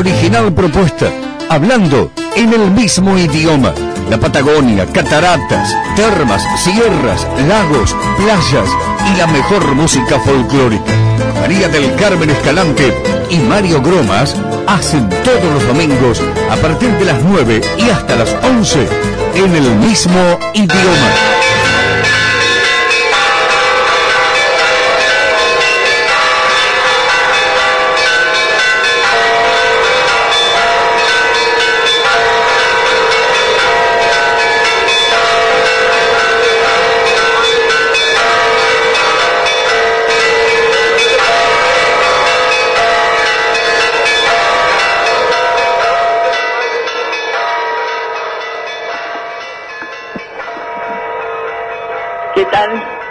original propuesta, hablando en el mismo idioma. La Patagonia, cataratas, termas, sierras, lagos, playas y la mejor música folclórica. María del Carmen Escalante y Mario Gromas hacen todos los domingos a partir de las 9 y hasta las 11 en el mismo idioma.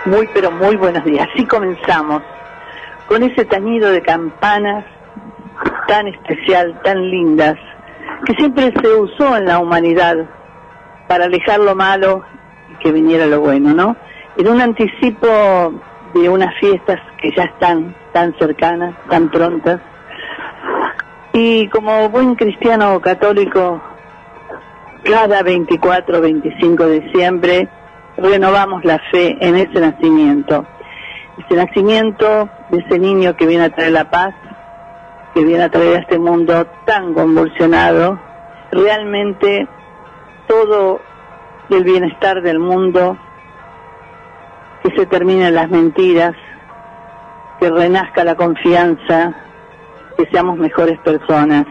Muy, pero muy buenos días. Así comenzamos, con ese tañido de campanas tan especial, tan lindas, que siempre se usó en la humanidad para alejar lo malo y que viniera lo bueno, ¿no? En un anticipo de unas fiestas que ya están tan cercanas, tan prontas. Y como buen cristiano católico, cada 24, 25 de diciembre renovamos la fe en ese nacimiento. Ese nacimiento de ese niño que viene a traer la paz, que viene a traer a este mundo tan convulsionado, realmente todo el bienestar del mundo, que se terminen las mentiras, que renazca la confianza, que seamos mejores personas.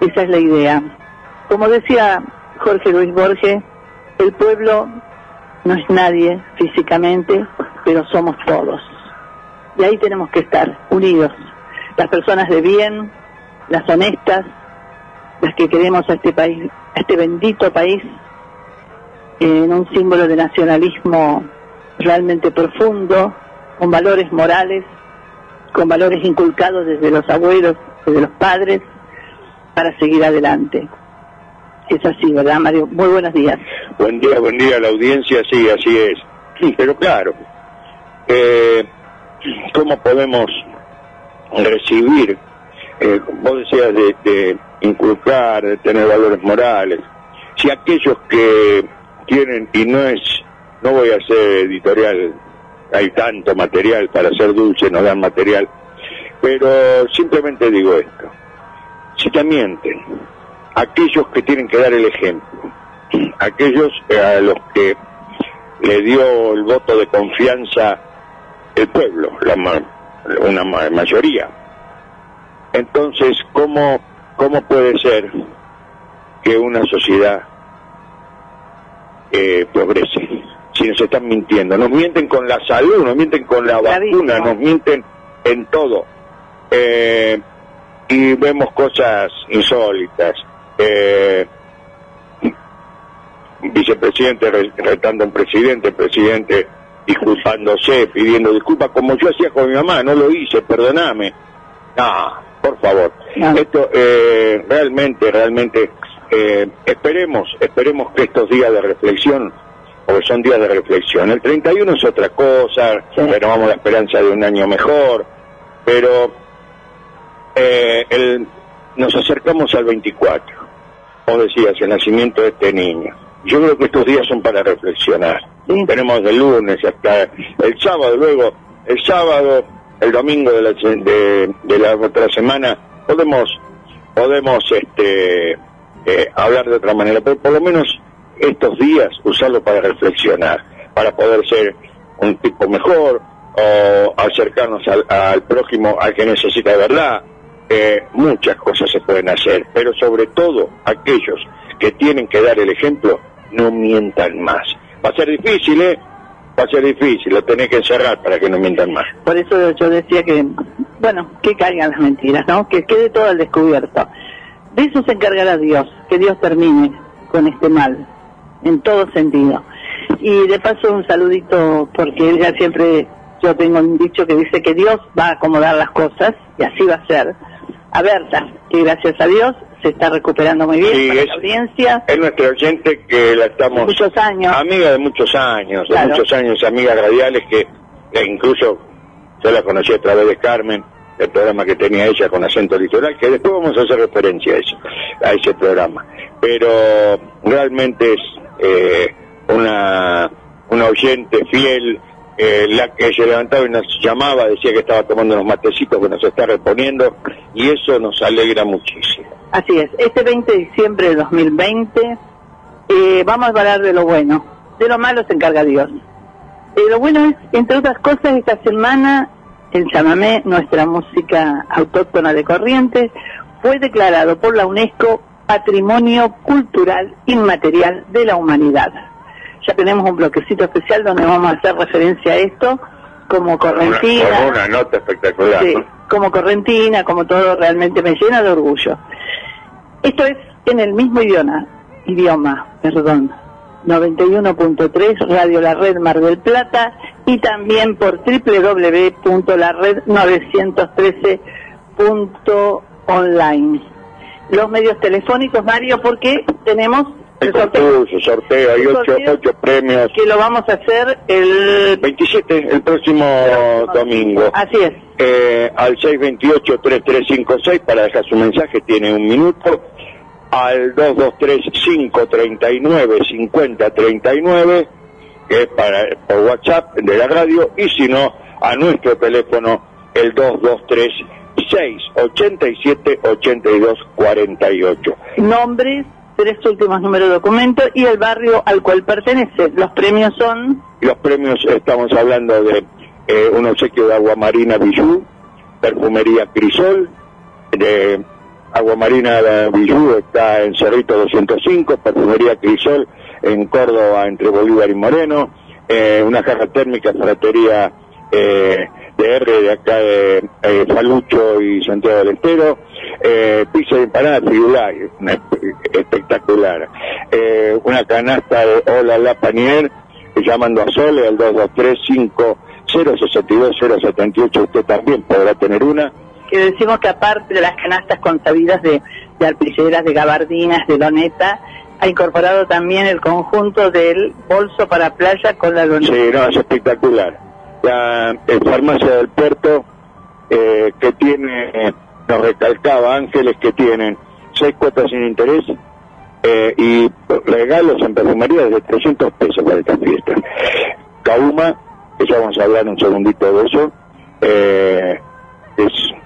Esa es la idea. Como decía Jorge Luis Borges, el pueblo no es nadie físicamente, pero somos todos. Y ahí tenemos que estar, unidos. Las personas de bien, las honestas, las que queremos a este país, a este bendito país, en un símbolo de nacionalismo realmente profundo, con valores morales, con valores inculcados desde los abuelos, desde los padres, para seguir adelante. Es así, ¿verdad, Mario? Muy buenos días. Buen día, buen día a la audiencia, sí, así es. Sí, pero claro, eh, ¿cómo podemos recibir, eh, vos decías, de, inculcar, de tener valores morales, si aquellos que tienen, y no es, no voy a ser editorial, hay tanto material para ser dulce, no dan material, pero simplemente digo esto, si te mienten, aquellos que tienen que dar el ejemplo, aquellos a los que le dio el voto de confianza el pueblo, la una mayoría. Entonces, ¿cómo, ¿cómo puede ser que una sociedad eh, progrese? Si nos están mintiendo, nos mienten con la salud, nos mienten con la vacuna, nos mienten en todo. Eh, y vemos cosas insólitas eh, vicepresidente retando a un presidente, presidente disculpándose, pidiendo disculpas, como yo hacía con mi mamá, no lo hice, perdoname. Ah, por favor. Esto eh, realmente, realmente, eh, esperemos, esperemos que estos días de reflexión, porque son días de reflexión, el 31 es otra cosa, renovamos la esperanza de un año mejor, pero eh, el, nos acercamos al 24 vos decías, el nacimiento de este niño. Yo creo que estos días son para reflexionar. Tenemos de lunes hasta el sábado, luego el sábado, el domingo de la, de, la otra semana, podemos podemos este eh, hablar de otra manera, pero por lo menos estos días usarlo para reflexionar, para poder ser un tipo mejor o acercarnos al, al prójimo, al que necesita de verdad, muchas cosas se pueden hacer, pero sobre todo aquellos que tienen que dar el ejemplo, no mientan más. Va a ser difícil, ¿eh? Va a ser difícil, lo tenés que encerrar para que no mientan más. Por eso yo decía que, bueno, que caigan las mentiras, ¿no? Que quede todo al descubierto. De eso se encargará Dios, que Dios termine con este mal, en todo sentido. Y de paso un saludito, porque ella siempre, yo tengo un dicho que dice que Dios va a acomodar las cosas, y así va a ser a Berta, que gracias a Dios se está recuperando muy bien es, la audiencia. Es nuestra oyente que la estamos... Muchos años. Amiga de muchos años, de muchos años, amigas radiales que, incluso yo la conocí a través de Carmen, el programa que tenía ella con acento litoral, que después vamos a hacer referencia a eso, a ese programa. Pero realmente es eh, una, una oyente fiel, eh, la que se levantaba y nos llamaba, decía que estaba tomando unos matecitos que nos está reponiendo, y eso nos alegra muchísimo. Así es, este 20 de diciembre de 2020 eh, vamos a hablar de lo bueno, de lo malo se encarga Dios. Eh, lo bueno es, entre otras cosas, esta semana el chamamé, nuestra música autóctona de Corrientes, fue declarado por la UNESCO Patrimonio Cultural Inmaterial de la Humanidad. Ya tenemos un bloquecito especial donde vamos a hacer referencia a esto, como correntina. Una, una nota espectacular. Sí, como correntina, como todo, realmente me llena de orgullo. Esto es en el mismo idioma, idioma, perdón, 91.3 Radio La Red Mar del Plata y también por www.lared913.online. Los medios telefónicos, Mario, porque tenemos el sorteo, sorteo hay ocho, ocho, premios. Que lo vamos a hacer el 27, el próximo domingo. Así es. Eh, al 628-3356 para dejar su mensaje, tiene un minuto al 223-539-5039, que es para, por WhatsApp de la radio, y si no, a nuestro teléfono, el 223-687-8248. Nombres, tres últimos números de documento y el barrio al cual pertenece. Los premios son... Los premios, estamos hablando de eh, un obsequio de agua marina perfumería Crisol, de Agua Marina de Villú está en Cerrito 205, Perfumería Crisol en Córdoba entre Bolívar y Moreno, eh, una caja térmica, ferretería eh, de acá de eh, Falucho y Santiago del Estero, eh, piso de empanada figurar, espectacular, eh, una canasta de Hola La Panier, llamando a Sole al 2235 062 078, usted también podrá tener una que decimos que aparte de las canastas consabidas de, de alpiceras, de gabardinas, de loneta, ha incorporado también el conjunto del bolso para playa con la loneta. Sí, no, es espectacular. La farmacia del puerto eh, que tiene, nos recalcaba Ángeles, que tienen seis cuotas sin interés eh, y regalos en perfumería de 300 pesos para esta fiesta. Cauma, que ya vamos a hablar un segundito de eso, eh,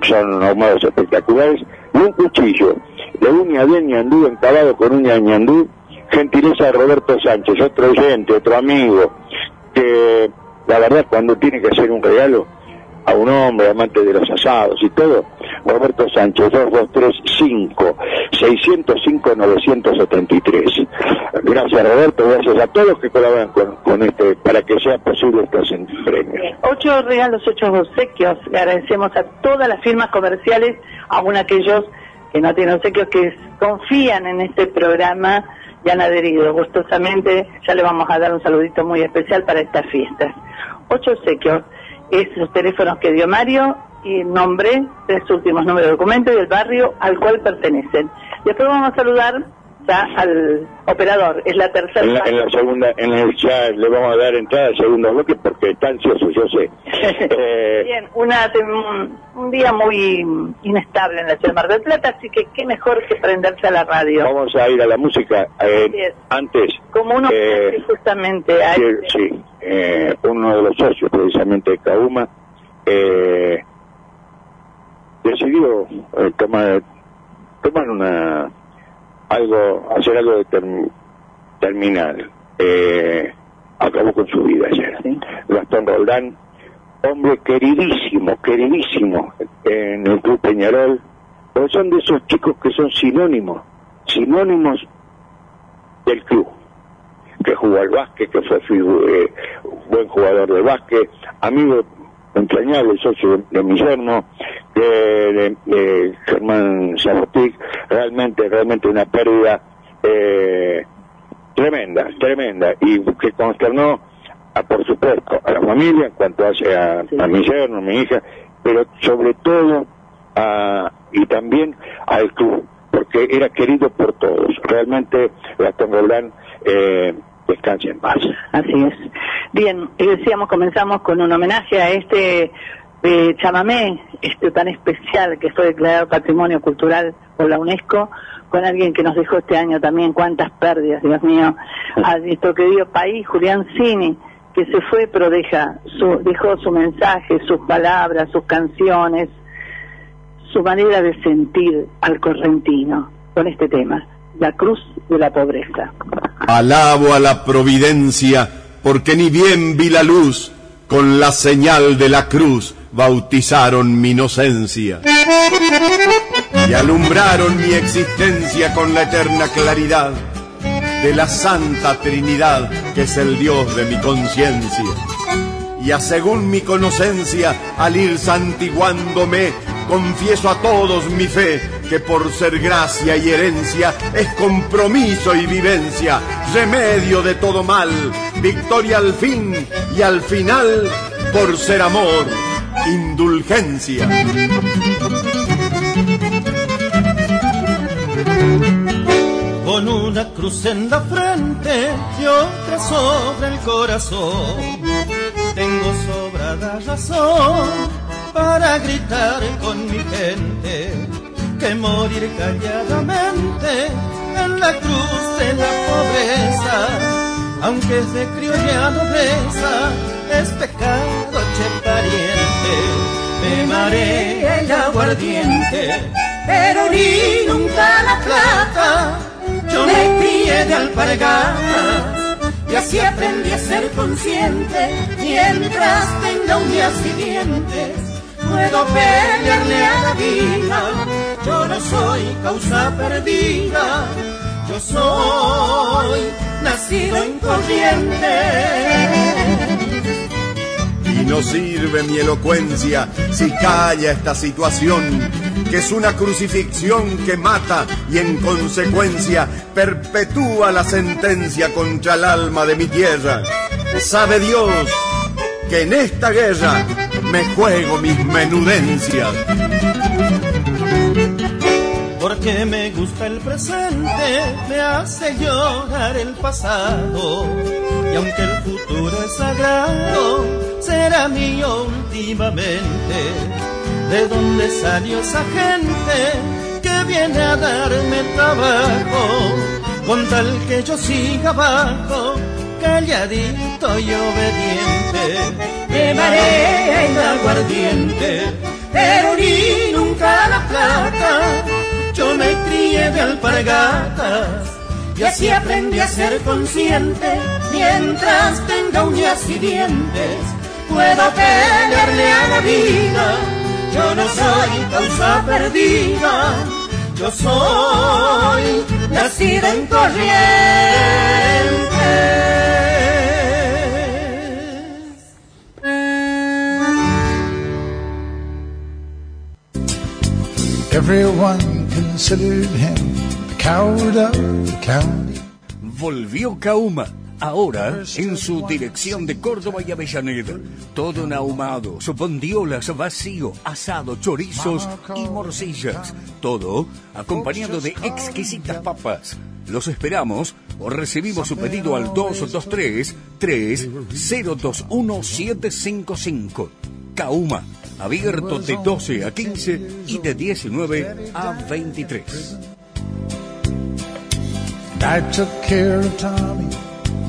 son ahumados espectaculares, y un cuchillo de uña de ñandú encabado con uña de ñandú, gentileza de Roberto Sánchez, otro oyente, otro amigo, que la verdad cuando tiene que hacer un regalo a un hombre amante de los asados y todo, Roberto Sánchez, 2235 605 973. Gracias Roberto, gracias a todos que colaboran con, este, para que sea posible estos premios. Ocho regalos, ocho obsequios. Le agradecemos a todas las firmas comerciales, aún aquellos que no tienen obsequios, que confían en este programa y han adherido gustosamente. Ya le vamos a dar un saludito muy especial para estas fiestas. Ocho obsequios es los teléfonos que dio Mario y nombre, tres últimos números de documento y el barrio al cual pertenecen. Después vamos a saludar ya al operador, es la tercera. En la, segunda, en el chat le vamos a dar entrada al segundo bloque porque está ansioso, yo sé. eh... Bien, una, un, día muy inestable en la ciudad de Mar del Plata, así que qué mejor que prenderse a la radio. Vamos a ir a la música eh, antes. Como uno eh, justamente a Sí, sí eh, uno de los socios precisamente de Cauma, eh, decidió eh, tomar, tomar una algo, hacer algo de terminal. Eh, acabó con su vida ayer. Gastón Roldán, hombre queridísimo, queridísimo en el Club Peñarol, pero son de esos chicos que son sinónimos, sinónimos del club que jugó al básquet, que fue eh, buen jugador de básquet, amigo entrañable, socio de, mi yerno, de, Germán Zabotic, realmente, realmente una pérdida eh, tremenda, tremenda, y que consternó, a, por supuesto, a la familia en cuanto hace a, a mi yerno, a mi hija, pero sobre todo a, y también al club, porque era querido por todos. Realmente Gastón Roldán eh, en paz. Así es. Bien, decíamos, comenzamos con un homenaje a este de chamamé, este tan especial que fue declarado Patrimonio Cultural por la UNESCO, con alguien que nos dejó este año también, cuántas pérdidas, Dios mío, a nuestro querido país, Julián Cini, que se fue pero deja su, dejó su mensaje, sus palabras, sus canciones, su manera de sentir al correntino con este tema, la cruz de la pobreza. Alabo a la providencia, porque ni bien vi la luz, con la señal de la cruz bautizaron mi inocencia y alumbraron mi existencia con la eterna claridad de la Santa Trinidad, que es el Dios de mi conciencia. Y a según mi conocencia, al ir santiguándome, confieso a todos mi fe, que por ser gracia y herencia es compromiso y vivencia, remedio de todo mal, victoria al fin y al final, por ser amor, indulgencia. Con una cruz en la frente y otra sobre el corazón, tengo sobrada razón para gritar con mi gente que morir calladamente en la cruz de la pobreza, aunque es de criolla nobleza, es pecado, che pariente, me marea el aguardiente, pero ni nunca la plata, yo me crié de alpargatas, y así aprendí a ser consciente, mientras tenga uñas y dientes, puedo pelearle a la vida, yo no soy causa perdida, yo soy nacido en corriente. Y no sirve mi elocuencia si calla esta situación, que es una crucifixión que mata y en consecuencia perpetúa la sentencia contra el alma de mi tierra. Sabe Dios que en esta guerra me juego mis menudencias. Porque me gusta el presente, me hace llorar el pasado. Y aunque el futuro es sagrado, será mío últimamente. ¿De dónde salió esa gente que viene a darme trabajo? Con tal que yo siga abajo, calladito y obediente. Me marea el aguardiente, pero ni nunca la plata. Yo me crié de alpargatas y así aprendí a ser consciente. Mientras tenga uñas y dientes, puedo pelearle a la vida. Yo no soy causa perdida, yo soy nacida en corrientes. Everyone considered him the coward of the county. Volvió Kauma. Ahora en su dirección de Córdoba y Avellaneda. Todo en ahumados, bondiolas, vacío, asado, chorizos y morcillas. Todo acompañado de exquisitas papas. Los esperamos o recibimos su pedido al 223 3021 755. Kauma abierto de 12 a 15 y de 19 a 23. I took care of Tommy,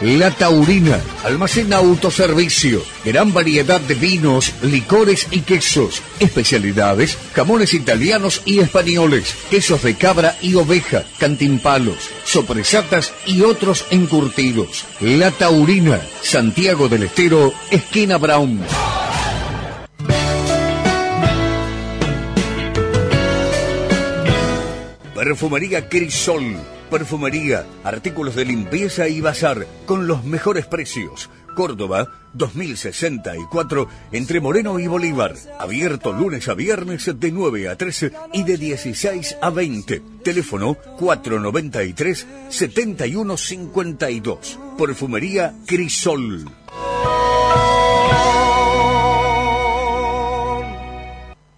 La Taurina, almacén autoservicio, gran variedad de vinos, licores y quesos, especialidades, jamones italianos y españoles, quesos de cabra y oveja, cantimpalos, sopresatas y otros encurtidos. La Taurina, Santiago del Estero, esquina Brown. Perfumería Crisol perfumería, artículos de limpieza y bazar con los mejores precios. Córdoba, 2064, entre Moreno y Bolívar. Abierto lunes a viernes de 9 a 13 y de 16 a 20. Teléfono 493-7152. Perfumería Crisol.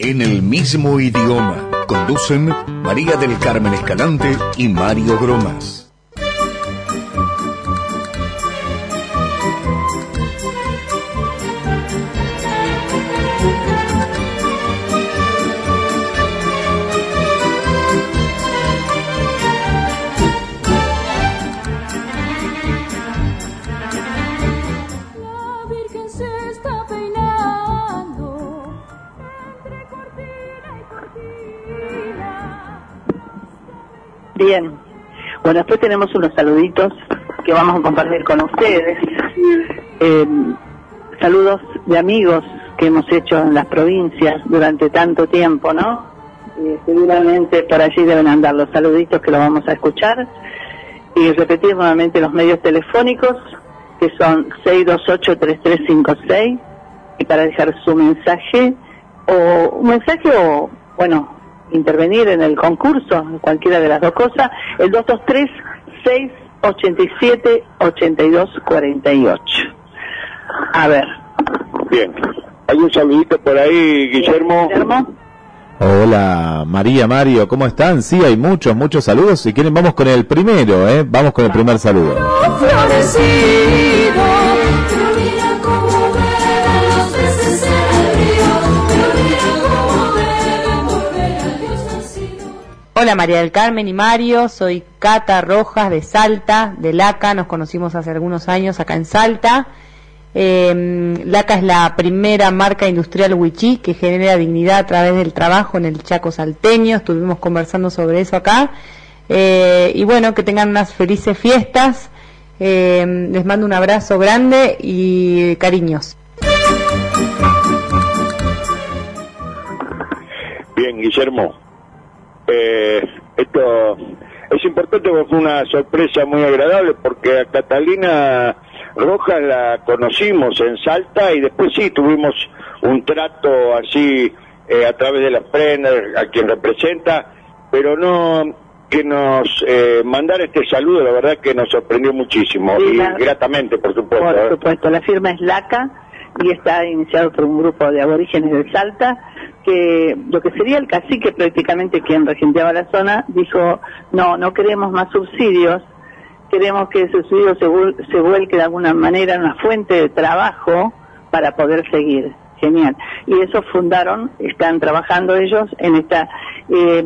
En el mismo idioma conducen María del Carmen Escalante y Mario Gromas. Bien. Bueno, después tenemos unos saluditos que vamos a compartir con ustedes. Eh, saludos de amigos que hemos hecho en las provincias durante tanto tiempo, ¿no? Eh, seguramente por allí deben andar los saluditos que lo vamos a escuchar. Y repetir nuevamente los medios telefónicos, que son 628-3356, y para dejar su mensaje, o un mensaje o, bueno, intervenir en el concurso, cualquiera de las dos cosas, el 223-687-8248. A ver. Bien. Hay un saludito por ahí, Guillermo. Guillermo. Hola María, Mario, ¿cómo están? Sí, hay muchos, muchos saludos. Si quieren, vamos con el primero, ¿eh? Vamos con el primer saludo. Hola María del Carmen y Mario, soy Cata Rojas de Salta, de Laca, nos conocimos hace algunos años acá en Salta. Eh, Laca es la primera marca industrial Wichí que genera dignidad a través del trabajo en el Chaco salteño, estuvimos conversando sobre eso acá. Eh, y bueno, que tengan unas felices fiestas. Eh, les mando un abrazo grande y cariños. Bien, Guillermo. Eh, esto es importante porque fue una sorpresa muy agradable porque a Catalina Rojas la conocimos en Salta y después sí tuvimos un trato así eh, a través de las prendas, a quien representa, pero no que nos eh, mandara este saludo, la verdad que nos sorprendió muchísimo Sí, y la- gratamente, por supuesto. Por ¿eh? supuesto, la firma es LACA y está iniciado por un grupo de aborígenes de Salta que lo que sería el cacique prácticamente quien regenteaba la zona dijo no, no queremos más subsidios, queremos que ese subsidio se, se vuelque de alguna manera en una fuente de trabajo para poder seguir. Genial. Y eso fundaron, están trabajando ellos en esta eh,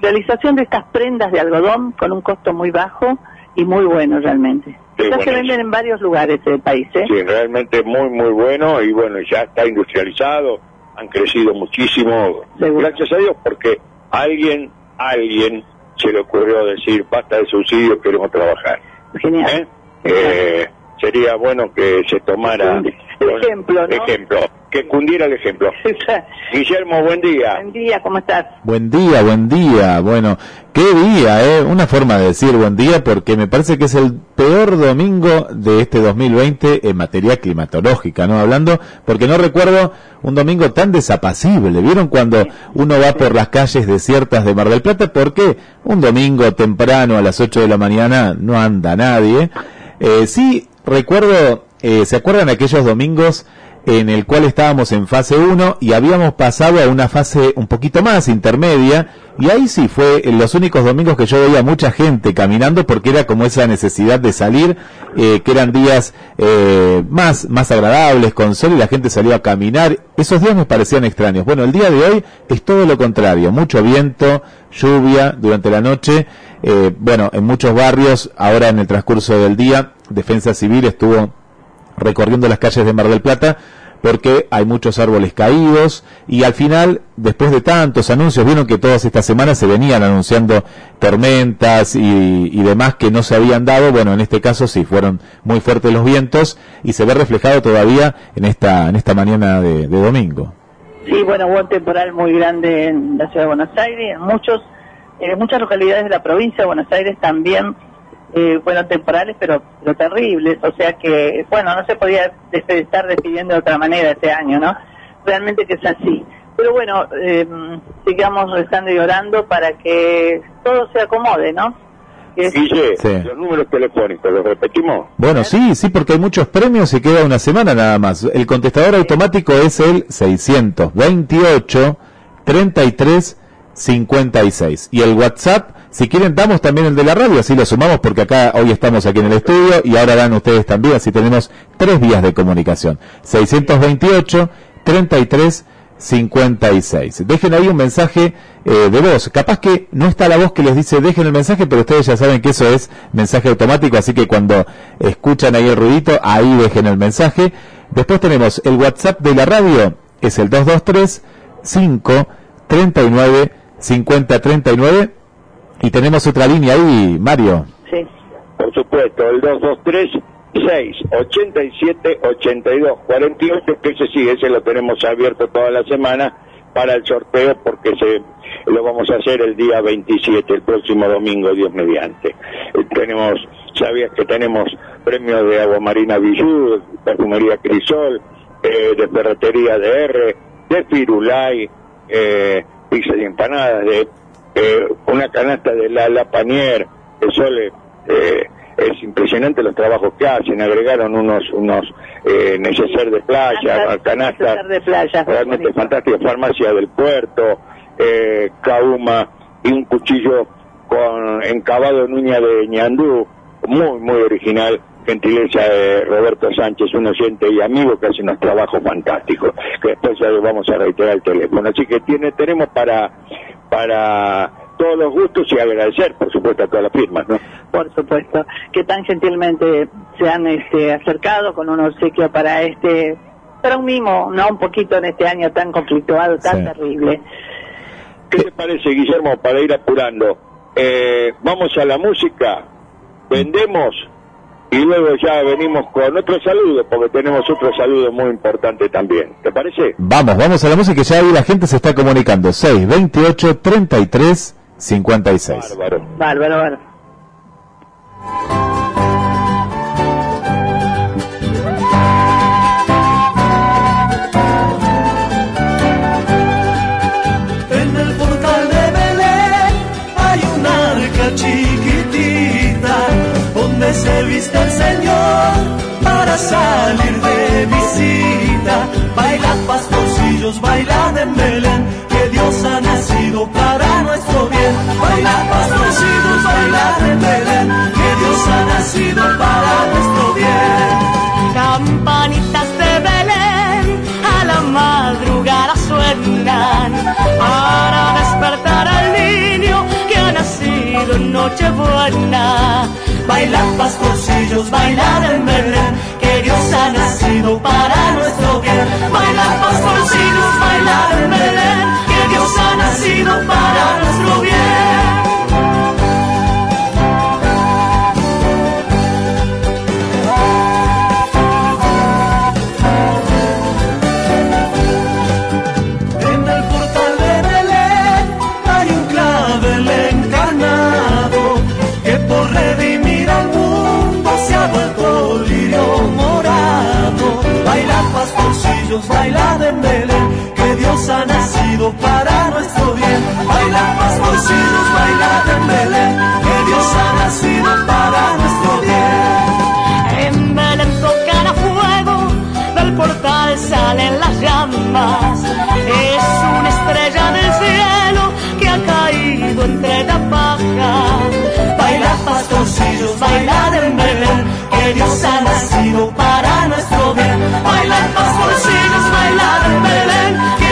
realización de estas prendas de algodón con un costo muy bajo y muy bueno realmente. Sí, se venden en varios lugares del país, ¿eh? Sí, realmente muy, muy bueno y bueno, ya está industrializado, han crecido muchísimo, Seguro. gracias a Dios, porque alguien, alguien se le ocurrió decir, basta de subsidios, queremos trabajar. Genial. ¿eh? Eh, sería bueno que se tomara El ejemplo, ¿no? ejemplo, que cundiera el ejemplo. Guillermo, buen día. Buen día, ¿cómo estás? Buen día, buen día. Bueno, qué día, ¿eh? Una forma de decir buen día porque me parece que es el peor domingo de este 2020 en materia climatológica, ¿no? Hablando, porque no recuerdo un domingo tan desapacible. ¿Vieron cuando uno va por las calles desiertas de Mar del Plata? Porque un domingo temprano a las 8 de la mañana no anda nadie. Eh, sí, recuerdo, eh, ¿se acuerdan aquellos domingos en el cual estábamos en fase 1 y habíamos pasado a una fase un poquito más intermedia y ahí sí fue en los únicos domingos que yo veía mucha gente caminando porque era como esa necesidad de salir, eh, que eran días eh, más, más agradables con sol y la gente salía a caminar. Esos días me parecían extraños. Bueno, el día de hoy es todo lo contrario, mucho viento, lluvia durante la noche. Eh, bueno, en muchos barrios, ahora en el transcurso del día, Defensa Civil estuvo recorriendo las calles de Mar del Plata porque hay muchos árboles caídos y al final, después de tantos anuncios, vieron que todas estas semanas se venían anunciando tormentas y, demás que no se habían dado, bueno, en este caso sí, fueron muy fuertes los vientos y se ve reflejado todavía en esta, en esta mañana de, de domingo. Sí, bueno, hubo un temporal muy grande en la ciudad de Buenos Aires, muchos en muchas localidades de la provincia de Buenos Aires también eh, fueron temporales, pero, pero terribles. O sea que, bueno, no se podía estar despidiendo de otra manera este año, ¿no? Realmente que es así. Pero bueno, eh, sigamos rezando y orando para que todo se acomode, ¿no? Guille, los números telefónicos, ¿los repetimos? Bueno, sí, sí, porque hay muchos premios y queda una semana nada más. El contestador automático es el 628 33 56. Y el WhatsApp, si quieren, damos también el de la radio, así lo sumamos porque acá hoy estamos aquí en el estudio y ahora dan ustedes también, así tenemos tres vías de comunicación. 628 33 56. Dejen ahí un mensaje eh, de voz. Capaz que no está la voz que les dice dejen el mensaje, pero ustedes ya saben que eso es mensaje automático, así que cuando escuchan ahí el ruidito, ahí dejen el mensaje. Después tenemos el WhatsApp de la radio, es el 223 539 5039 y tenemos otra línea ahí, Mario. Sí. Por supuesto, el 223 6 87 82 48 que ese sí, ese lo tenemos abierto toda la semana para el sorteo porque se lo vamos a hacer el día 27, el próximo domingo, Dios mediante. Eh, tenemos, sabías que tenemos premios de agua marina Villú, perfumería Crisol, eh, de ferretería de R, de Firulay, eh, pizza y empanadas, de eh, una canasta de la, la Panier, de Sole, eh, es impresionante los trabajos que hacen, agregaron unos unos eh, neceser de playa, canastas de playa, realmente fantásticas, farmacia del puerto, eh, Kauma y un cuchillo con encabado en uña de ñandú, muy muy original, gentileza de Roberto Sánchez, un oyente y amigo que hace unos trabajos fantásticos, que después ya le vamos a reiterar el teléfono. Así que tiene tenemos para para todos los gustos y agradecer, por supuesto, a todas las firmas, ¿no? Por supuesto, que tan gentilmente se han este, acercado con un obsequio para este, para un mimo, no un poquito en este año tan conflictuado, tan terrible. ¿Qué te parece, Guillermo, para ir apurando? Eh, vamos a la música, vendemos y luego ya venimos con otro saludo, porque tenemos otro saludo muy importante también. ¿Te parece? Vamos, vamos a la música, ya ahí la gente se está comunicando. 6, 28, 33, 56. Bárbaro. Bárbaro, bárbaro. Viste el Señor para salir de visita. Baila pastorcillos, baila en Belén, que Dios ha nacido para nuestro bien. Baila pastorcillos, baila en Belén, que Dios ha nacido para nuestro bien. Campanitas de Belén a la madrugada suenan para despertar al niño que ha nacido en Nochebuena. Baila pastorcillos, bailar en Belén, que Dios ha nacido para nuestro bien. Baila pastorcillos, bailar en Belén, que Dios ha nacido para nuestro bien. Bien. Baila pastorcillos, baila en Belén, que Dios ha nacido para nuestro bien. En Belén tocan a fuego, del portal salen las llamas. Es una estrella del cielo que ha caído entre la paja. Baila pastorcillos, bailar en Belén, que Dios ha nacido para nuestro bien. Bailar pastorcillos, bailar en Belén, que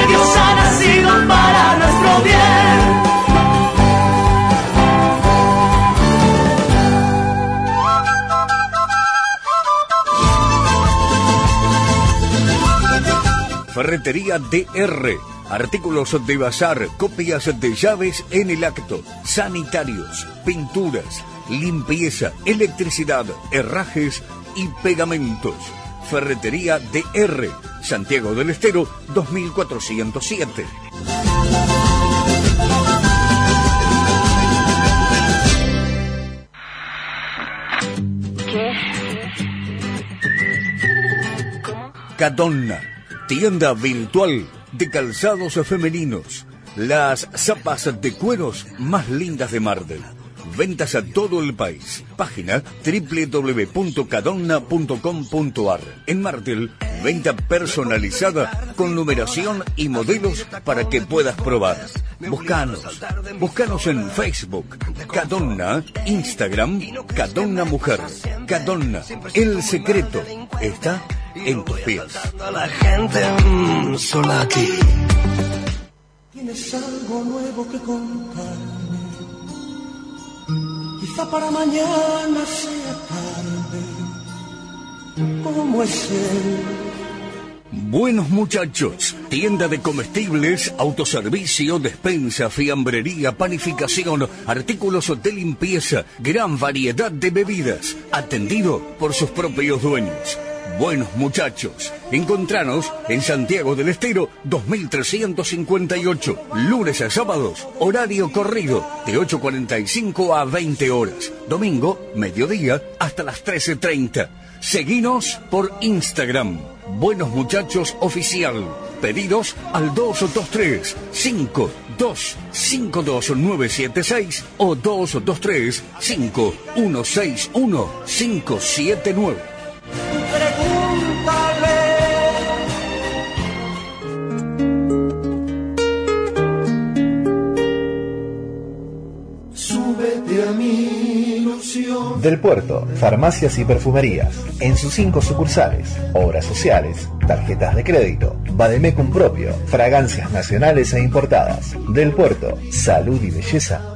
Ferretería DR. Artículos de bazar, copias de llaves en el acto, sanitarios, pinturas, limpieza, electricidad, herrajes y pegamentos. Ferretería DR, Santiago del Estero, 2407. ¿Qué? Cadonna tienda virtual de calzados femeninos. Las zapas de cueros más lindas de Mardel. Ventas a todo el país. Página www.cadonna.com.ar. En Martel, venta personalizada con numeración y modelos para que puedas probar. Buscanos. Buscanos en Facebook. Cadonna. Instagram. Cadonna Mujer. Cadonna. El secreto está en tus pies. La gente mm, sola aquí. Tienes algo nuevo que contarme. Para mañana sea tarde. ¿Cómo es él? Buenos muchachos, tienda de comestibles, autoservicio, despensa, fiambrería, panificación, artículos de limpieza, gran variedad de bebidas, atendido por sus propios dueños. Buenos muchachos, encontranos en Santiago del Estero 2358, lunes a sábados, horario corrido de 8.45 a 20 horas, domingo, mediodía hasta las 13.30. Seguinos por Instagram, Buenos Muchachos Oficial. Pedidos al 223 5252976 o 223 5161 579. Del Puerto, farmacias y perfumerías. En sus cinco sucursales, obras sociales, tarjetas de crédito, Bademecum propio, fragancias nacionales e importadas. Del Puerto, salud y belleza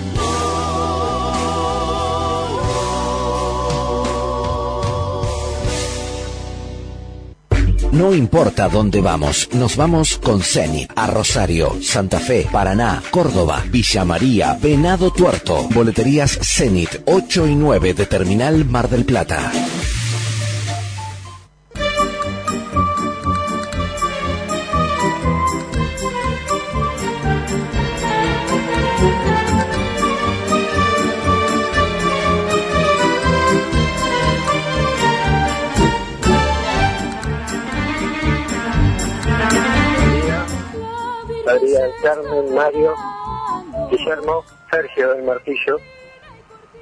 No importa dónde vamos, nos vamos con Zenit a Rosario, Santa Fe, Paraná, Córdoba, Villa María, Venado Tuerto. Boleterías Zenit 8 y 9 de Terminal Mar del Plata. Del Carmen, Mario, Guillermo, Sergio del Martillo.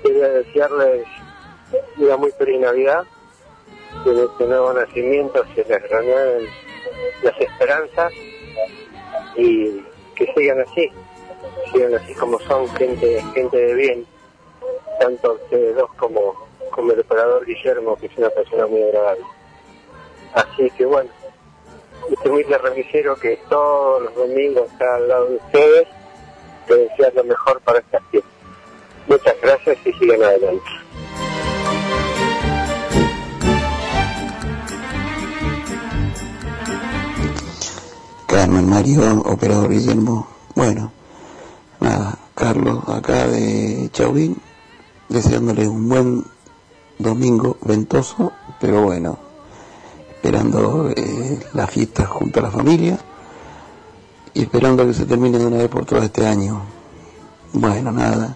Quería desearles una muy feliz Navidad, que de este nuevo nacimiento se les renueven las esperanzas y que sigan así, sigan así como son, gente, gente de bien, tanto ustedes dos como, como el operador Guillermo, que es una persona muy agradable. Así que bueno, este humilde remisero que todos los domingos está al lado de ustedes, que desear lo mejor para esta fiesta. Muchas gracias y sigan adelante. Carmen Mario, operador Guillermo. Bueno, nada, Carlos acá de Chauvin, deseándole un buen domingo ventoso, pero bueno, esperando eh, la fiesta junto a la familia y esperando que se termine de una vez por todo este año. Bueno, nada,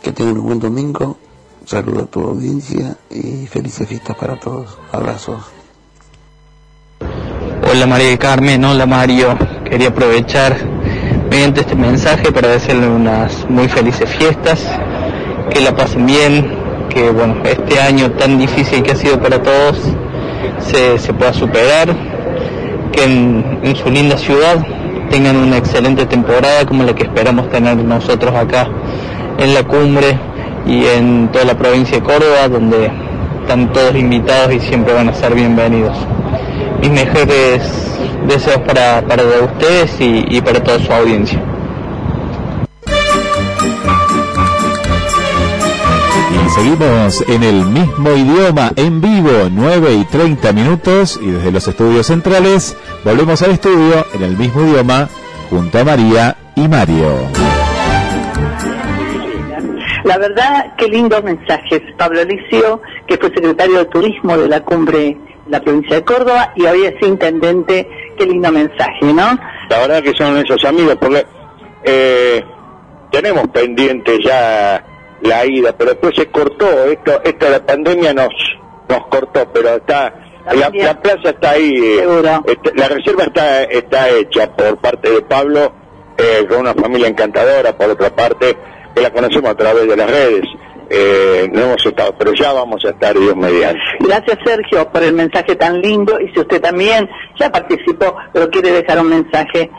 que tengan un buen domingo, saludo a tu audiencia y felices fiestas para todos. Abrazos. Hola María del Carmen, hola Mario. Quería aprovechar mediante este mensaje para desearle unas muy felices fiestas, que la pasen bien, que bueno, este año tan difícil que ha sido para todos se, pueda superar, que en, su linda ciudad tengan una excelente temporada como la que esperamos tener nosotros acá en la cumbre y en toda la provincia de Córdoba, donde están todos invitados y siempre van a ser bienvenidos. Mis mejores deseos para, para ustedes y para toda su audiencia. Seguimos en el mismo idioma, en vivo, 9 y 30 minutos, y desde los estudios centrales volvemos al estudio en el mismo idioma, junto a María y Mario. La verdad, qué lindos mensajes. Pablo Alicio, que fue secretario de Turismo de la cumbre de la provincia de Córdoba y hoy es intendente, qué lindo mensaje, ¿no? La verdad que son esos amigos, porque eh, tenemos pendiente ya la ida, pero después se cortó. Esto, esto la pandemia nos nos cortó, pero está la, la plaza está ahí. eh, este, la reserva está está hecha por parte de Pablo eh, con una familia encantadora, por otra parte que la conocemos a través de las redes. Eh, no hemos estado, pero ya vamos a estar Dios mediante. Gracias Sergio por el mensaje tan lindo y si usted también ya participó pero quiere dejar un mensaje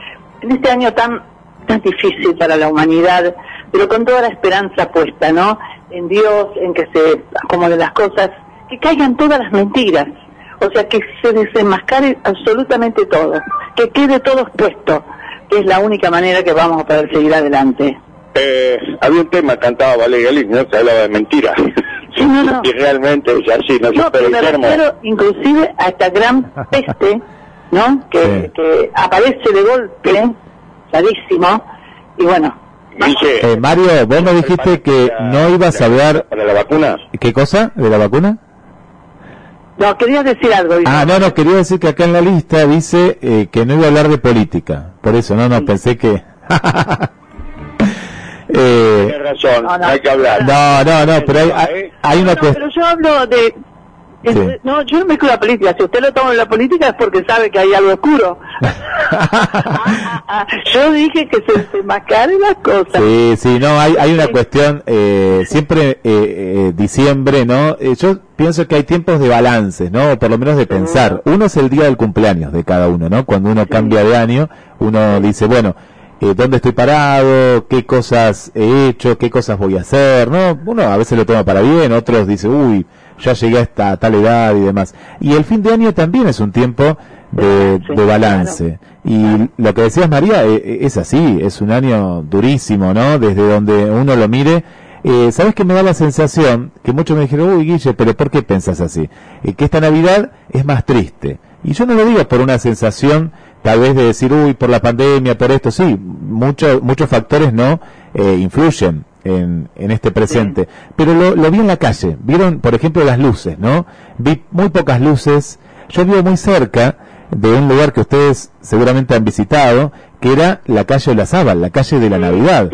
en este año tan tan difícil para la humanidad pero con toda la esperanza puesta no en Dios en que se acomoden las cosas que caigan todas las mentiras. O sea que se desenmascare absolutamente todo que quede todo expuesto que es la única manera que vamos a poder seguir adelante. Eh, había un tema cantaba Valeria Liz, ¿no? Se hablaba de mentiras. y realmente es así, no, No, pero pero me refiero inclusive a esta gran peste, ¿no? Que, que aparece de golpe, clarísimo, y bueno, Eh, Mario, vos me dijiste que no ibas a hablar... ¿Para la vacuna? ¿Qué cosa? ¿De la vacuna? no, quería decir algo. Ah, no, no, quería decir que acá en la lista dice eh, que no iba a hablar de política. Por eso, no, no, pensé que... eh, Tienes razón, hay que hablar. no, no, no, pero hay, hay, hay una No, cuestión... pero yo hablo de... es- Sí. No, yo no mezclo la política. Si usted lo toma en la política es porque sabe que hay algo oscuro. Yo dije que se desenmascaren las cosas. Sí, sí, no, hay, hay una cuestión, eh, siempre eh, eh, diciembre, ¿no? Eh, yo pienso que hay tiempos de balances, ¿no? Por lo menos de pensar. Uno es el día del cumpleaños de cada uno, ¿no? Cuando uno cambia de año, uno dice, bueno, eh, ¿dónde estoy parado? ¿Qué cosas he hecho? ¿Qué cosas voy a hacer? ¿No? Uno a veces lo toma para bien, otros dice, uy, ya llegué a esta tal edad y demás. Y el fin de año también es un tiempo de, de balance. Y lo que decías María eh, eh, es así, es un año durísimo, ¿no? Desde donde uno lo mire. Eh, ¿Sabes que me da la sensación? Que muchos me dijeron, uy Guille, pero ¿por qué pensás así? Eh, que esta Navidad es más triste. Y yo no lo digo por una sensación tal vez de decir, uy, por la pandemia, por esto, sí, muchos muchos factores no eh, influyen en, en este presente. Pero lo, lo vi en la calle, vieron, por ejemplo, las luces, ¿no? Vi muy pocas luces, yo vivo muy cerca de un lugar que ustedes seguramente han visitado, que era la calle de la Sábal, la calle de la Navidad.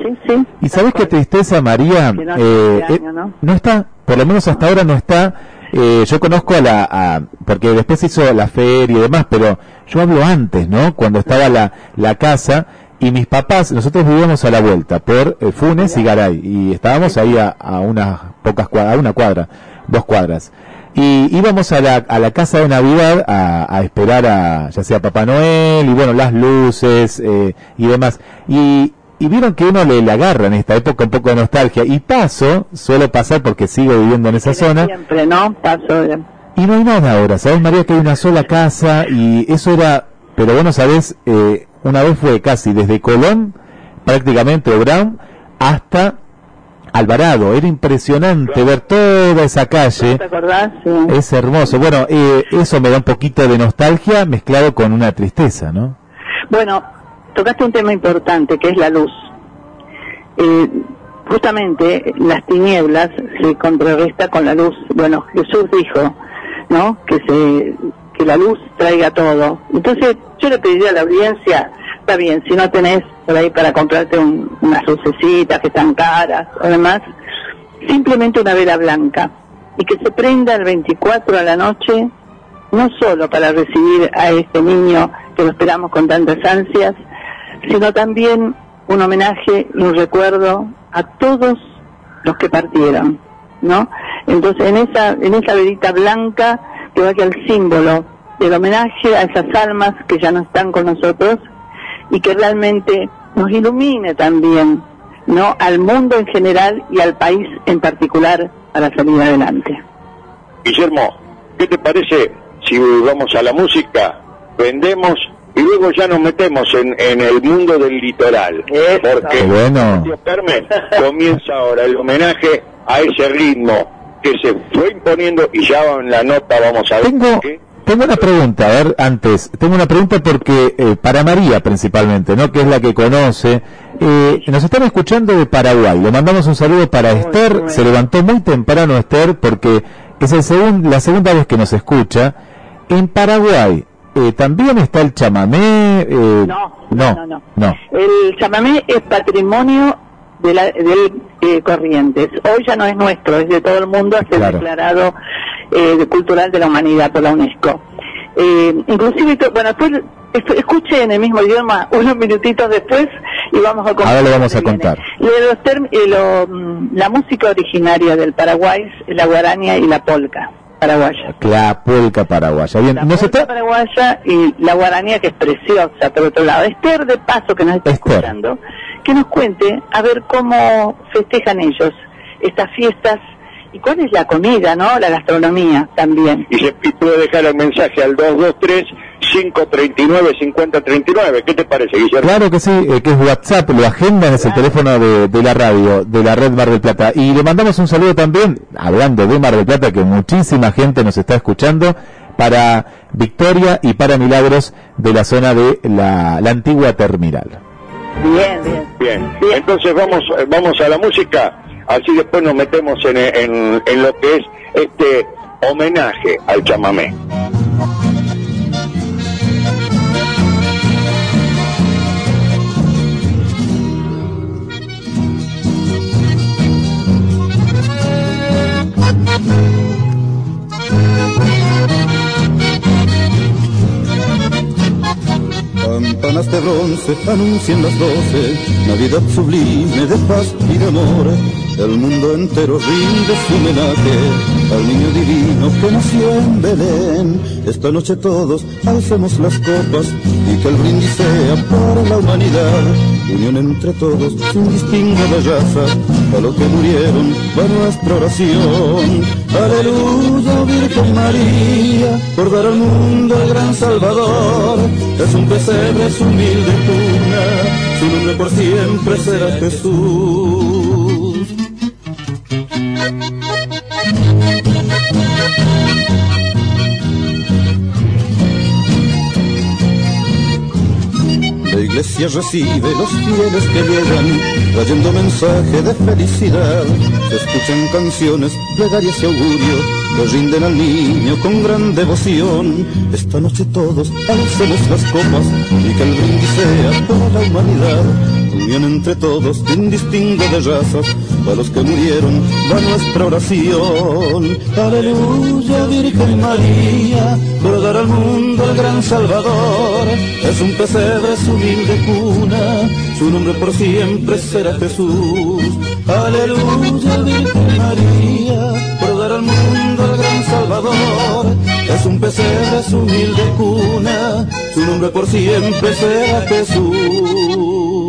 y sabes qué tristeza, María, no Eh, hace eh, año, ¿no? no está, por lo menos hasta ahora no está. Eh, yo conozco a la, a- porque después se hizo la feria y demás, pero yo hablo antes, ¿no? Cuando estaba la, la casa y mis papás, nosotros vivíamos a la vuelta por eh, Funes y Garay y estábamos ahí a, a unas pocas cuadras, a una cuadra, dos cuadras. Y íbamos a la, a la casa de Navidad a, a esperar a, ya sea Papá Noel y bueno, las luces eh, y demás. Y, y vieron que uno le, le agarra en esta época un poco de nostalgia. Y paso, suelo pasar porque sigo viviendo en esa zona. Siempre, ¿no? Paso de... Y no hay nada ahora, ¿sabes María? Que hay una sola casa y eso era, pero bueno, ¿sabes? Eh, una vez fue casi desde Colón, prácticamente, o Brown, hasta Alvarado. Era impresionante ver toda esa calle. ¿Te acordás? Sí. Es hermoso. Bueno, eh, eso me da un poquito de nostalgia mezclado con una tristeza, ¿no? Bueno, tocaste un tema importante que es la luz. Eh, justamente las tinieblas se contrarresta con la luz. Bueno, Jesús dijo, ¿no? Que se que la luz traiga todo. Entonces, yo le pediría a la audiencia, está bien, si no tenés por ahí para comprarte un- unas lucecitas que están caras o demás, simplemente una vela blanca y que se prenda el 24 a la noche no solo para recibir a este niño que lo esperamos con tantas ansias, sino también un homenaje y un recuerdo a todos los que partieron, ¿no? Entonces, en esa, en esa velita blanca que vaya el símbolo del homenaje a esas almas que ya no están con nosotros y que realmente nos ilumine también, ¿no? Al mundo en general y al país en particular para salir adelante. Guillermo, ¿qué te parece si vamos a la música, vendemos y luego ya nos metemos en, en el mundo del litoral? Porque bueno. Carmen, comienza ahora el homenaje a ese ritmo que se fue imponiendo y ya en la nota vamos a ver Tengo, qué. tengo una pregunta, a ver, antes, tengo una pregunta porque eh, para María principalmente, ¿no? Que es la que conoce. Eh, nos están escuchando de Paraguay. Le mandamos un saludo para Esther. Se levantó muy temprano Esther porque es el segun- la segunda vez que nos escucha. En Paraguay eh, también está el chamamé. eh, No, no, no, no. no. El chamamé es patrimonio de la, del eh, Corrientes. Hoy ya no es nuestro, es de todo el mundo, ha sido Claro. declarado eh, de cultural de la humanidad por la UNESCO. Eh, inclusive, bueno, después es- escuche en el mismo idioma unos minutitos después y vamos a Ahora lo vamos a contar. Lo de los term- eh, lo, mm, la música originaria del Paraguay es la guarania y la polca paraguaya. La polca paraguaya. Bien, nos está... La paraguaya y la guaranía que es preciosa por otro lado. Esther de paso que nos está escuchando, que nos cuente a ver cómo festejan ellos estas fiestas y cuál es la comida, ¿no? La gastronomía también. Y se y puede dejar el mensaje al 223-539-5039. ¿Qué te parece, Guillermo? Claro que sí, eh, que es WhatsApp, lo agendan, es el teléfono de, de la radio, de la red Mar del Plata. Y le mandamos un saludo también, hablando de Mar del Plata, que muchísima gente nos está escuchando, para Victoria y para Milagros de la zona de la, la antigua terminal. Bien, bien. Bien, entonces vamos, eh, vamos a la música, así después nos metemos en, en, en lo que es este homenaje al chamamé. Campanas de bronce anuncian las doce, Navidad sublime de paz y de amor. El mundo entero rinde su homenaje al niño divino que nació en Belén. Esta noche todos alcemos las copas y que el brindis sea por la humanidad. Unión entre todos sin distingo de a los que murieron va nuestra oración. Aleluya, Virgen María, por dar al mundo el gran Salvador. Es un pesebre, es humilde cuna, su nombre por siempre será Jesús. Iglesia recibe los fieles que llegan, trayendo mensaje de felicidad. Se escuchan canciones, plegarias y augurios que rinden al niño con gran devoción. Esta noche todos alcemos las copas y que el brindis sea por la humanidad. Unión entre todos, sin distingo de razas, a los que murieron va nuestra oración. Aleluya, Virgen María, por dar al mundo el gran Salvador. Es un pesebre, es humilde cuna, su nombre por siempre será Jesús. Aleluya, Virgen María, por dar al mundo el gran Salvador. Es un pesebre, es humilde cuna, su nombre por siempre será Jesús.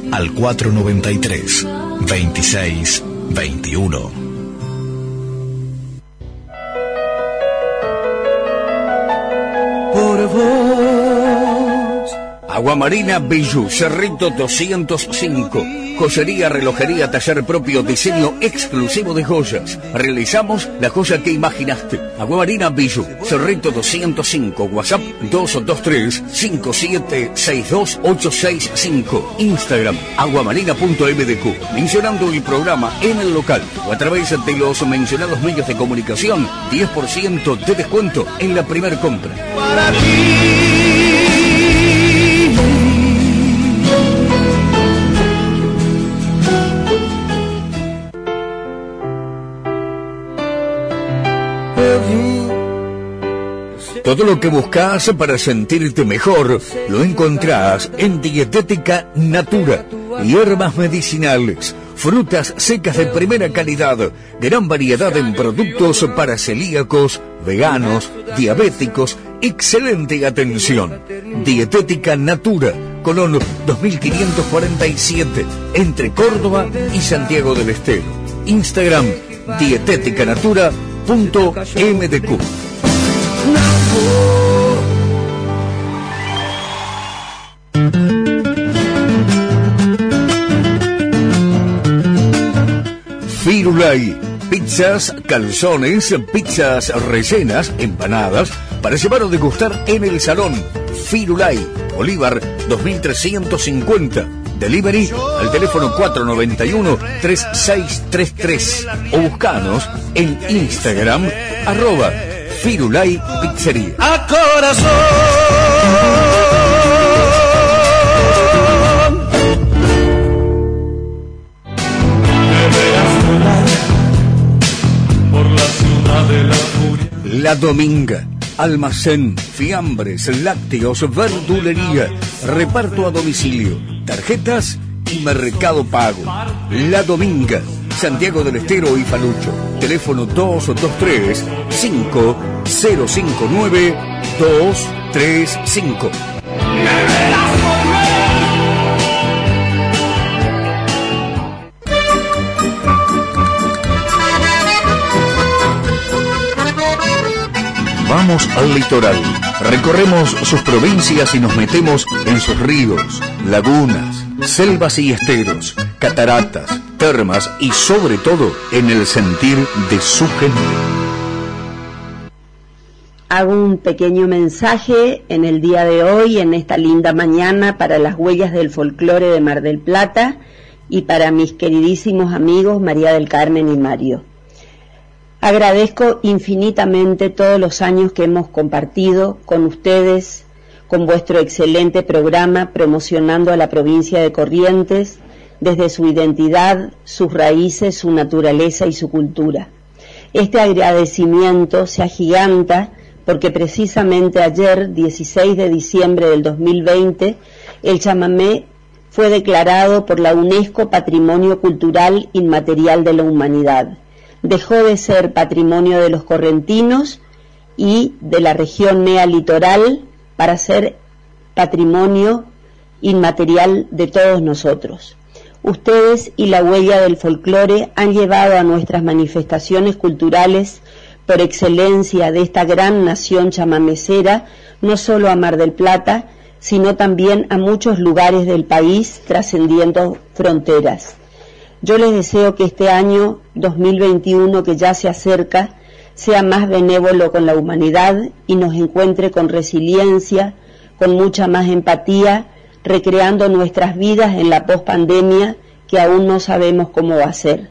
al 493 26 21. Aguamarina Bijou, Cerrito 205. Joyería, relojería, taller propio, diseño exclusivo de joyas. Realizamos la joya que imaginaste. Aguamarina Bijou, Cerrito 205, WhatsApp 223-5762-865. Instagram, aguamarina.mdq. Mencionando el programa en el local o a través de los mencionados medios de comunicación, 10% de descuento en la primera compra. Para ti. Todo lo que buscas para sentirte mejor lo encontrás en Dietética Natura. Hierbas medicinales, frutas secas de primera calidad, gran variedad en productos para celíacos, veganos, diabéticos, excelente atención. Dietética Natura, Colón 2547, entre Córdoba y Santiago del Estero. Instagram, dietéticanatura.mdq. Firulai. Pizzas, calzones, pizzas rellenas, empanadas, para llevar o degustar en el salón. Firulai, Bolívar 2350. Delivery al teléfono 491-3633 o buscanos en Instagram arroba Firulai Pizzería. A corazón. por la ciudad de la furia. La Dominga. Almacén, fiambres, lácteos, verdulería, reparto a domicilio, tarjetas y mercado pago. La Dominga, Santiago del Estero y Falucho. Teléfono 223 5059 235. Vamos al litoral. Recorremos sus provincias y nos metemos en sus ríos, lagunas, selvas y esteros, cataratas, termas y sobre todo en el sentir de su gente. Hago un pequeño mensaje en el día de hoy, en esta linda mañana, para las huellas del folclore de Mar del Plata y para mis queridísimos amigos María del Carmen y Mario. Agradezco infinitamente todos los años que hemos compartido con ustedes, con vuestro excelente programa promocionando a la provincia de Corrientes desde su identidad, sus raíces, su naturaleza y su cultura. Este agradecimiento se agiganta porque precisamente ayer, 16 de diciembre del 2020, el chamamé fue declarado por la UNESCO Patrimonio Cultural Inmaterial de la Humanidad. Dejó de ser patrimonio de los correntinos y de la región nea litoral para ser patrimonio inmaterial de todos nosotros. Ustedes y la huella del folclore han llevado a nuestras manifestaciones culturales por excelencia de esta gran nación chamamecera, no solo a Mar del Plata, sino también a muchos lugares del país, trascendiendo fronteras. Yo les deseo que este año 2021 que ya se acerca sea más benévolo con la humanidad y nos encuentre con resiliencia, con mucha más empatía, recreando nuestras vidas en la pospandemia que aún no sabemos cómo va a ser.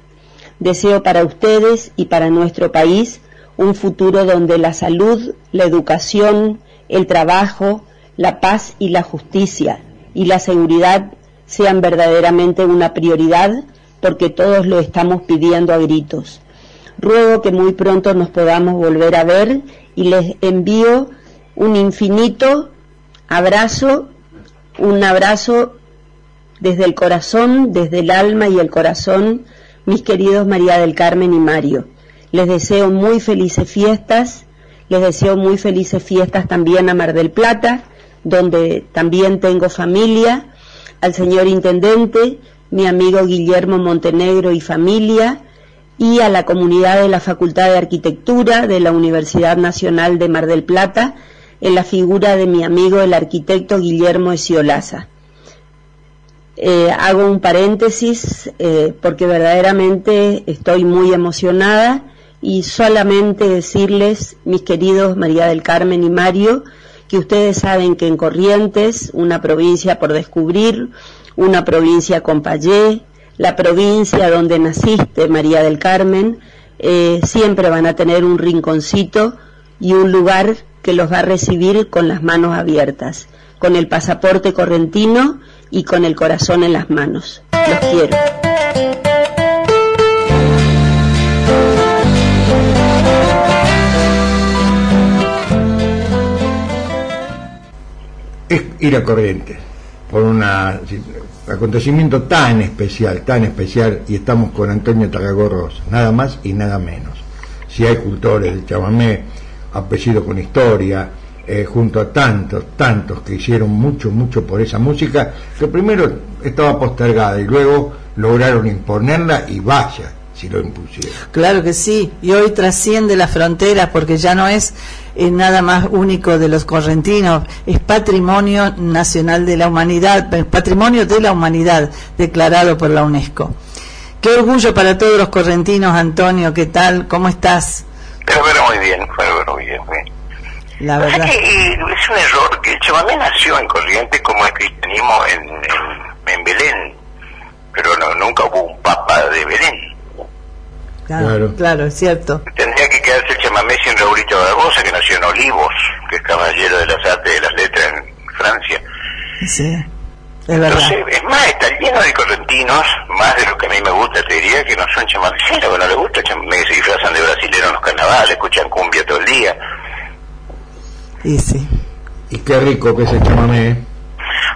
Deseo para ustedes y para nuestro país un futuro donde la salud, la educación, el trabajo, la paz y la justicia y la seguridad sean verdaderamente una prioridad porque todos lo estamos pidiendo a gritos. Ruego que muy pronto nos podamos volver a ver y les envío un infinito abrazo, un abrazo desde el corazón, desde el alma y el corazón, mis queridos María del Carmen y Mario. Les deseo muy felices fiestas, les deseo muy felices fiestas también a Mar del Plata, donde también tengo familia, al señor Intendente, mi amigo Guillermo Montenegro y familia, y a la comunidad de la Facultad de Arquitectura de la Universidad Nacional de Mar del Plata, en la figura de mi amigo el arquitecto Guillermo Esiolaza. Eh, hago un paréntesis eh, porque verdaderamente estoy muy emocionada y solamente decirles, mis queridos María del Carmen y Mario, que ustedes saben que en Corrientes, una provincia por descubrir, una provincia con Payé, la provincia donde naciste, María del Carmen, eh, siempre van a tener un rinconcito y un lugar que los va a recibir con las manos abiertas, con el pasaporte correntino y con el corazón en las manos. Los quiero. Es ir a Corrientes por un acontecimiento tan especial, tan especial, y estamos con Antonio Tagagorros, nada más y nada menos. Si hay cultores de chamamé, apellido con historia, eh, junto a tantos, tantos que hicieron mucho, mucho por esa música, que primero estaba postergada y luego lograron imponerla y vaya si lo impusieron. Claro que sí, y hoy trasciende las fronteras porque ya no es eh, nada más único de los correntinos, es patrimonio nacional de la humanidad, eh, patrimonio de la humanidad declarado por la UNESCO. Qué orgullo para todos los correntinos, Antonio, ¿qué tal? ¿Cómo estás? Pero muy bien, bueno, muy bien, muy bien. La verdad. que, es un error que el chamamé nació en Corrientes como el cristianismo en, en, en Belén, pero no, nunca hubo un papa de Belén. Claro, claro, es cierto. Tendría que quedarse el chamamé sin Raulito Barbosa, que nació en Olivos, que es caballero de las artes de las letras en Francia. Sí, es verdad. Entonces, es más, está lleno de correntinos, más de lo que a mí me gusta, te diría que no son chamameceros, que no les gusta el chamamé, se disfrazan de brasileros en los carnavales, escuchan cumbia todo el día. Y sí. Y qué rico que es el chamamé. ¿eh?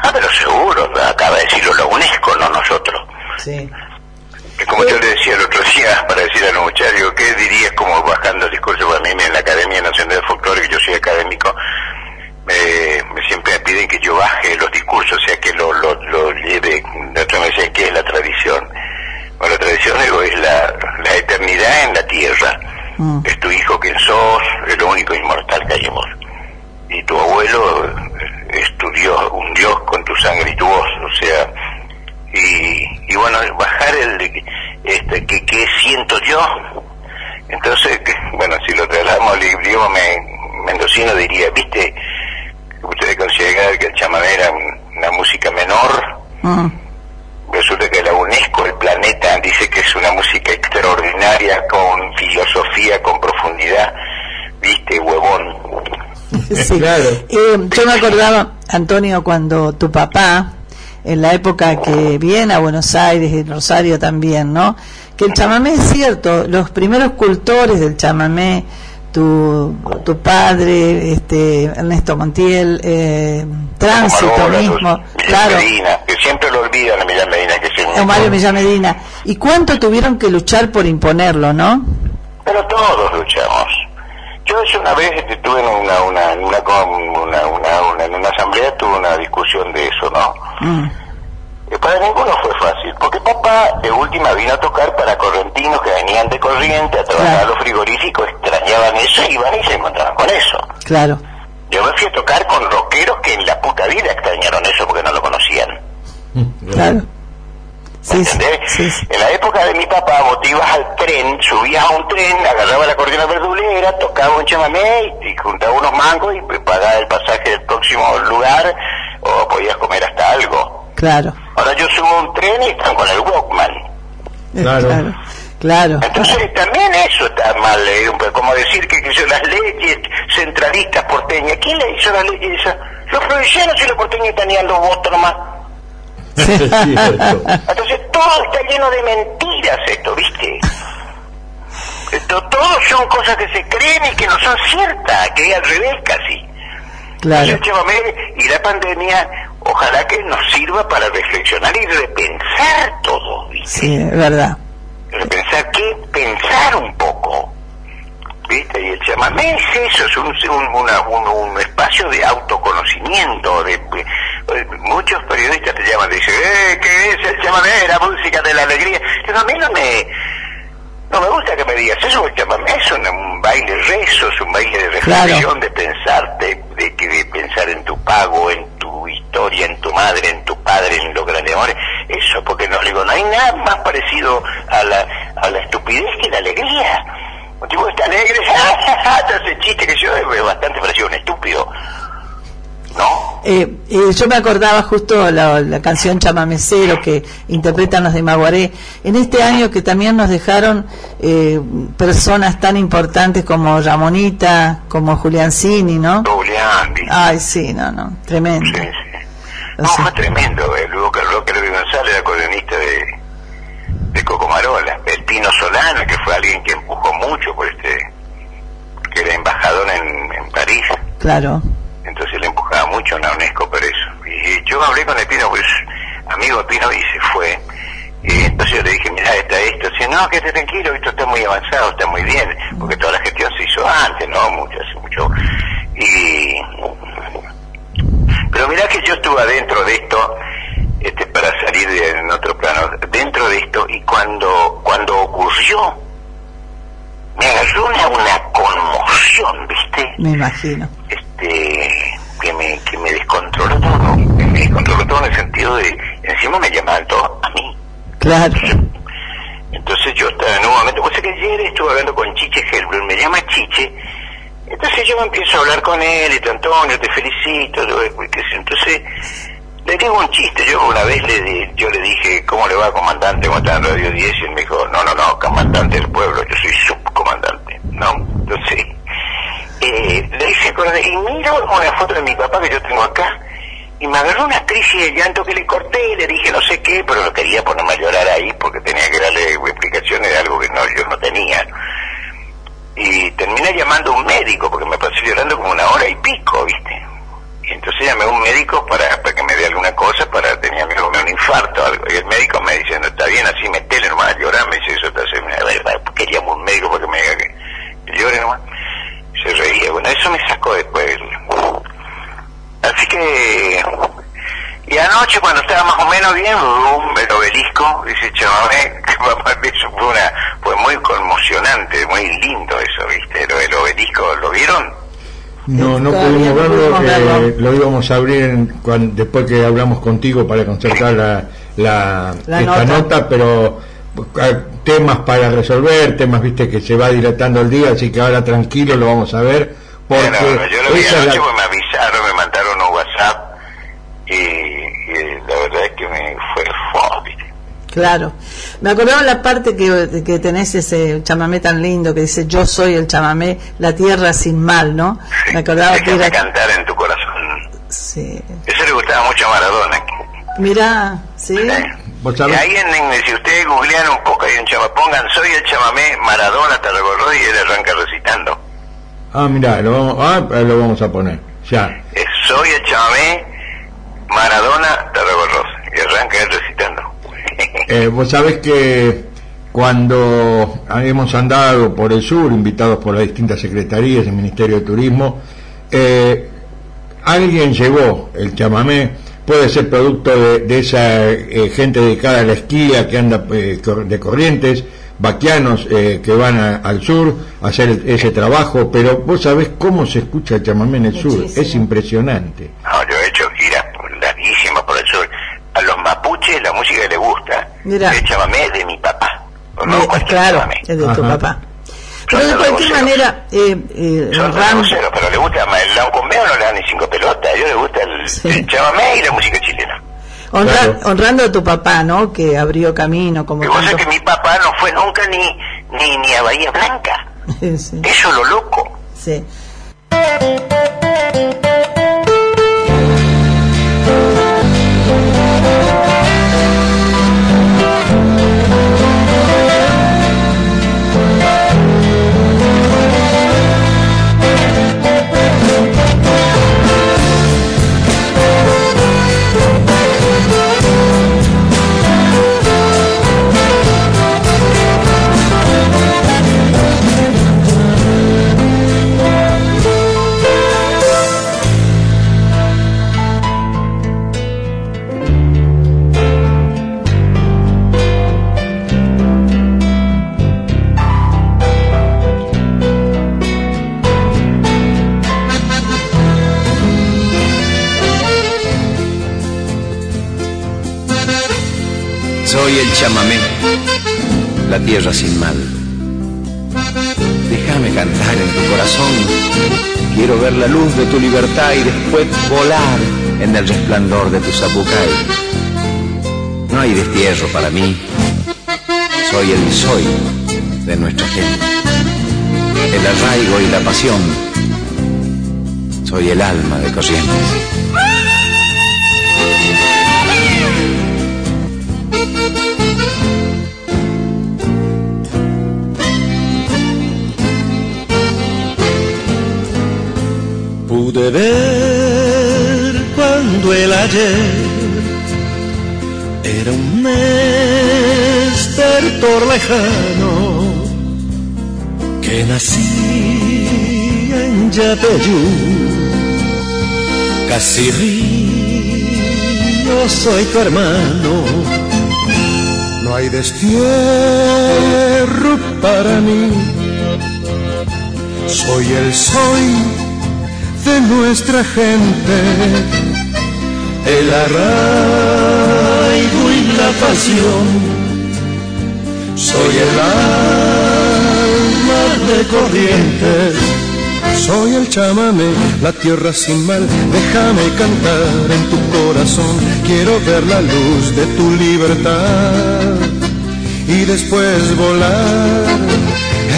Ah, pero seguro, acaba de decirlo la UNESCO, no nosotros. Sí. Que como yo le decía el otro día, para decir a los muchachos, ¿qué dirías como bajando el discurso para mí en la Academia Nacional de Folclore, que yo soy académico, me, me siempre me piden que yo baje los discursos, o sea, que lo, lo, lo lleve, la otra vez decían, ¿qué es la tradición? Bueno, la tradición, digo, es la, la eternidad en la tierra. Es tu hijo quien sos, es lo único inmortal que hay en vos. Y tu abuelo eh, es tu Dios, un Dios con tu sangre y tu voz, o sea, y, y bueno, bajar el este, que, que siento yo. Entonces, que, bueno, si lo trasladamos al idioma me- mendocino diría, viste, ustedes consideran que el chamamé era un- una música menor, Mm. resulta que la UNESCO, el planeta, dice que es una música extraordinaria, con filosofía, con profundidad, viste, huevón. Sí. Eh, yo me acordaba, Antonio, cuando tu papá, en la época que viene a Buenos Aires y Rosario también, ¿no? Que el chamamé es cierto, los primeros cultores del chamamé, tu, tu padre, este, Ernesto Montiel, eh, Tránsito mismo, Millán claro, Medina, que siempre lo olvidan a Millán Medina, que es Mario Millán Medina. ¿Y cuánto tuvieron que luchar por imponerlo, no? Pero todos luchamos. Yo eso una vez este, tuve en una, una, en una, una, una, una- en una asamblea, tuve una discusión de eso, ¿no? Mm. Y para ninguno fue fácil, porque papá de última vino a tocar para correntinos que venían de corriente a trabajar a los frigoríficos, extrañaban eso, iban y se encontraban con eso. Claro. Yo me fui a tocar con rockeros que en la puta vida extrañaron eso porque no lo conocían. Claro. ¿Entendés? En la época de mi papá, vos te ibas al tren, subías a un tren, agarraba la cortina verdulera, tocaba un chamamé y, y juntaba unos mangos y pagaba el pasaje del próximo lugar o podías comer hasta algo. Claro. Ahora yo subo a un tren y están con el Walkman. Claro. Claro. Entonces también eso está mal, eh, como decir que, que son las leyes centralistas porteñas. ¿Quién le hizo las leyes esas? Los provincianos y los porteños tenían los votos nomás. Entonces todo está lleno de mentiras esto, ¿viste? Esto, todo son cosas que se creen y que no son ciertas, que es al revés casi. Claro. Y la pandemia, ojalá que nos sirva para reflexionar y repensar todo, ¿viste? Sí, es verdad. Repensar qué, pensar un poco. ¿Viste? Y el chamamé es eso, es un, un, una- un- un espacio de autoconocimiento. De, de- muchos periodistas te llaman y dicen, eh, ¿qué es el chamamé? La música de la alegría. Pero a mí no me, no me gusta que me digas eso, el chamamé es un, un baile rezo, es un baile de reflexión, de pensarte, de, que- de pensar en tu pago, en tu historia, en tu madre, en tu padre, en los grandes amores. Eso, porque no digo, no hay nada más parecido a la, a la estupidez que la alegría. Un tipo que está alegre, te hace chiste que yo es bastante parecido un estúpido. Eh, eh, yo me acordaba justo la, la canción Chamamecero que interpretan los de Maguaré. En este año que también nos dejaron eh, personas tan importantes como Ramonita, como Julián Cini, ¿no? Julián, Ay, sí, no, no, tremendo. No, fue tremendo. Luca Roque Luis González, acordeonista de, de Cocomarola. El Pino Solano, que fue alguien que empujó mucho por este, que era embajador en, en París. Claro. Entonces le empujaba mucho a la UNESCO por eso. Y yo hablé con el Pino, pues, amigo de Pino, y se fue. Y entonces yo le dije, mira, está esto. Dice, no, quédate tranquilo, esto está muy avanzado, está muy bien, porque toda la gestión se hizo antes, ¿no? Mucho, hace mucho mucho. Y pero mirá que yo estuve adentro de esto, este, para salir de, en otro plano, dentro de esto, y cuando, cuando ocurrió, me agarró una, una conmoción, ¿viste? Me imagino. Este, que me, que me descontroló todo, me descontroló todo en el sentido de, encima me llamaban todos a mí. Claro. Entonces yo estaba en un momento, pues que ayer estuve hablando con Chiche Helbrun, me llama Chiche, entonces yo me empiezo a hablar con él, y te Antonio, te felicito, entonces le digo un chiste, yo una vez le di- yo le dije, ¿cómo le va comandante? ¿Cómo está en Radio 10? Y él me dijo, no, no, no, comandante del pueblo, yo soy subcomandante, ¿no? Entonces, eh, le hice acordar, y miro una foto de mi papá que yo tengo acá, y me agarró una crisis de llanto que le corté, le dije no sé qué, pero no quería ponerme a llorar ahí porque tenía que darle explicaciones de algo que no, yo no tenía. Y terminé llamando a un médico porque me pasé llorando como una hora y pico, ¿viste? Y entonces llamé a un médico para, para que me dé alguna cosa, para tenía miedo un infarto o algo. Y el médico me dice, no está bien así, metele nomás llorar, me dice eso, te hace, me- ¿por qué llamo a un médico para que me diga que, que llore nomás? Se reía, bueno, eso me sacó después. Así que, y anoche cuando estaba más o menos bien, boom, el obelisco, dice Chamamé, que papá, eso fue una, fue muy conmocionante, muy lindo eso, ¿viste? Lo del obelisco, ¿lo vieron? No, no pudimos no verlo, pudimos eh, lo íbamos a abrir en- cuan- después que hablamos contigo para concertar la, la, La esta nota. nota, pero eh, temas para resolver, temas, viste, que se va dilatando el día, así que ahora tranquilo lo vamos a ver, porque Bueno, yo lo vi anoche la- me avisaron, me mandaron un WhatsApp y, y la verdad es que me fue. Claro. Me acordaba la parte que, que tenés ese chamamé tan lindo que dice yo soy el chamamé, la tierra sin mal, ¿no? Me acordaba que era... cantar en tu corazón. Sí. Eso le gustaba mucho a Maradona. Mirá, ¿sí? ¿Vos Y sabés? ahí en, en- si ustedes googlean un poco, hay un chama, pongan soy el chamamé, Maradona te recordó y él arranca recitando. Ah, mira, lo vamos, ah, lo vamos a poner, ya. Es soy el chamamé, Maradona te recordó y arranca él recitando. Eh, vos sabés que cuando hemos andado por el sur, invitados por las distintas secretarías del Ministerio de Turismo, eh, alguien llevó el chamamé, puede ser producto de, de esa eh, gente dedicada a la esquía que anda eh, de corrientes, vaquianos eh, que van a- al sur a hacer ese trabajo, pero vos sabés cómo se escucha el chamamé en el sur, es impresionante. No, yo he hecho giras por- larguísimas por el sur. A los la música les gusta. Mira. El chamamé es de mi papá. No claro, chamamé. es de tu Ajá. papá. Pero de cualquier manera, eh, eh, Son Ram- revoceros, pero le gusta más el laucombeo no le dan ni cinco pelotas. A ellos les gusta el, Sí. el chamamé y la música chilena. honra- Claro. honrando a tu papá, ¿no? Que abrió camino como tanto. que mi papá no fue nunca ni, ni, ni a Bahía Blanca. sí, Eso es lo loco. sí. Sin mal. Déjame cantar en tu corazón. Quiero ver la luz de tu libertad y después volar en el resplandor de tu zapucay. No hay destierro para mí. Soy el soy de nuestra gente. El arraigo y la pasión. Soy el alma de Corrientes. Era un estertor lejano que nacía en ya casi río, soy tu hermano. No hay destierro para mí, soy el soy de nuestra gente, el arraigo y la pasión, soy el alma de corrientes soy el chamame, la tierra sin mal, déjame cantar en tu corazón. Quiero ver la luz de tu libertad y después volar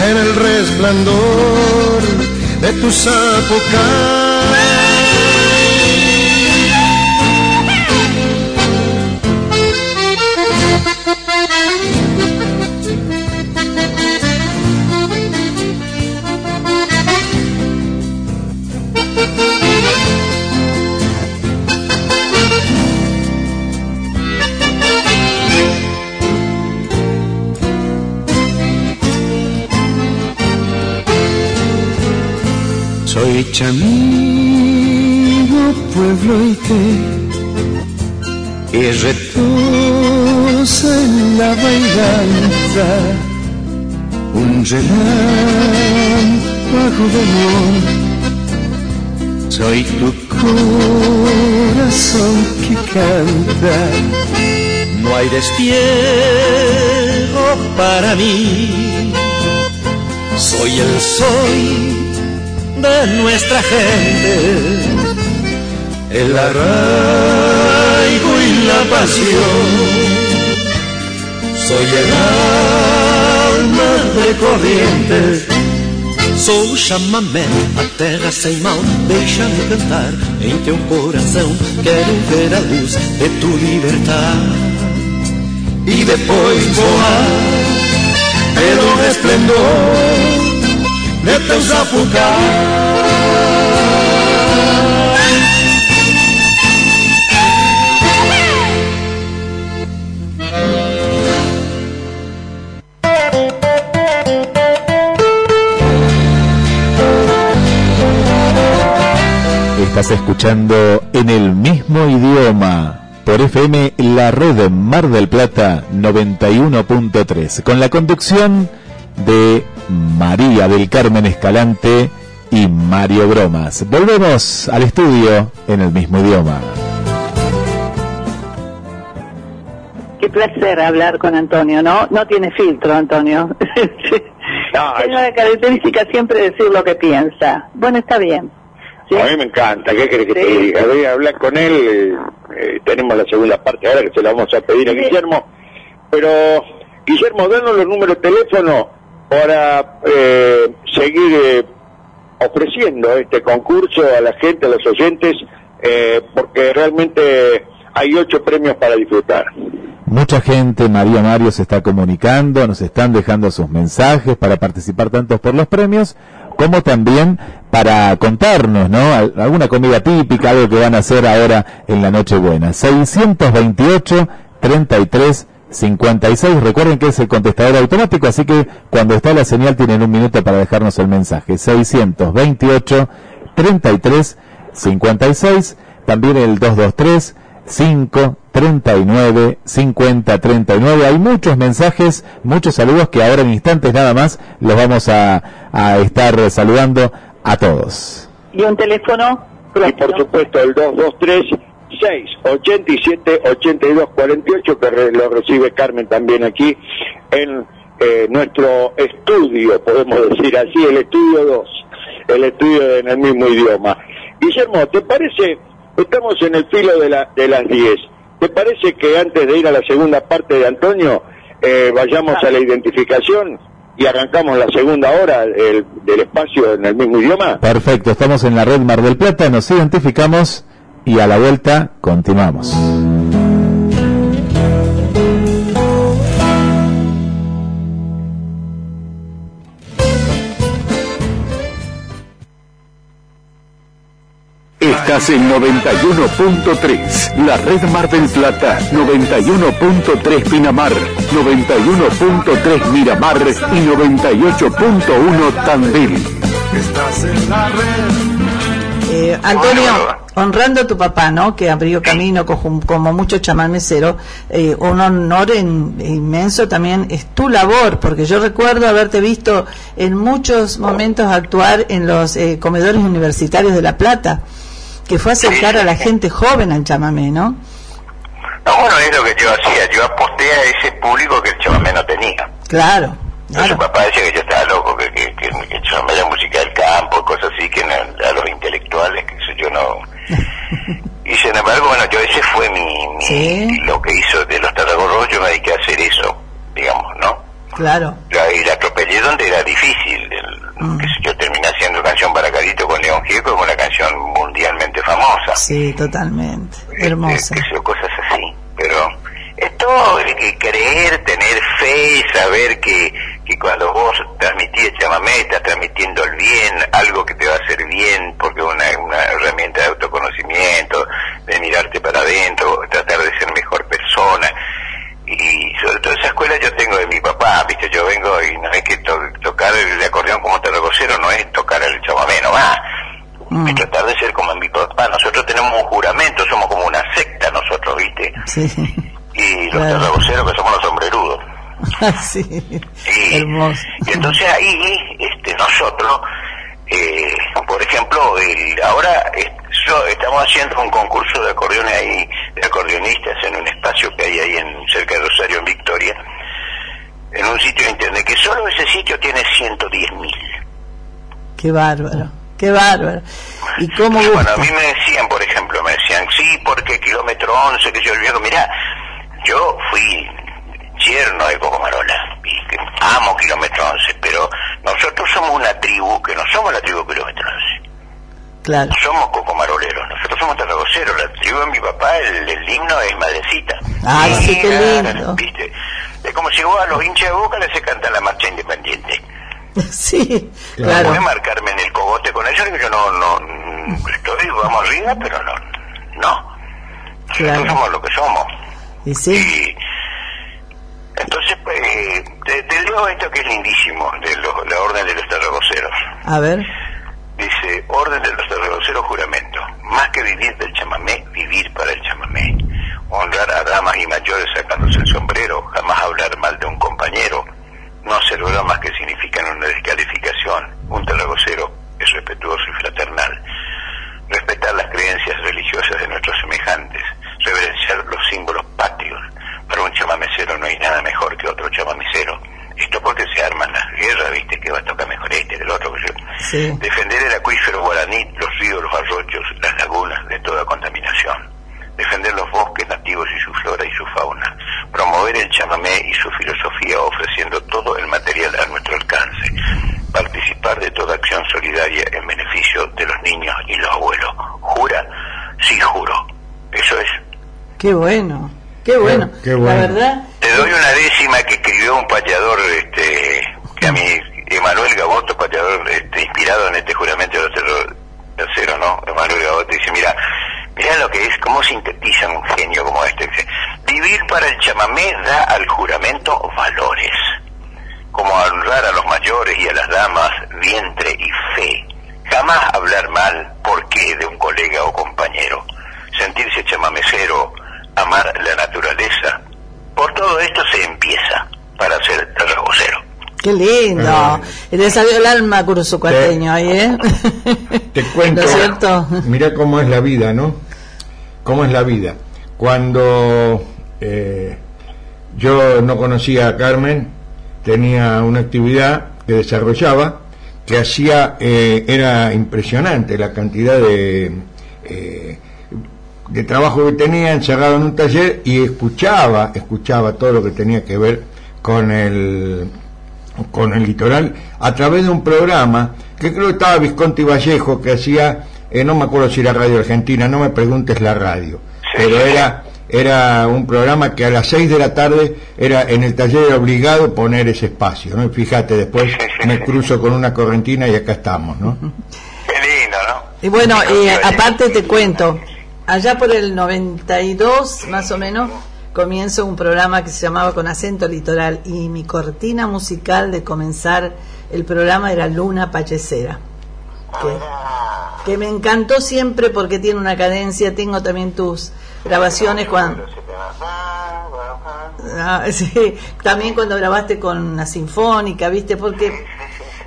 en el resplandor de tu zapucay. Soy chamino, pueblo y que y retosa en la bailanza un relámpago de amor. Soy tu corazón que canta. No hay destierro para mí. Soy el soy de nuestra gente, el arraigo y la pasión. Soy el alma de corrientes, sou chamamé, a terra sem mal, deixa-me cantar em teu coração. Quero ver a luz de tu libertad e depois voar pelo resplendor Estás escuchando en el mismo idioma por FM la red Mar del Plata 91.3 con la conducción de María del Carmen Escalante y Mario Bromas. Volvemos al estudio en el mismo idioma. Qué placer hablar con Antonio, ¿no? No tiene filtro, Antonio. Tiene la característica siempre decir lo que piensa. Bueno, está bien. A mí me encanta, ¿qué querés que te diga? Voy a hablar con él, eh, eh, tenemos la segunda parte ahora que se la vamos a pedir a Guillermo, pero Guillermo, danos los números de teléfono para eh, seguir eh, ofreciendo este concurso a la gente, a los oyentes, eh, porque realmente hay ocho premios para disfrutar. Mucha gente, María Mario, se está comunicando, nos están dejando sus mensajes para participar tanto por los premios como también para contarnos, ¿no? Alguna comida típica, algo que van a hacer ahora en la Nochebuena. 628 33 56. Recuerden que es el contestador automático, así que cuando está la señal tienen un minuto para dejarnos el mensaje. 628 33 56. También el 223 5 39 50 39. Hay muchos mensajes, muchos saludos que ahora en instantes nada más los vamos a, a estar saludando a todos. ¿Y un teléfono? Y por supuesto el 223 6 87 82 48 que lo recibe Carmen también aquí en eh, nuestro estudio, podemos decir así, el estudio 2, el estudio en el mismo idioma. Guillermo, ¿te parece? Estamos en el filo de, la, de las 10. ¿Te parece que antes de ir a la segunda parte de Antonio, eh, vayamos a la identificación y arrancamos la segunda hora del espacio en el mismo idioma? Perfecto, estamos en la red Mar del Plata, nos identificamos y a la vuelta continuamos. Estás en 91.3, la red Mar del Plata, 91.3 Pinamar, 91.3 Miramar y 98.1 Tandil. estás en la red. Eh, Antonio, honrando a tu papá, ¿no? Que abrió camino como, como mucho chamán mesero, eh, un honor en- inmenso también es tu labor, porque yo recuerdo haberte visto en muchos momentos actuar en los eh, comedores universitarios de La Plata, que fue acercar a la gente joven al chamamé, ¿no? No, bueno, es lo que yo hacía. Yo aposté a ese público que el chamamé no tenía. Claro, Entonces, Su papá decía que yo estaba loco, que, que, que, que el chamamé era música del campo, cosas así, que no- a los intelectuales, que eso yo no... Y sin embargo, bueno, yo ese fue mi, mi- lo que hizo de los Tarragorros, yo me dediqué a hacer eso, digamos, ¿no? Claro. La- y la atropellé donde era difícil. el- Mm. sé yo terminé haciendo canción para Carito con León Gieco, como una canción mundialmente famosa. Sí, totalmente. Hermosa. qué sé yo, cosas así. Pero es todo el que creer, tener fe, saber que, que cuando vos transmitís el chamamé, estás transmitiendo el bien, algo que te va a hacer bien, porque es una, una herramienta de autoconocimiento, de mirarte para adentro, tratar de ser mejor persona. Y sobre todo esa escuela yo tengo de mi papá, viste, yo vengo y no es que to- tocar el acordeón como tarragocero, no es tocar el chamamé nomás, es tratar de ser como mi papá. Nosotros tenemos un juramento, somos como una secta nosotros, viste, Sí. y los Claro. que somos los sombrerudos. sí. Hermoso. Y entonces ahí, este, nosotros, eh, por ejemplo, el- ahora yo- estamos haciendo un concurso de acordeones ahí, de acordeonistas en un espacio que hay ahí en cerca de Rosario, en Victoria, en un sitio de internet, que solo ese sitio tiene 110 mil. Qué bárbaro. Qué bárbaro. ¿Y cómo Bueno, a mí me decían, por ejemplo, me decían, sí, porque kilómetro 11, que yo viejo, mira, yo fui yerno de Cocomarola, y que amo kilómetro 11, pero nosotros somos una tribu, que no somos la tribu kilómetro 11. Claro. No somos cocomaroleros, nosotros somos tarragoceros, la tribu de mi papá, el, el himno es Madrecita. Ay, sí, qué Claro, lindo. ¿Viste? Es como si vos a los hinchas de boca les cantar la marcha independiente. Sí, No claro. puede marcarme en el cogote con ellos, que yo no, no, estoy, vamos arriba, pero no, no. Nosotros Claro. somos lo que somos. Y sí. Entonces, pues, te, te leo esto que es lindísimo, de lo- la orden de los tarragoceros. A ver. Dice, orden de los tarragoceros juramento, más que vivir del chamamé, vivir para el chamamé. Honrar a damas y mayores sacándose el sombrero, jamás hablar mal de un compañero, no hacer bromas que significan una descalificación. Un tarragocero es respetuoso y fraternal. Respetar las creencias religiosas de nuestros semejantes, reverenciar los símbolos patrios. Para un chamamecero no hay nada mejor que otro chamamecero. Esto porque se arman las guerras, viste, que va a tocar mejor este, del otro que yo. Sí. Defender el acuífero guaraní, los ríos, los arroyos, las lagunas de toda contaminación. Defender los bosques nativos y su flora y su fauna. Promover el chamamé y su filosofía ofreciendo todo el material a nuestro alcance. Participar de toda acción solidaria en beneficio de los niños y los abuelos. ¿Jura? Sí, juro. Eso es. Qué bueno. Qué bueno. qué bueno. La verdad. Te doy una décima que escribió un payador, este, que a mí, Emanuel Gaboto, payador, este, inspirado en este juramento de tercero, tercero, ¿no? Emanuel Gaboto dice, mira, mira lo que es, cómo sintetizan un genio como este. Dice, vivir para el chamamé da al juramento valores, como honrar a los mayores y a las damas, vientre y fe. Jamás hablar mal, por qué, de un colega o compañero. Sentirse chamamecero, amar la naturaleza. Por todo esto se empieza para ser tarragocero. Qué lindo. Y le salió el alma curuzucuateño ahí, ¿eh? Te cuento, ¿No es cierto? mira cómo es la vida, ¿no? Cómo es la vida. Cuando eh, yo no conocía a Carmen, tenía una actividad que desarrollaba que hacía, eh, era impresionante la cantidad de, eh, de trabajo que tenía encerrado en un taller y escuchaba, escuchaba todo lo que tenía que ver con el con el litoral a través de un programa que creo que estaba Visconti Vallejo que hacía, eh, no me acuerdo si era Radio Argentina, no me preguntes la radio, pero era era un programa que a las 6 de la tarde era en el taller era obligado poner ese espacio, ¿no? Y fíjate, después me cruzo con una correntina y acá estamos, ¿no? Y bueno, eh, aparte te cuento, allá por el 92 más o menos comienzo un programa que se llamaba Con acento litoral y mi cortina musical de comenzar el programa era Luna Pachecera. que, que me encantó siempre porque tiene una cadencia. Tengo también tus grabaciones cuando... Ah, también cuando grabaste con la sinfónica, ¿viste? Porque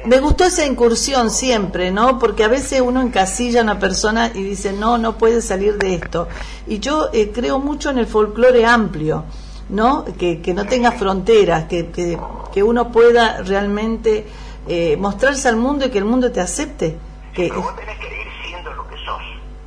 me gustó esa incursión siempre, ¿no? Porque a veces uno encasilla a una persona y dice, no, no puede salir de esto. Y yo eh, creo mucho en el folclore amplio, ¿no? Que, que no tenga fronteras, que, que, que uno pueda realmente eh, mostrarse al mundo y que el mundo te acepte. Que, Vos tenés que ir siendo lo que sos.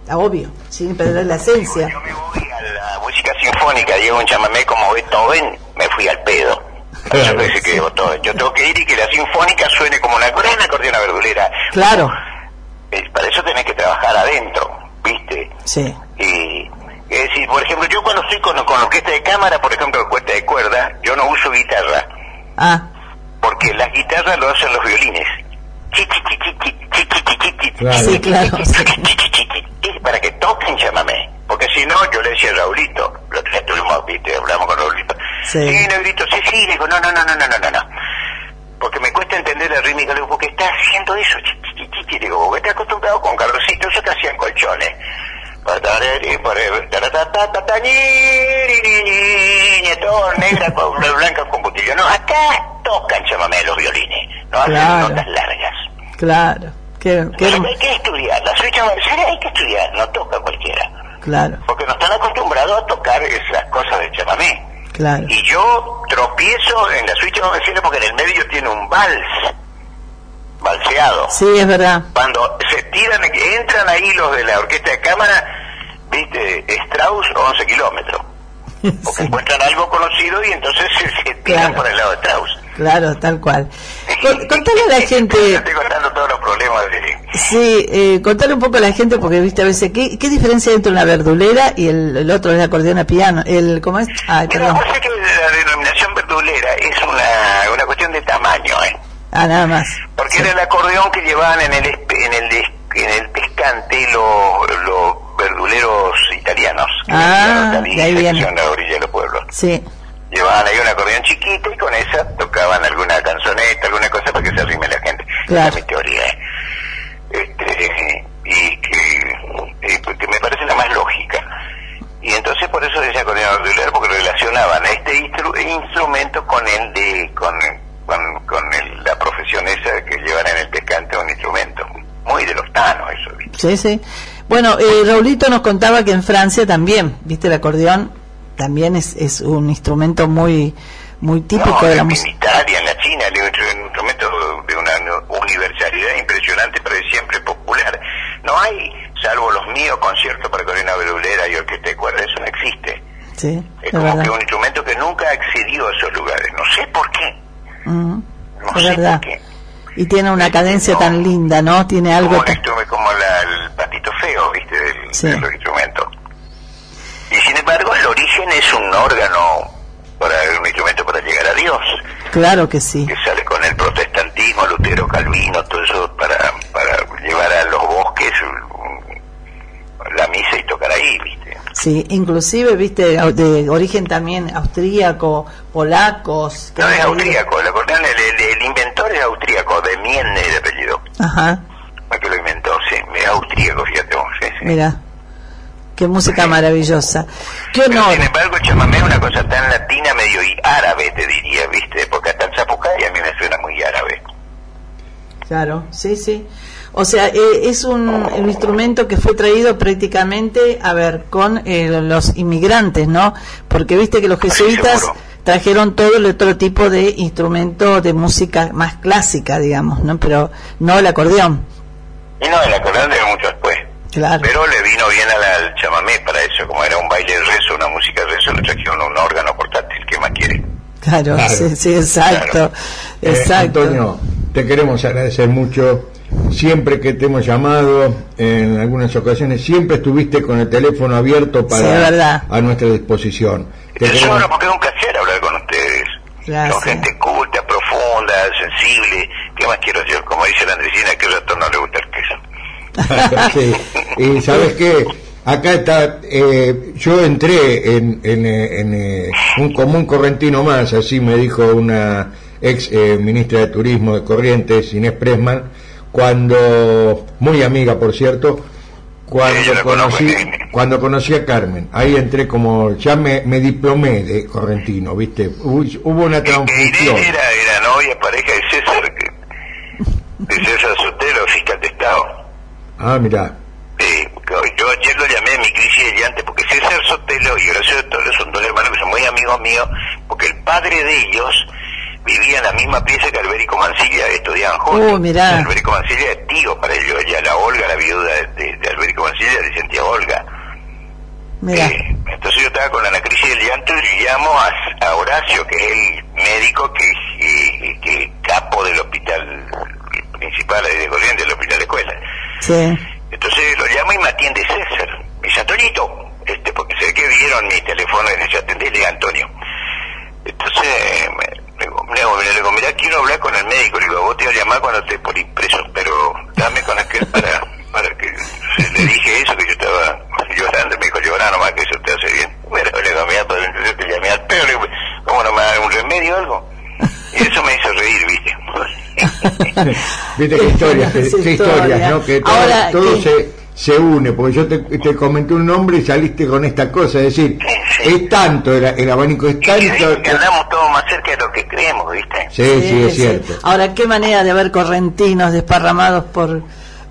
Ah, obvio, sin perder la esencia. Yo me voy a la música sinfónica, llevo un chamamé como Beethoven, me fui al pedo. Que. Yo tengo que ir y que la sinfónica suene como una gran acordeona verdulera. Claro, Eh, Para eso tenés que trabajar adentro, ¿viste? sí. Y, es decir, por ejemplo, yo cuando estoy con, con orquesta de cámara, por ejemplo, orquesta de cuerda, yo no uso guitarra, Ah, porque las guitarras lo hacen los violines. Claro. Sí, claro. Y para que toquen, llámame. Porque si no, yo le decía a Raulito, lo estuvimos, viste, hablamos con Raulito. Sí, sí Negrito, sí, sí, le digo, no, no, no, no, no, no, no. Porque me cuesta entender la rítmica, le digo, porque está haciendo eso, chichichichi, digo, porque está acostumbrado con Carlosito, eso que hacían colchones. Todo negra, blanca con botillo. No, acá tocan, llámame, los violines. No hacen notas largas claro. Qué, hay que estudiar, la suite chamamé hay que estudiar, no toca cualquiera. Claro, Porque no están acostumbrados a tocar esas cosas de chamamé. claro. Y yo tropiezo en la suite chamamé porque en el medio tiene un vals, valseado. Sí, es verdad. Cuando se tiran, entran ahí los de la orquesta de cámara, viste, Strauss 11 kilómetros. Porque encuentran algo conocido y entonces se, se tiran Claro. por el lado de Strauss. Claro, tal cual. Con- contale a la gente, Estoy contando todos los problemas de... sí, eh, contale un poco a la gente, porque viste a veces, ¿qué, qué diferencia hay entre una verdulera y el, el otro es el acordeón a piano? El, ¿Cómo es? Mira, perdón. sabés que la denominación verdulera es una, una cuestión de tamaño, ¿eh? Ah, nada más. Porque era el acordeón que llevaban en el en el en el pescante los los verduleros italianos. que Ah, de ahí viene. la orilla de los pueblos. Sí, Llevaban ahí un acordeón chiquito y con esa tocaban alguna canzoneta, alguna cosa para que se arrime la gente. Claro. Esa es mi teoría. ¿eh? Este, y que, eh, que me parece la más lógica. Y entonces por eso decía acordeón verdulero, porque relacionaban este instru- instrumento con el de, con, con, con el- la profesión esa que llevan en el pescante un instrumento. Muy de los tanos eso. ¿viste? sí, sí. Bueno, eh, Raulito nos contaba que en Francia también, viste, el acordeón también es, es un instrumento muy muy típico No, de la en música. Italia, en la China, es un instrumento de una universalidad impresionante, pero es siempre popular. No hay, salvo los míos, conciertos para corona verdulera y orquesta de cuerda, eso no existe. Sí, Es como verdad. que un instrumento que nunca accedió a esos lugares. No sé por qué. No es sé verdad. por qué. Y tiene una cadencia tan linda, ¿no? Tiene algo Como, tan... instrumento, como la- el patito feo, ¿viste? Del, Sí. de los instrumentos. Y sin embargo, el origen es un órgano, para un instrumento para llegar a Dios. Claro que sí. que sale con el protestantismo, Lutero, Calvino, todo eso para, para llevar a los bosques la misa y tocar ahí, ¿viste? Sí, inclusive, viste, de origen también austríaco, polacos. que No es austríaco, el acordeón, el, el- el inventor es austríaco, de Mienne de apellido, Ajá, el que lo inventó, sí, es austríaco, fíjate vos, sí, sí. mira. Qué música maravillosa. Qué Pero sin embargo, chamamé es una cosa tan latina, medio y árabe, te diría, ¿viste? Porque hasta el zapucay a mí me suena muy árabe. Claro, sí, sí. O sea, eh, es un, un instrumento que fue traído prácticamente, a ver, con eh, los inmigrantes, ¿no? Porque viste que los jesuitas trajeron todo el otro tipo de instrumento de música más clásica, digamos, ¿no? Pero no el acordeón. Y no, el acordeón de mucho después. Claro. Pero le vino bien al, al chamamé para eso, como era un baile de rezo, una música de rezo, le trajeron un órgano portátil, ¿qué más quiere? Claro, Claro. sí, sí, exacto. Eh, Exacto. Antonio, te queremos agradecer mucho. Siempre que te hemos llamado, en algunas ocasiones, siempre estuviste con el teléfono abierto para Sí, a nuestra disposición. Te queremos- ahora porque es un placer hablar con ustedes. Gracias. Son gente culta, profunda, sensible. ¿Qué más quiero yo? Como dice la Andresina, que ratón no le gusta el queso. Sí. Y sabes qué, acá está, eh, yo entré en, en, eh, en, eh, un común correntino más, así me dijo una ex eh, ministra de Turismo de Corrientes, Inés Pressman, cuando, muy amiga por cierto, cuando conocí, cuando conocí a Carmen, ahí entré como, ya me, me diplomé de correntino, ¿viste? Hubo una transfusión. Era, era novia, pareja de César, de César Sotelo, fiscal de Estado. Ah, mira. Sí, yo ayer lo llamé mi crisis de llante porque César Sotelo y Horacio Sotelo son dos hermanos que son muy amigos míos, porque el padre de ellos vivía en la misma pieza que Alberico Mancilla, estudiaban juntos. Oh, mirá. Alberico Mancilla es tío para ellos, ya la Olga, la viuda de, de Alberico Mancilla, le decían tía Olga. Mira. Eh, entonces yo estaba con la crisis del llanto y llamo a, a Horacio, que es el médico que es que, capo del hospital principal de Corrientes, del hospital de escuela. Sí. Entonces lo llamo y me atiende César. Me dice, Antonito, este, porque sé que vieron mi teléfono y le dice, atendele Antonio. Entonces le digo, le digo, mira, quiero hablar con el médico. Le digo, vos te voy a llamar cuando te por impreso, pero dame con aquel para, para que le dije eso, que yo estaba llorando. Me dijo, llorar nomás, que eso te hace bien. Bueno, le digo, mira, pues entonces te llamé al perro. Le digo, ¿cómo no me da un remedio o algo? Y eso me hizo reír, ¿viste? Viste qué historias, qué, qué historias, ¿no? Que todo, Ahora, todo se, se une, porque yo te, te comenté un nombre y saliste con esta cosa, es decir, es tanto, el, el abanico es tanto... Que andamos todos más cerca de lo que creemos, ¿viste? Sí, sí, es cierto. Ahora, qué manera de haber correntinos desparramados por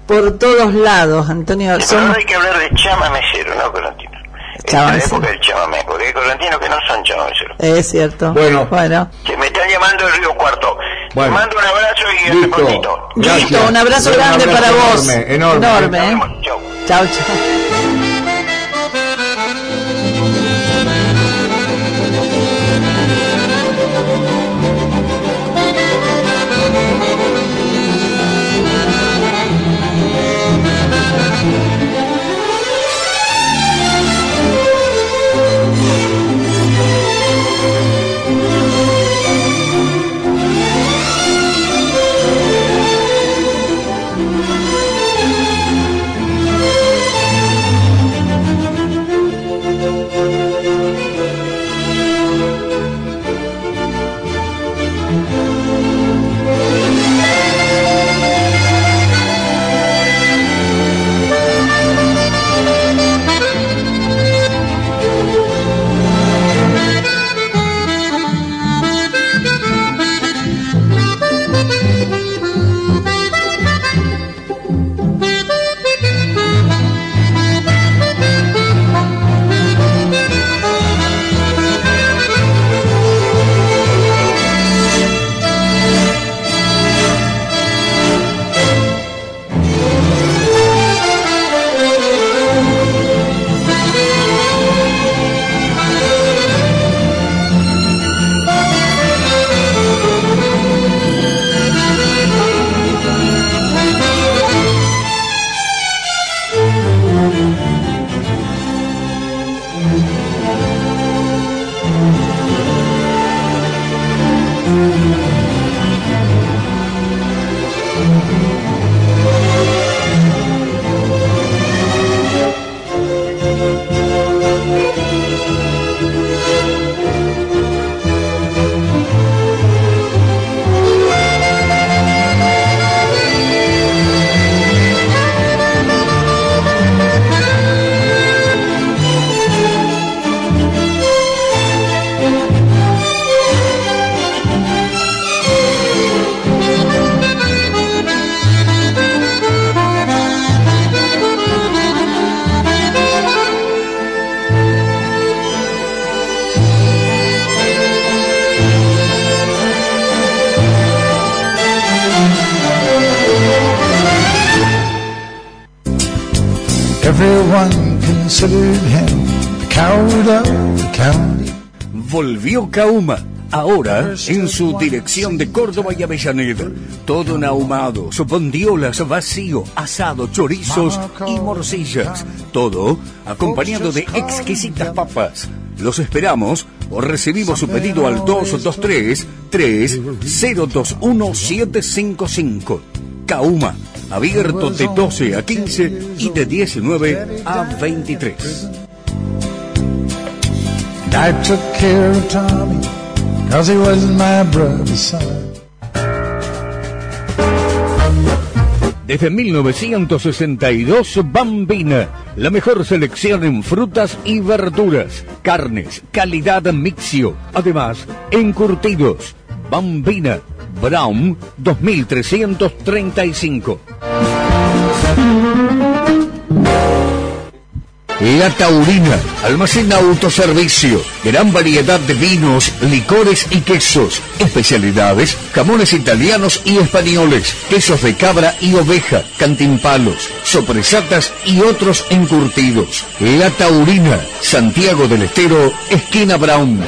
por todos lados, Antonio. Pero Son ahora hay que hablar de chamamecero, no correntino. Es la época del chamamé, porque hay correntinos que no son chamameceros. es cierto. Bueno. bueno. Que me están llamando del Río Cuarto. Bueno. Te mando un abrazo y hasta Listo. Listo, un abrazo Un grande abrazo para vos. enorme, enorme. Enorme, ¿eh? Chau. Chao, Kauma. Ahora en su dirección de Córdoba y Avellaneda. Todo en ahumados, bondiolas, vacío, asado, chorizos y morcillas. Todo acompañado de exquisitas papas. Los esperamos o recibimos su pedido al 223 3021 755. Kauma, abierto de 12 a 15 y de 19 a 23. I took care of Tommy, cause he was my brother's son. Desde 1962, Bambina, la mejor selección en frutas y verduras, carnes, calidad mixio, además, encurtidos. Bambina, Brown 2335. La Taurina, almacén autoservicio, gran variedad de vinos, licores y quesos, especialidades, jamones italianos y españoles, quesos de cabra y oveja, cantimpalos, sopresatas y otros encurtidos. La Taurina, Santiago del Estero, esquina Brown.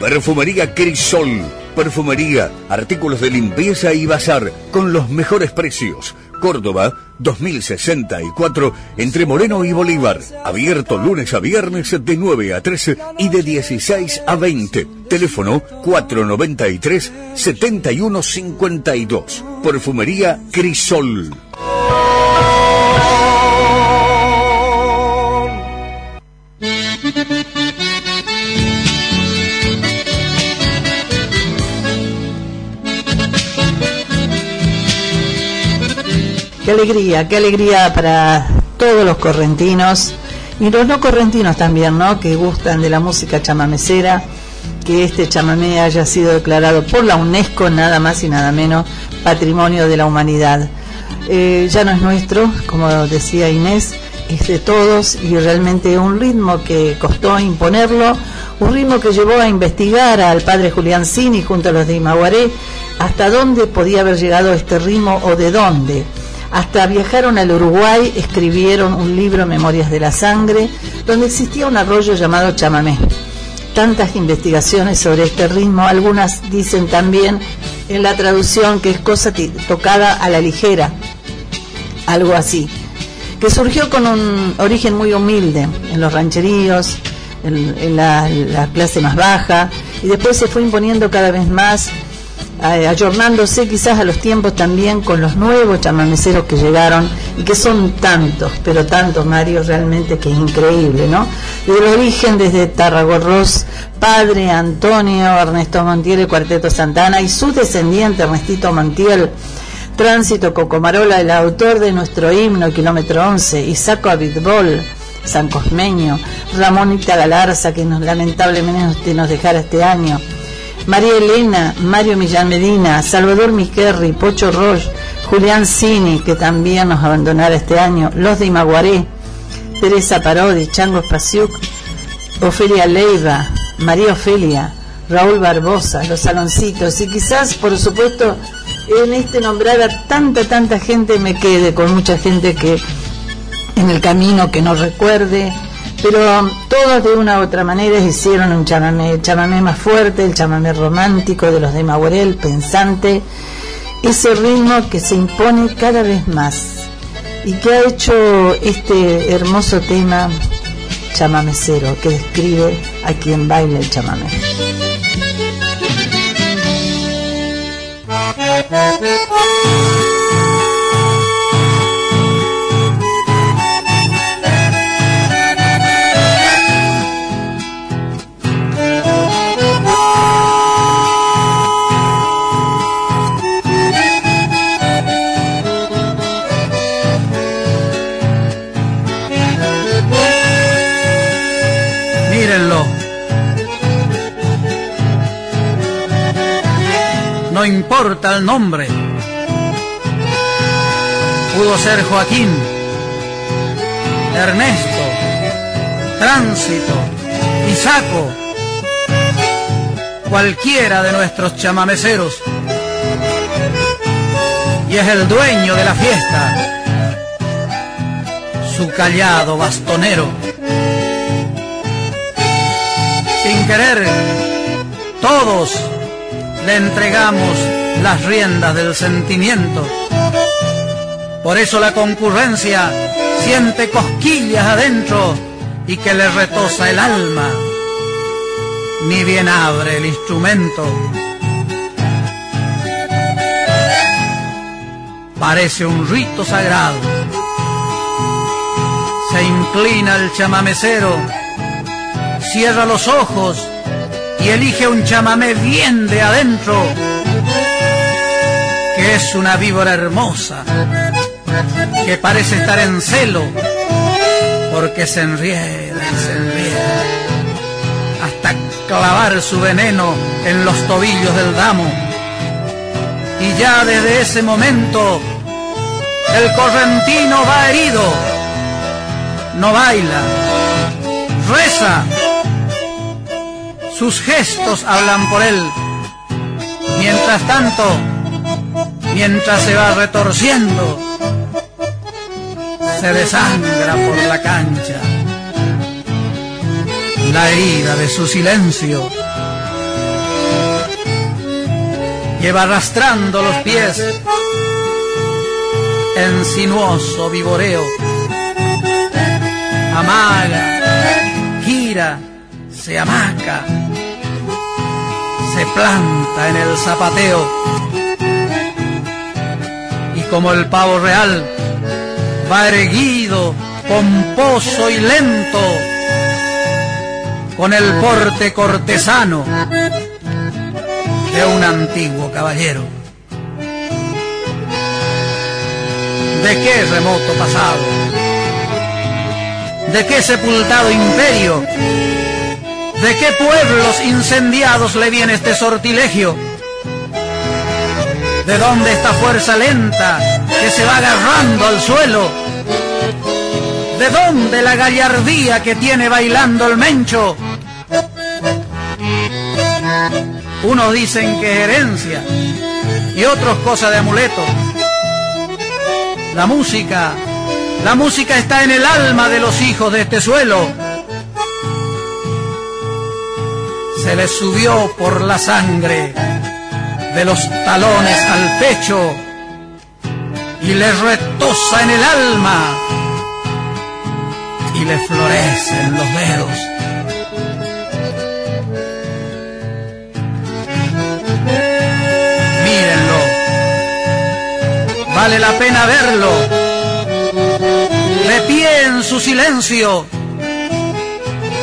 Perfumería Crisol. Perfumería, artículos de limpieza y bazar con los mejores precios. Córdoba, 2064, entre Moreno y Bolívar. Abierto lunes a viernes de 9 a 13 y de 16 a 20. Teléfono 493-7152. Perfumería Crisol. Qué alegría, qué alegría para todos los correntinos y los no correntinos también, ¿no? Que gustan de la música chamamecera, que este chamamé haya sido declarado por la UNESCO, nada más y nada menos, Patrimonio de la Humanidad. Eh, ya no es nuestro, como decía Inés, es de todos y realmente un ritmo que costó imponerlo, un ritmo que llevó a investigar al padre Julián Cini junto a los de Imaguaré hasta dónde podía haber llegado este ritmo o de dónde. Hasta viajaron al Uruguay, escribieron un libro, Memorias de la Sangre, donde existía un arroyo llamado chamamé. Tantas investigaciones sobre este ritmo, algunas dicen también en la traducción que es cosa tocada a la ligera, algo así, que surgió con un origen muy humilde en los rancheríos, en, la, la clase más baja, y después se fue imponiendo cada vez más ayornándose quizás a los tiempos también con los nuevos chamameceros que llegaron y que son tantos, pero tantos, Mario, realmente que es increíble, ¿no? Desde el origen, desde Tarragorros, padre Antonio Ernesto Montiel, el Cuarteto Santana y su descendiente Ernestito Montiel, Tránsito Cocomarola, el autor de nuestro himno, Kilómetro 11, Isaco Abitbol, San Cosmeño, Ramonita Galarza, que nos, lamentablemente nos dejara este año, María Elena, Mario Millán Medina, Salvador Miquerri, Pocho Roche, Julián Cini, que también nos abandonara este año, los de Imaguaré, Teresa Parodi, Chango Spasiuk, Ofelia Leiva, María Ofelia, Raúl Barbosa, los saloncitos. Y quizás, por supuesto, en este nombrar a tanta, tanta gente me quede con mucha gente que en el camino que no recuerde, pero todos de una u otra manera hicieron un chamamé, chamamé más fuerte, el chamamé romántico de los de Maurel, pensante, ese ritmo que se impone cada vez más y que ha hecho este hermoso tema chamamecero que describe a quien baila el chamamé. Importa el nombre. Pudo ser Joaquín, Ernesto, Tránsito, Isaco, cualquiera de nuestros chamameceros. Y es el dueño de la fiesta, su callado bastonero. Sin querer, todos le entregamos las riendas del sentimiento. Por eso la concurrencia siente cosquillas adentro y que le retosa el alma. Ni bien abre el instrumento. Parece un rito sagrado. Se inclina el chamamecero, cierra los ojos y elige un chamamé bien de adentro, es una víbora hermosa, que parece estar en celo, porque se enrieda y se hasta clavar su veneno en los tobillos del damo. Y ya desde ese momento el correntino va herido, no baila, reza, sus gestos hablan por él. Mientras tanto, mientras se va retorciendo, se desangra por la cancha. La herida de su silencio lleva arrastrando los pies en sinuoso vivoreo. Amaga, gira, se amaca, se planta en el zapateo. Como el pavo real va erguido, pomposo y lento, con el porte cortesano de un antiguo caballero. ¿De qué remoto pasado? ¿De qué sepultado imperio? ¿De qué pueblos incendiados le viene este sortilegio? ¿De dónde esta fuerza lenta que se va agarrando al suelo? ¿De dónde la gallardía que tiene bailando el mencho? Unos dicen que es herencia y otros cosa de amuleto. La música, la música está en el alma de los hijos de este suelo. Se les subió por la sangre de los talones al pecho y les retosa en el alma y le florecen los dedos. Mírenlo, vale la pena verlo, de pie en su silencio,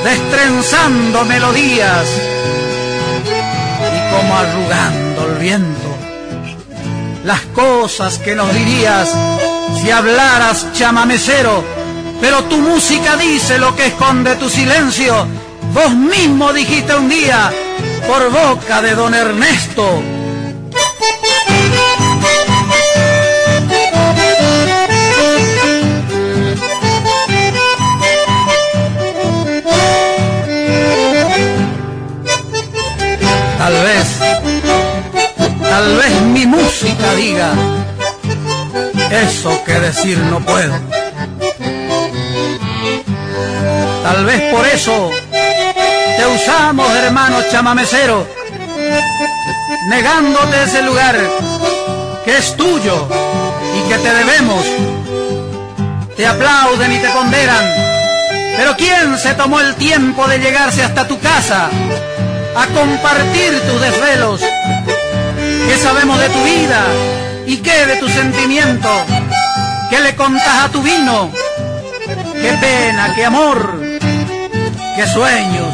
destrenzando melodías y como arrugando el viento. Las cosas que nos dirías si hablaras chamamecero, pero tu música dice lo que esconde tu silencio. Vos mismo dijiste un día, por boca de don Ernesto, Tal vez, tal vez mi música diga eso que decir no puedo. Tal vez por eso te usamos, hermano chamamecero, negándote ese lugar que es tuyo y que te debemos. Te aplauden y te condenan, pero ¿quién se tomó el tiempo de llegarse hasta tu casa a compartir tus desvelos? ¿Qué sabemos de tu vida y qué de tu sentimiento? ¿Qué le contás a tu vino? ¿Qué pena, qué amor, qué sueños?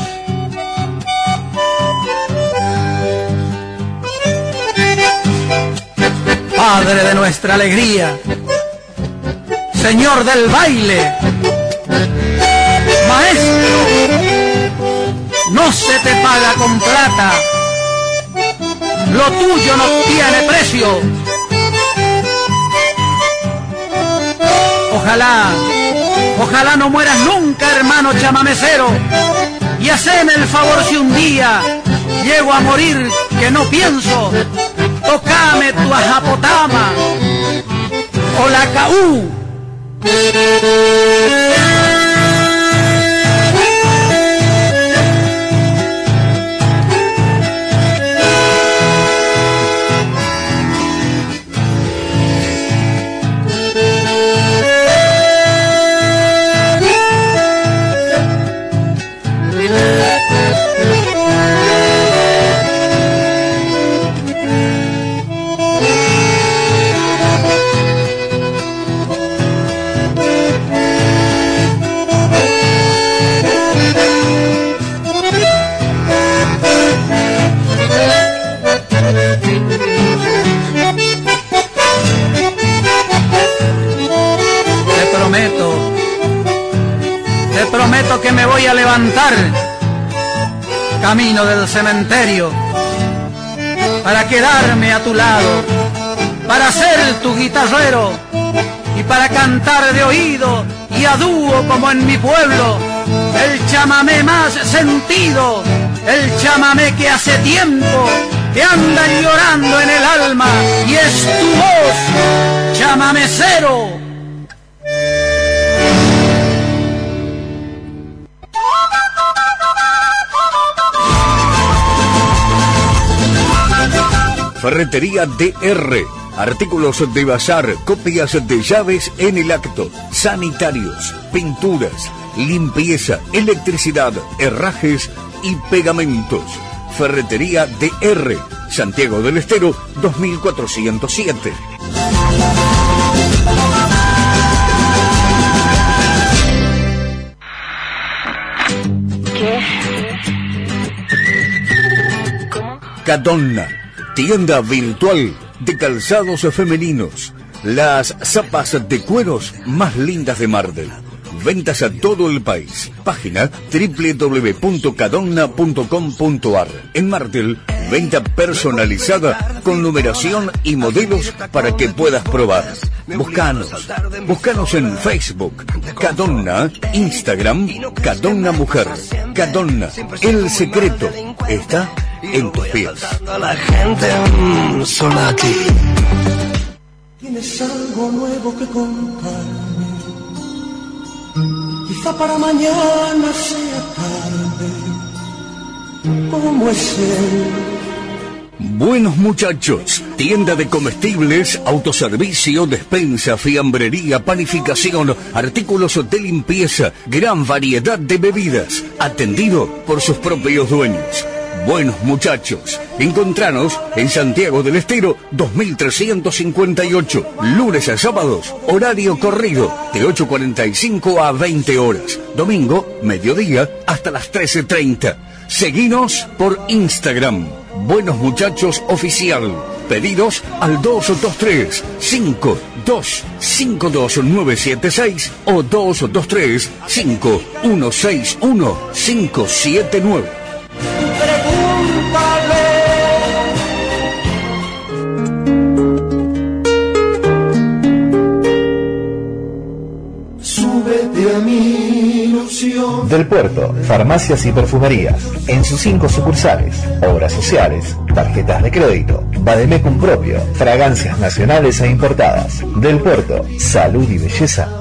Padre de nuestra alegría, Señor del baile, Maestro, no se te paga con plata, lo tuyo no tiene precio. Ojalá, ojalá no mueras nunca, hermano chamamecero, y haceme el favor si un día llego a morir, que no pienso, tocame tu ajapotama o la caú. Del cementerio para quedarme a tu lado, para ser tu guitarrero y para cantar de oído y a dúo como en mi pueblo, el chamamé más sentido, el chamamé que hace tiempo te anda llorando en el alma y es tu voz, chamamecero. Ferretería DR. Artículos de bazar, copias de llaves en el acto, sanitarios, pinturas, limpieza, electricidad, herrajes y pegamentos. Ferretería DR. Santiago del Estero 2407. ¿Qué? Cadonna, tienda virtual de calzados femeninos. Las zapas de cueros más lindas de Mardel. Ventas a todo el país. Página www.cadonna.com.ar. En Martel, venta personalizada con numeración y modelos para que puedas probar. Buscanos. Buscanos en Facebook. Cadonna, Instagram, Cadonna Mujer. Cadonna, el secreto está en tus pies. la gente mm. Tienes algo nuevo que contarme. Para mañana sea tarde. ¿Cómo es él? Buenos muchachos, tienda de comestibles, autoservicio, despensa, fiambrería, panificación, artículos de limpieza, gran variedad de bebidas, atendido por sus propios dueños. Buenos muchachos, encontranos en Santiago del Estero 2358, lunes a sábados, horario corrido de 8.45 a 20 horas, domingo, mediodía hasta las 13.30. Seguinos por Instagram, Buenos Muchachos Oficial. Pedidos al 223 5252976 o 223 5161 579. Del Puerto, farmacias y perfumerías. En sus cinco sucursales, obras sociales, tarjetas de crédito, Bademecum propio, fragancias nacionales e importadas. Del Puerto, salud y belleza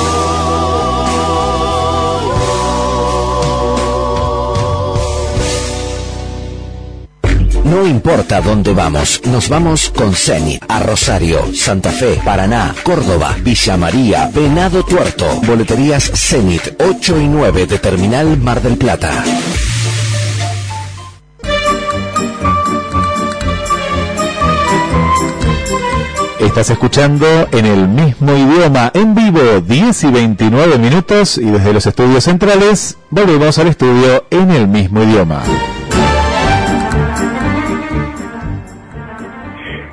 No importa dónde vamos, nos vamos con Zenit a Rosario, Santa Fe, Paraná, Córdoba, Villa María, Venado Tuerto. Boleterías Zenit 8 y 9 de Terminal Mar del Plata. Estás escuchando en el mismo idioma, en vivo, 10 y 29 minutos, y desde los estudios centrales volvemos al estudio en el mismo idioma.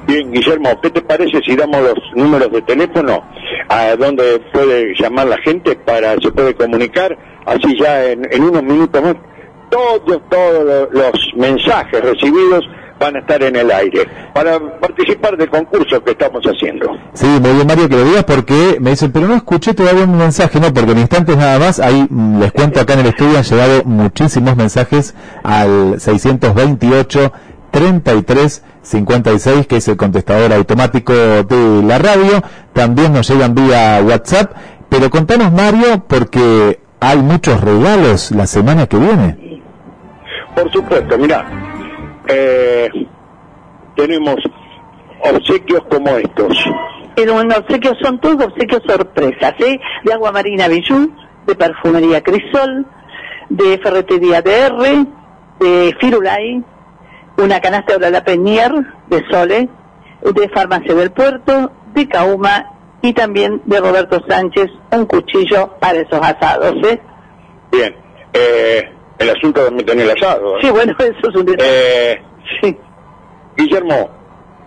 Bien, Guillermo, ¿qué te parece si damos los números de teléfono a donde puede llamar la gente para se puede comunicar? Así ya en, en unos minutos todos, todos lo- los mensajes recibidos van a estar en el aire para participar del concurso que estamos haciendo. Sí, muy bien Mario que lo digas porque me dicen, pero no escuché todavía un mensaje, no, porque en instantes nada más, ahí mm, les cuento acá en el estudio han llegado muchísimos mensajes al 628 33 56, que es el contestador automático de la radio, también nos llegan vía WhatsApp, pero contanos Mario porque hay muchos regalos la semana que viene. Por supuesto, mira, eh, tenemos obsequios como estos. Pero bueno, obsequios son todos obsequios sorpresas, ¿eh? De agua marina Bijou, de perfumería Crisol, de Ferretería DR, de Firulay, una canasta de la Penier, de Sole, de Farmacia del Puerto, de Cauma y también de Roberto Sánchez, un cuchillo para esos asados. ¿eh? Bien. Eh, el asunto de meter el asado. ¿eh? Sí, bueno, eso es un detalle. Eh, Guillermo,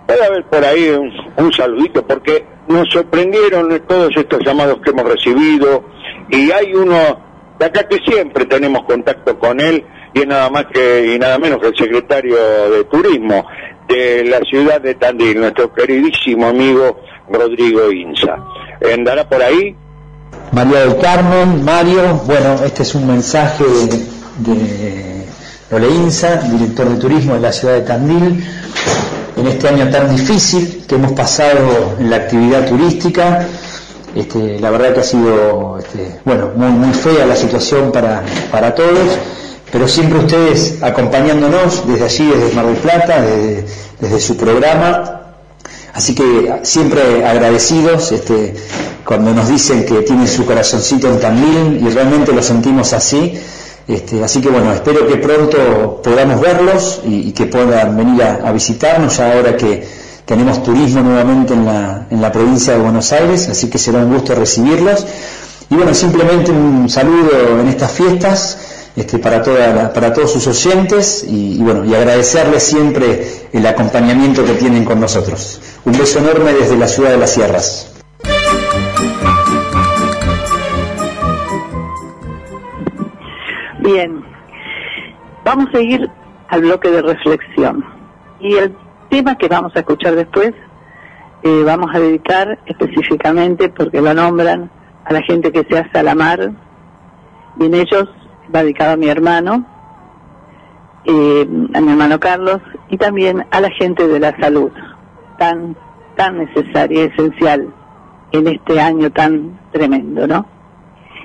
puede haber por ahí un, un saludito porque nos sorprendieron todos estos llamados que hemos recibido y hay uno de acá que siempre tenemos contacto con él y es nada más que y nada menos que el secretario de turismo de la ciudad de Tandil, nuestro queridísimo amigo Rodrigo Inza. ¿Andará por ahí? María del Carmen, Mario, bueno, este es un mensaje de, de Inza, director de turismo de la ciudad de Tandil, en este año tan difícil que hemos pasado en la actividad turística. Este, la verdad que ha sido este, bueno, muy, muy fea la situación para, para todos, pero siempre ustedes acompañándonos desde allí, desde Mar del Plata, desde, su programa. Así que siempre agradecidos este, cuando nos dicen que tienen su corazoncito en Tandil y realmente lo sentimos así. Este, así que bueno, espero que pronto podamos verlos y, y que puedan venir a, a, visitarnos ya ahora que tenemos turismo nuevamente en la, en la provincia de Buenos Aires, así que será un gusto recibirlos. Y bueno, simplemente un saludo en estas fiestas este, para, toda la, para todos sus oyentes y, bueno, y agradecerles siempre el acompañamiento que tienen con nosotros. Un beso enorme desde la ciudad de las sierras. Bien, vamos a ir al bloque de reflexión. Y el tema que vamos a escuchar después, eh, vamos a dedicar específicamente, porque lo nombran, a la gente que se hace a la mar, y en ellos va dedicado a mi hermano, eh, a mi hermano Carlos, y también a la gente de la salud, tan, tan necesaria y esencial en este año tan tremendo, ¿no?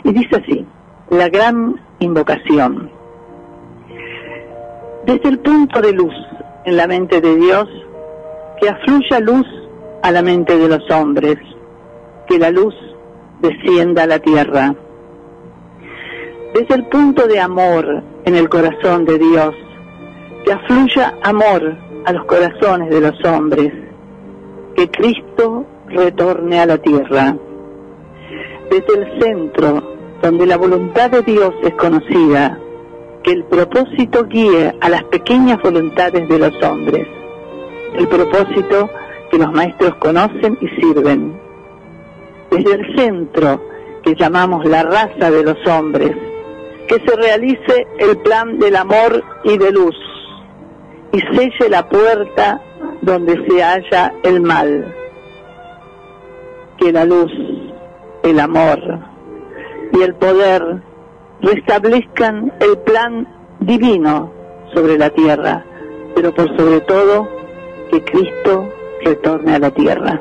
Y dice así, la gran invocación. Desde el punto de luz en la mente de Dios, que afluya luz a la mente de los hombres, que la luz descienda a la tierra. Desde el punto de amor en el corazón de Dios, que afluya amor a los corazones de los hombres, que Cristo retorne a la tierra. Desde el centro donde la voluntad de Dios es conocida, que el propósito guíe a las pequeñas voluntades de los hombres, el propósito que los maestros conocen y sirven. Desde el centro que llamamos la raza de los hombres, que se realice el plan del amor y de luz y selle la puerta donde se halla el mal. Que la luz, el amor, y el poder restablezcan el plan divino sobre la tierra, pero por sobre todo que Cristo retorne a la tierra.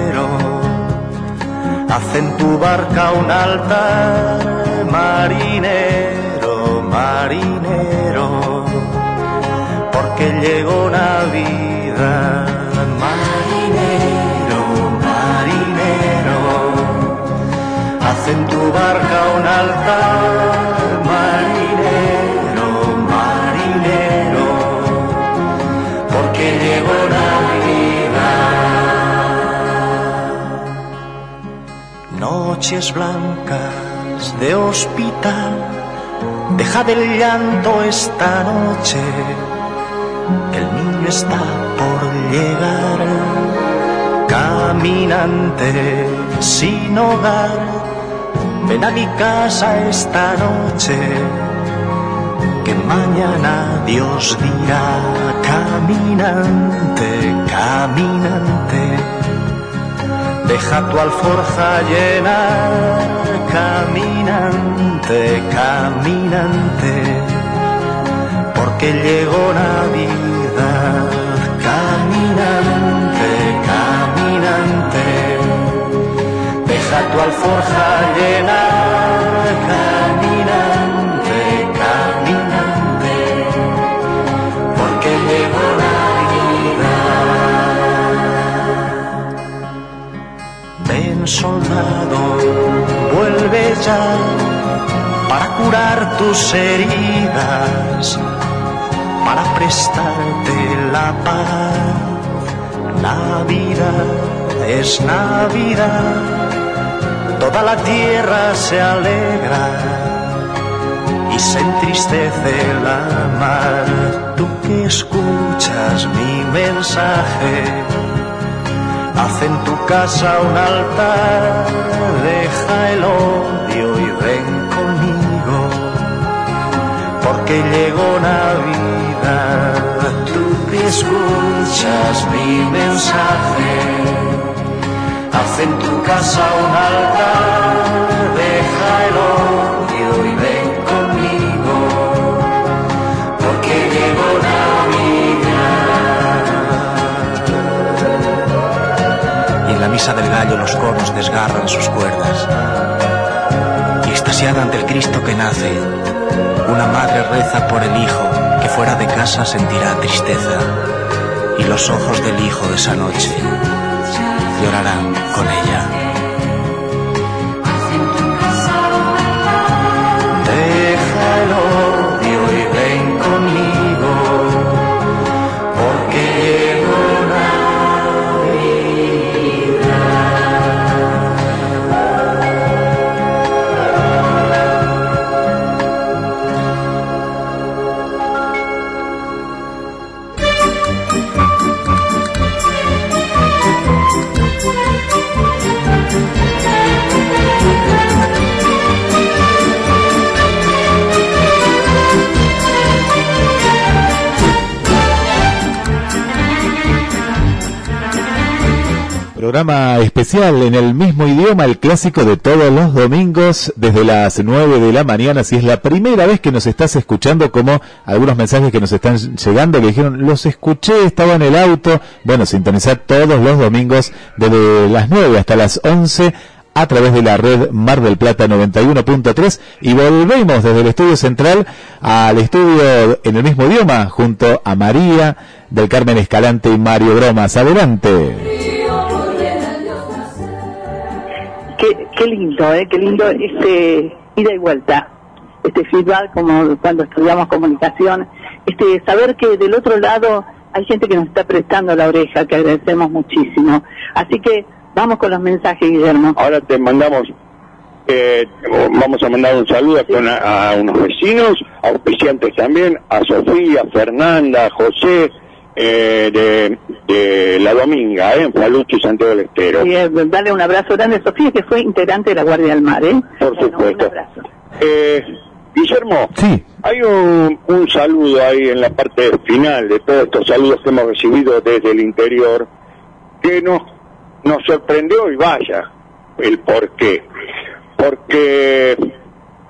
Haz en tu barca un altar marinero, marinero, porque llegó Navidad. Marinero, marinero, haz en tu barca un altar. Noches blancas de hospital. Deja del llanto esta noche, el niño está por llegar. Caminante sin hogar, ven a mi casa esta noche. que mañana Dios dirá, caminante, caminante, deja tu alforja llena, caminante, caminante, porque llegó Navidad, caminante, caminante, deja tu alforja llena, para curar tus heridas, para prestarte la paz. Navidad es Navidad, toda la tierra se alegra y se entristece la mar. Tú que escuchas mi mensaje, haz en tu casa un altar, y ven conmigo, porque llegó Navidad. Tú que escuchas mi mensaje, haz en tu casa un altar, deja el odio y ven conmigo, porque llegó Navidad. Y en la misa del gallo los cornos desgarran sus cuerdas. Extasiada ante el Cristo que nace, una madre reza por el hijo que fuera de casa sentirá tristeza. Y los ojos del hijo de esa noche llorarán con ella. Programa especial en el mismo idioma, el clásico de todos los domingos desde las 9 de la mañana. Si es la primera vez que nos estás escuchando, como algunos mensajes que nos están llegando que dijeron, los escuché, estaba en el auto. Bueno, sintonizar todos los domingos desde las 9 hasta las 11 a través de la red Mar del Plata 91.3 y volvemos desde el estudio central al estudio en el mismo idioma junto a María del Carmen Escalante y Mario Bromas. Adelante. Qué, qué lindo, ¿eh? Qué lindo este ida y vuelta, este feedback como cuando estudiamos comunicación, este saber que del otro lado hay gente que nos está prestando la oreja, que agradecemos muchísimo. Así que vamos con los mensajes, Guillermo. Ahora te mandamos, eh, vamos a mandar un saludo con a, a unos vecinos, auspiciantes también, a Sofía, Fernanda, José, eh, de, de La Dominga, eh, en Falucho y Santiago del Estero. Y, eh, dale un abrazo grande a Sofía, que fue integrante de la Guardia del Mar, ¿eh? Por supuesto. Eh, Guillermo, hay un, un saludo ahí en la parte final de todos estos saludos que hemos recibido desde el interior, que nos, nos sorprendió y vaya el por qué. Porque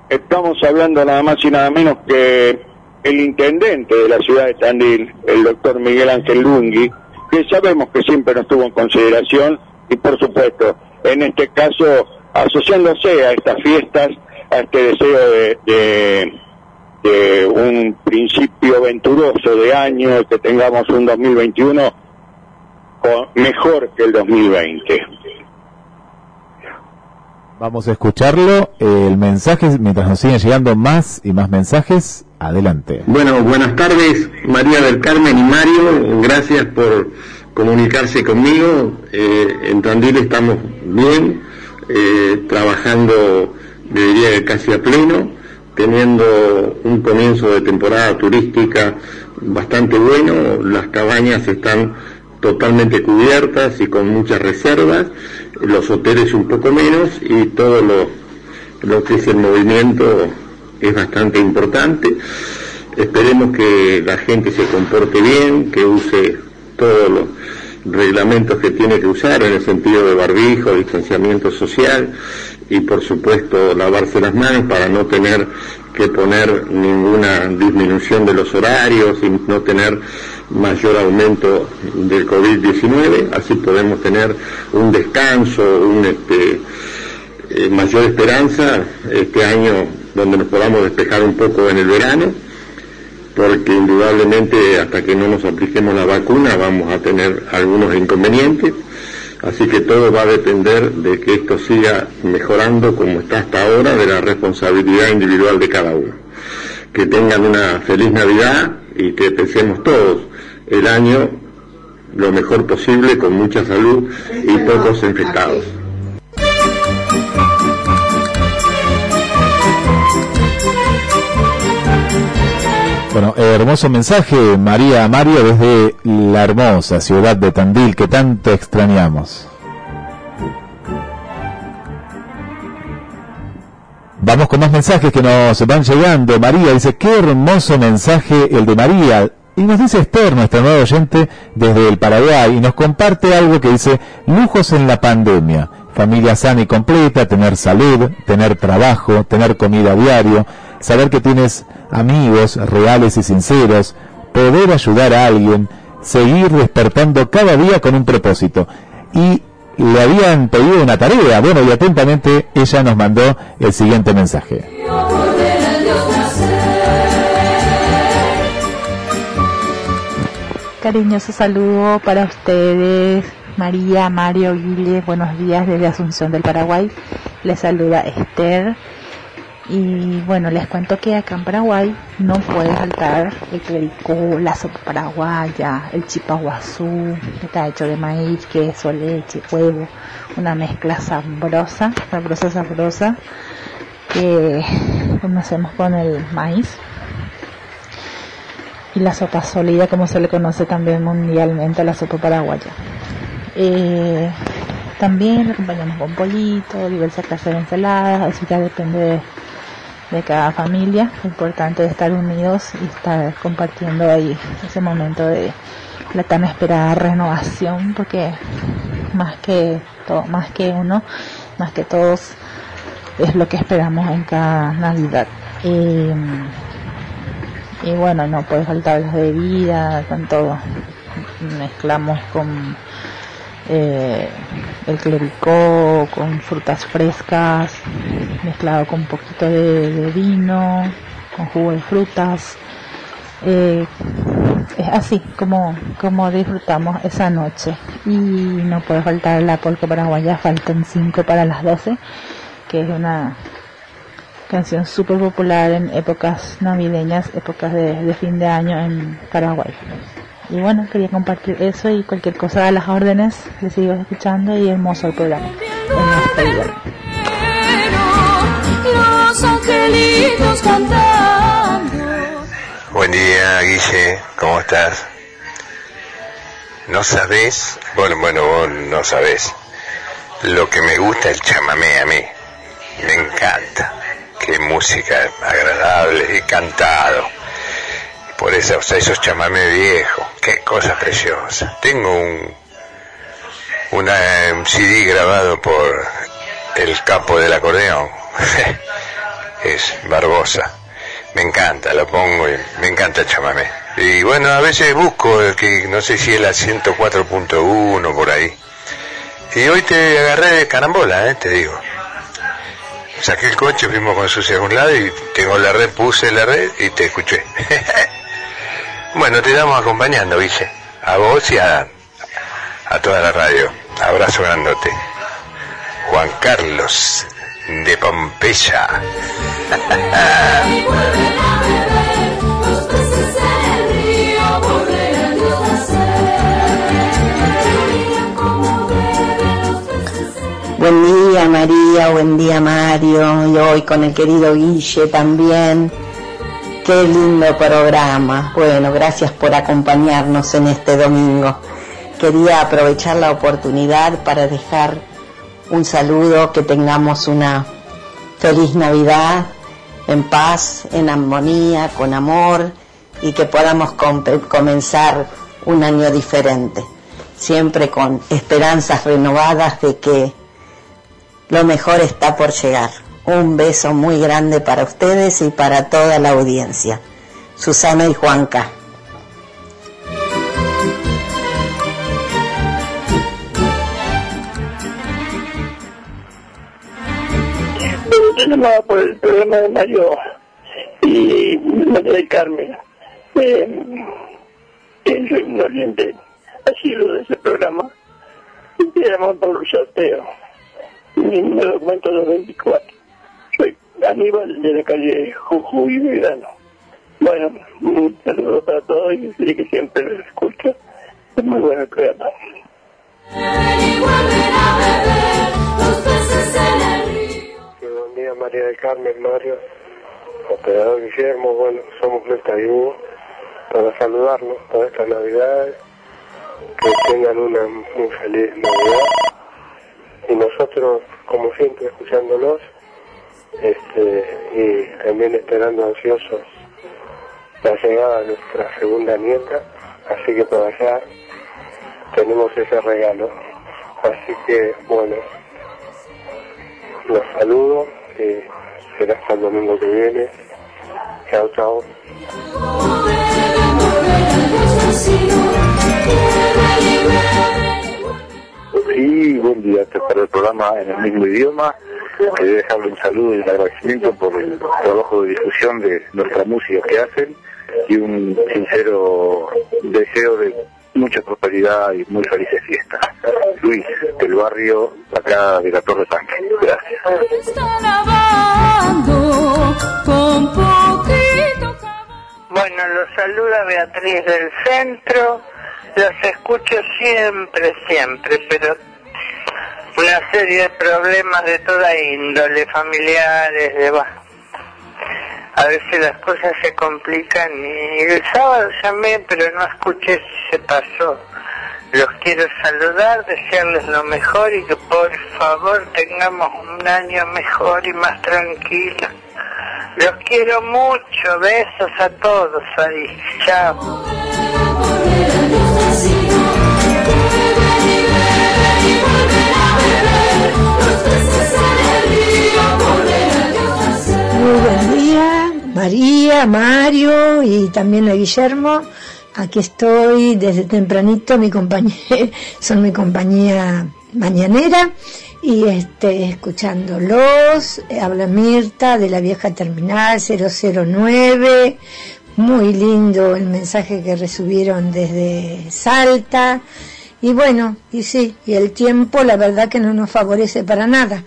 estamos hablando nada más y nada menos que el intendente de la ciudad de Tandil, el doctor Miguel Ángel Lungui, que sabemos que siempre nos tuvo en consideración y por supuesto, en este caso, asociándose a estas fiestas, a este deseo de, de, un principio venturoso de año, que tengamos un 2021 con- mejor que el 2020. Vamos a escucharlo, el mensaje, mientras nos siguen llegando más y más mensajes, adelante. Bueno, buenas tardes, María del Carmen y Mario. Gracias por comunicarse conmigo. Eh, en Tandil estamos bien, eh, trabajando, yo diría casi a pleno, teniendo un comienzo de temporada turística bastante bueno. Las cabañas están totalmente cubiertas y con muchas reservas, los hoteles un poco menos y todo lo que es el movimiento es bastante importante. Esperemos que la gente se comporte bien, que use todos los reglamentos que tiene que usar en el sentido de barbijo, distanciamiento social y por supuesto lavarse las manos para no tener que poner ninguna disminución de los horarios y no tener mayor aumento del COVID-19, así podemos tener un descanso, un este, eh, mayor esperanza este año donde nos podamos despejar un poco en el verano, porque indudablemente hasta que no nos apliquemos la vacuna vamos a tener algunos inconvenientes, así que todo va a depender de que esto siga mejorando como está hasta ahora, de la responsabilidad individual de cada uno. Que tengan una feliz Navidad y que pensemos todos el año lo mejor posible con mucha salud y pocos infectados. Bueno, hermoso mensaje, María Mario, desde la hermosa ciudad de Tandil que tanto extrañamos. Vamos con más mensajes que nos van llegando. María dice, qué hermoso mensaje el de María. Y nos dice Esther, nuestra nueva oyente, desde el Paraguay, y nos comparte algo que dice, lujos en la pandemia, familia sana y completa, tener salud, tener trabajo, tener comida a diario, saber que tienes amigos reales y sinceros, poder ayudar a alguien, seguir despertando cada día con un propósito. Y le habían pedido una tarea, bueno, y atentamente ella nos mandó el siguiente mensaje. Cariñoso saludo para ustedes, María, Mario, Guille, buenos días desde Asunción del Paraguay. Les saluda Esther. Y bueno, les cuento que acá en Paraguay no puede faltar el clericó, la sopa paraguaya, el chipaguazú, que está hecho de maíz, queso, leche, huevo, una mezcla sabrosa, sabrosa, sabrosa, que hacemos con el maíz. Y la sopa sólida, como se le conoce también mundialmente, la sopa paraguaya. Eh, también acompañamos con pollito, diversas clases de ensaladas, eso ya depende de de cada familia. Importante es estar unidos y estar compartiendo ahí ese momento de la tan esperada renovación, porque más que todo, más que uno, más que todos, es lo que esperamos en cada Navidad. Y, y bueno, no puede faltar las bebidas, con todo. Mezclamos con eh, el clericó con frutas frescas, mezclado con un poquito de, vino, con jugo de frutas. Eh, es así como, como disfrutamos esa noche. Y no puede faltar la polca paraguaya, faltan 5 para las 12, que es una canción súper popular en épocas navideñas, épocas de fin de año en Paraguay. Y bueno, quería compartir eso y cualquier cosa a las órdenes. Les sigo escuchando y hermoso el programa. En Angelitos cantando. Buen día, Guille, ¿cómo estás? No sabes, bueno, bueno, vos no sabes lo que me gusta el chamamé a mí. Me encanta. Qué música agradable y cantado por eso, o esos chamamé viejo, qué cosa preciosa. Tengo un, una, un CD grabado por el capo del acordeón, es Barbosa. Me encanta, lo pongo y me encanta el chamamé. Y bueno, a veces busco, que no sé si es la 104.1 por ahí. Y hoy te agarré de carambola, ¿eh? te digo. Saqué el coche, fuimos con su a un lado y tengo la red, puse la red y te escuché. Bueno, te damos acompañando, Ville. A vos y a, a toda la radio. Abrazo grandote. Juan Carlos de Pompeya. Buen día María, buen día Mario, y hoy con el querido Guille también. Qué lindo programa. Bueno, gracias por acompañarnos en este domingo. Quería aprovechar la oportunidad para dejar un saludo, que tengamos una feliz Navidad, en paz, en armonía, con amor, y que podamos comenzar un año diferente, siempre con esperanzas renovadas de que lo mejor está por llegar. Un beso muy grande para ustedes y para toda la audiencia. Susana y Juanca. Llamaba por el programa de Mario y María del Carmen. Eh, soy un oriente lo de ese programa. Y llamamos por el sorteo. Mi documento los 24. Soy Aníbal de la calle Jujuy y Verano. Bueno, un saludo para todos y que siempre los escucho. Es muy bueno el programa. Buen día María del Carmen, Mario, operador Guillermo, bueno, somos Flesta Hugo para saludarnos para estas navidades, que tengan una muy feliz Navidad. Y nosotros como siempre escuchándolos este, y también esperando ansiosos la llegada de nuestra segunda nieta, así que por allá tenemos ese regalo. Así que bueno, los saludo, y será hasta el domingo que viene. Chao, chao. Sí, buen día, este para el programa en el mismo idioma. Quería dejarle un saludo y un agradecimiento por el trabajo de difusión de nuestra música que hacen y un sincero deseo de mucha prosperidad y muy felices fiestas. Luis, del barrio acá de la Torre Tanque. Gracias. Bueno, los saluda Beatriz del Centro. Los escucho siempre, siempre, pero una serie de problemas de toda índole, familiares, de a veces las cosas se complican y el sábado llamé pero no escuché si se pasó. Los quiero saludar, desearles lo mejor y que por favor tengamos un año mejor y más tranquilo. Los quiero mucho, besos a todos ahí. Chao. María, Mario y también a Guillermo. Aquí estoy desde tempranito, mi compañía, son mi compañía mañanera y este, escuchándolos. Habla Mirta de la vieja terminal 009. Muy lindo el mensaje que recibieron desde Salta. Y bueno, y sí, y el tiempo la verdad que no nos favorece para nada.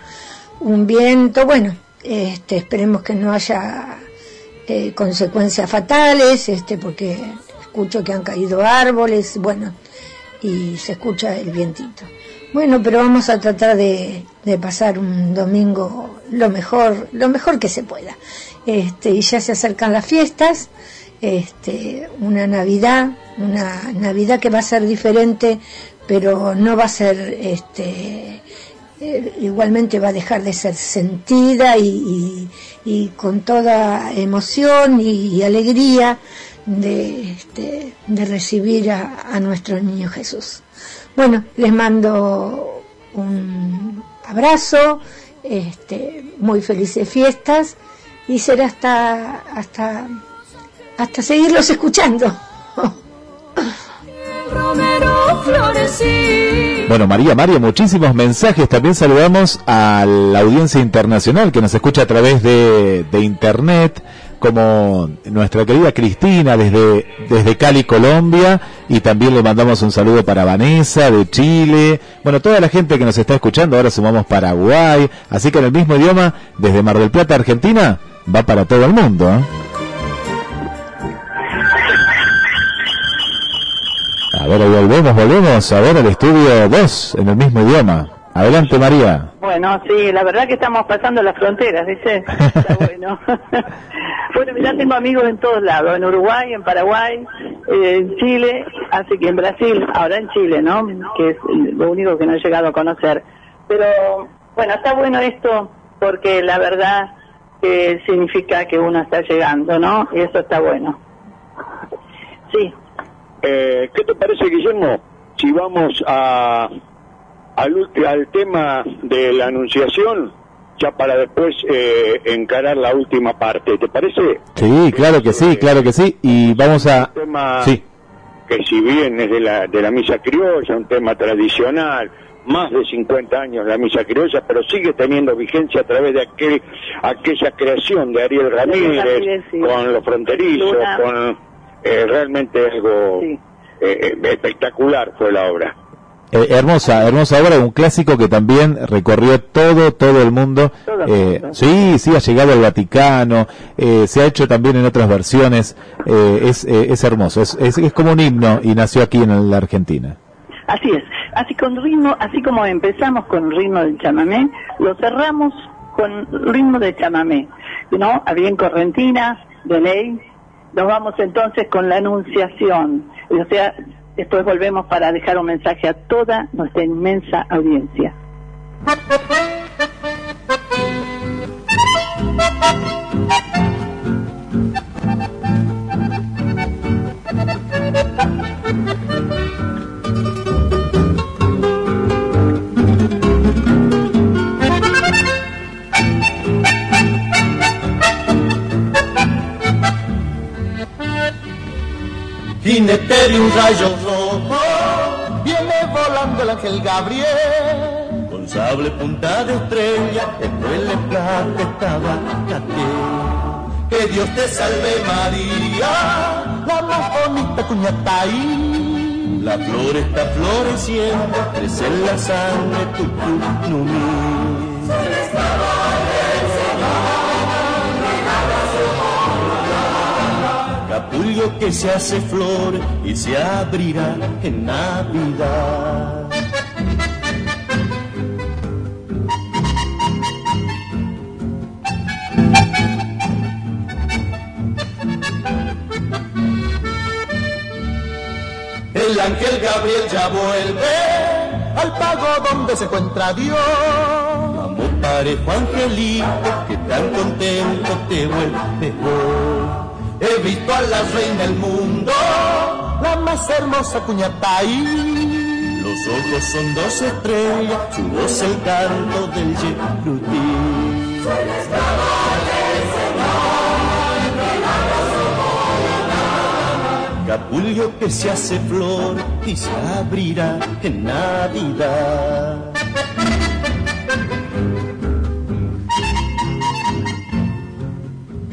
Un viento, bueno, este, esperemos que no haya eh, consecuencias fatales, este, porque escucho que han caído árboles, bueno, y se escucha el vientito. Bueno, pero vamos a tratar de, pasar un domingo lo mejor, lo mejor que se pueda. Este, y ya se acercan las fiestas, este, una Navidad, una Navidad que va a ser diferente, pero no va a ser este, eh, igualmente va a dejar de ser sentida y, con toda emoción y, alegría de, este, de recibir a, nuestro niño Jesús. Bueno, les mando un abrazo, este, muy felices fiestas y será hasta, hasta, hasta seguirlos escuchando. Bueno, María, María, muchísimos mensajes. También saludamos a la audiencia internacional que nos escucha a través de, internet, como nuestra querida Cristina desde, desde Cali, Colombia, y también le mandamos un saludo para Vanessa de Chile. Bueno, toda la gente que nos está escuchando, ahora sumamos Paraguay, así que en el mismo idioma, desde Mar del Plata, Argentina, va para todo el mundo. ¿eh? A ver, volvemos, volvemos a ver el estudio 2 en el mismo idioma. Adelante, María. Bueno, sí, la verdad que estamos pasando las fronteras, ¿dice? Está bueno. bueno, ya tengo amigos en todos lados, en Uruguay, en Paraguay, eh, en Chile, así que en Brasil, ahora en Chile, ¿no? Que es lo único que no he llegado a conocer. Pero, bueno, está bueno esto porque la verdad que significa que uno está llegando, ¿no? Y eso está bueno. Sí. Eh, ¿Qué te parece, Guillermo, si vamos a, al, ulti- al tema de la anunciación, ya para después eh, encarar la última parte? ¿Te parece? Sí, claro que sí, claro que sí. Y vamos a... tema Sí. que si bien es de la, de la misa criolla, un tema tradicional, más de 50 años la misa criolla, pero sigue teniendo vigencia a través de aquel, aquella creación de Ariel Ramírez, Ramírez, sí. con los fronterizos, Luna. con eh, realmente algo eh, eh, espectacular fue la obra. Eh, hermosa, hermosa obra, un clásico que también recorrió todo, todo el mundo. Eh, sí, sí, ha llegado al Vaticano, eh, se ha hecho también en otras versiones. eh, es, eh, es hermoso, es, es, es como un himno y nació aquí en la Argentina. Así es. Así con ritmo, así como empezamos con el ritmo del chamamé, lo cerramos con ritmo de chamamé, ¿no? A bien correntinas, de ley. Nos vamos entonces con la anunciación. O sea, después volvemos para dejar un mensaje a toda nuestra inmensa audiencia. Jinete de un rayo rojo, viene volando el ángel Gabriel. Con sable punta de estrella, después le plata estaba Que Dios te salve María, la más bonita cuñata ahí. La flor está floreciendo, crece en la sangre tu tu no Capullo que se hace flor y se abrirá en Navidad. El ángel Gabriel ya vuelve al pago donde se encuentra Dios. Parejo angelito que tan contento te vuelve hoy. He visto a la reina del mundo, la más hermosa cuñata ahí. Los ojos son dos estrellas, su voz el canto del Yehudim. Capullo que se hace flor y se abrirá en Navidad.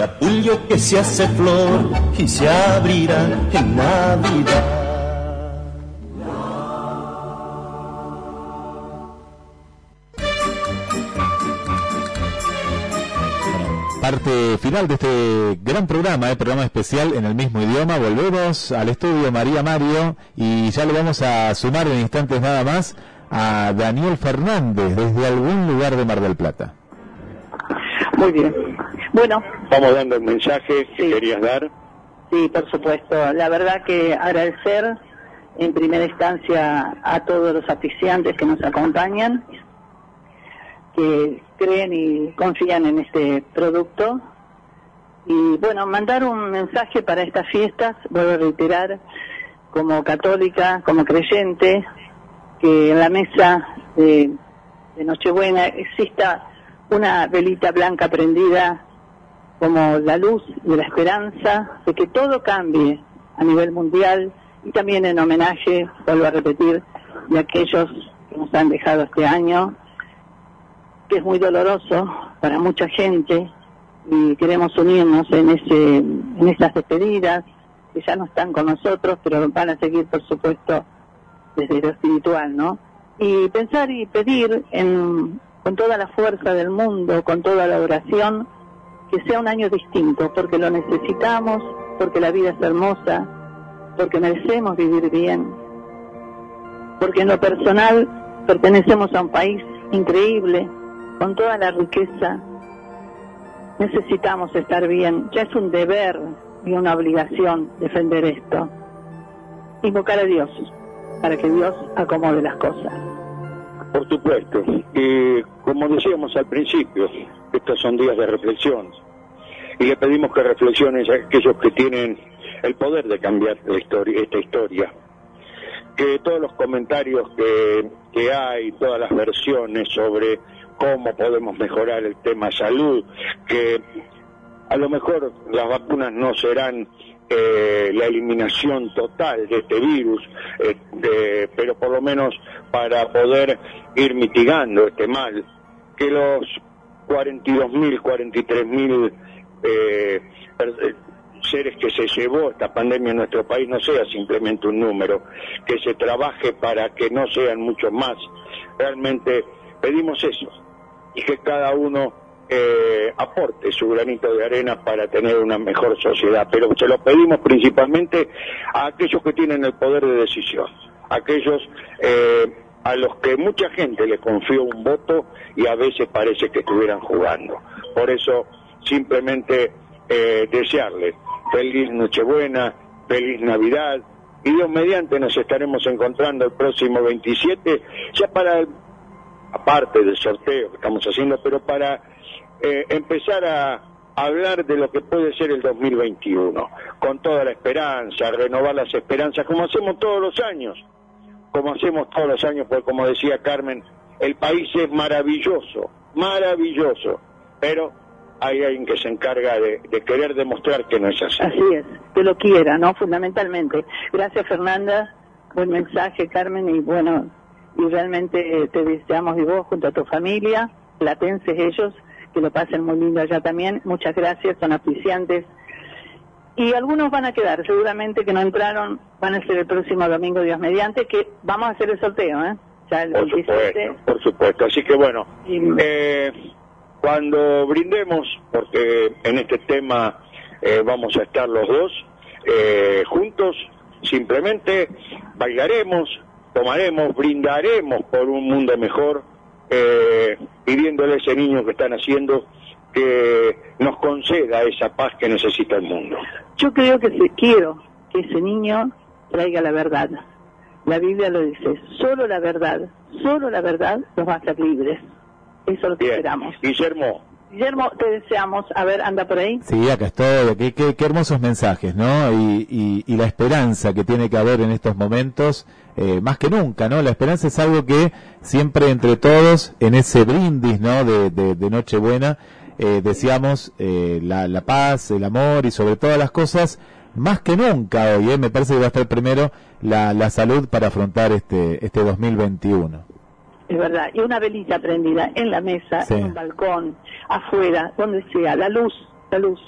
Capullo que se hace flor y se abrirá en Navidad. Parte final de este gran programa, eh, programa especial en el mismo idioma. Volvemos al estudio María Mario y ya le vamos a sumar en instantes nada más a Daniel Fernández desde algún lugar de Mar del Plata. Muy bien. Bueno, Vamos dando el mensaje que querías dar. Sí, por supuesto. La verdad que agradecer en primera instancia a todos los aficiantes que nos acompañan, que creen y confían en este producto. Y bueno, mandar un mensaje para estas fiestas, vuelvo a reiterar, como católica, como creyente, que en la mesa de, de Nochebuena exista una velita blanca prendida como la luz de la esperanza de que todo cambie a nivel mundial y también en homenaje, vuelvo a repetir, de aquellos que nos han dejado este año, que es muy doloroso para mucha gente y queremos unirnos en ese en estas despedidas que ya no están con nosotros, pero van a seguir, por supuesto, desde lo espiritual, ¿no? Y pensar y pedir en, con toda la fuerza del mundo, con toda la oración, que sea un año distinto, porque lo necesitamos, porque la vida es hermosa, porque merecemos vivir bien, porque en lo personal pertenecemos a un país increíble, con toda la riqueza. Necesitamos estar bien, ya es un deber y una obligación defender esto. Invocar a Dios, para que Dios acomode las cosas. Por supuesto. Y como decíamos al principio, estos son días de reflexión. Y le pedimos que reflexionen a aquellos que tienen el poder de cambiar esta historia. Que todos los comentarios que, que hay, todas las versiones sobre cómo podemos mejorar el tema salud, que a lo mejor las vacunas no serán eh, la eliminación total de este virus, eh, pero por lo menos para poder ir mitigando este mal, que los 42.000, 43.000 eh, seres que se llevó esta pandemia en nuestro país no sea simplemente un número, que se trabaje para que no sean muchos más. Realmente pedimos eso y que cada uno eh, aporte su granito de arena para tener una mejor sociedad, pero se lo pedimos principalmente a aquellos que tienen el poder de decisión, aquellos eh, a los que mucha gente le confió un voto y a veces parece que estuvieran jugando. Por eso simplemente eh, desearle feliz Nochebuena, feliz Navidad, y Dios mediante nos estaremos encontrando el próximo 27, ya para, aparte del sorteo que estamos haciendo, pero para eh, empezar a hablar de lo que puede ser el 2021, con toda la esperanza, renovar las esperanzas, como hacemos todos los años, como hacemos todos los años, porque como decía Carmen, el país es maravilloso, maravilloso, pero hay alguien que se encarga de, querer demostrar que no es así. Así es, que lo quiera, ¿no? Fundamentalmente. Gracias, Fernanda. Buen mensaje, Carmen, y bueno, y realmente te deseamos y vos junto a tu familia, platenses ellos, que lo pasen muy lindo allá también. Muchas gracias, son auspiciantes. Y algunos van a quedar, seguramente que no entraron, van a ser el próximo domingo, Dios mediante, que vamos a hacer el sorteo, ¿eh? Ya el por, supuesto, por supuesto, así que bueno, eh, cuando brindemos, porque en este tema eh, vamos a estar los dos eh, juntos, simplemente bailaremos, tomaremos, brindaremos por un mundo mejor, eh, pidiéndole a ese niño que están haciendo que nos conceda esa paz que necesita el mundo. Yo creo que quiero que ese niño traiga la verdad. La Biblia lo dice, solo la verdad, solo la verdad nos va a hacer libres. Eso lo que esperamos. Guillermo. Guillermo, te deseamos. A ver, anda por ahí. Sí, acá estoy. Qué, qué, hermosos mensajes, ¿no? Y, y, la esperanza que tiene que haber en estos momentos, eh, más que nunca, ¿no? La esperanza es algo que siempre entre todos, en ese brindis, ¿no? De, de, Nochebuena, eh, deseamos eh, la, la, paz, el amor y sobre todas las cosas, más que nunca hoy, ¿eh? Me parece que va a estar primero la, la salud para afrontar este, este 2021 es verdad, y una velita prendida en la mesa, en un balcón, afuera, donde sea, la luz, la luz,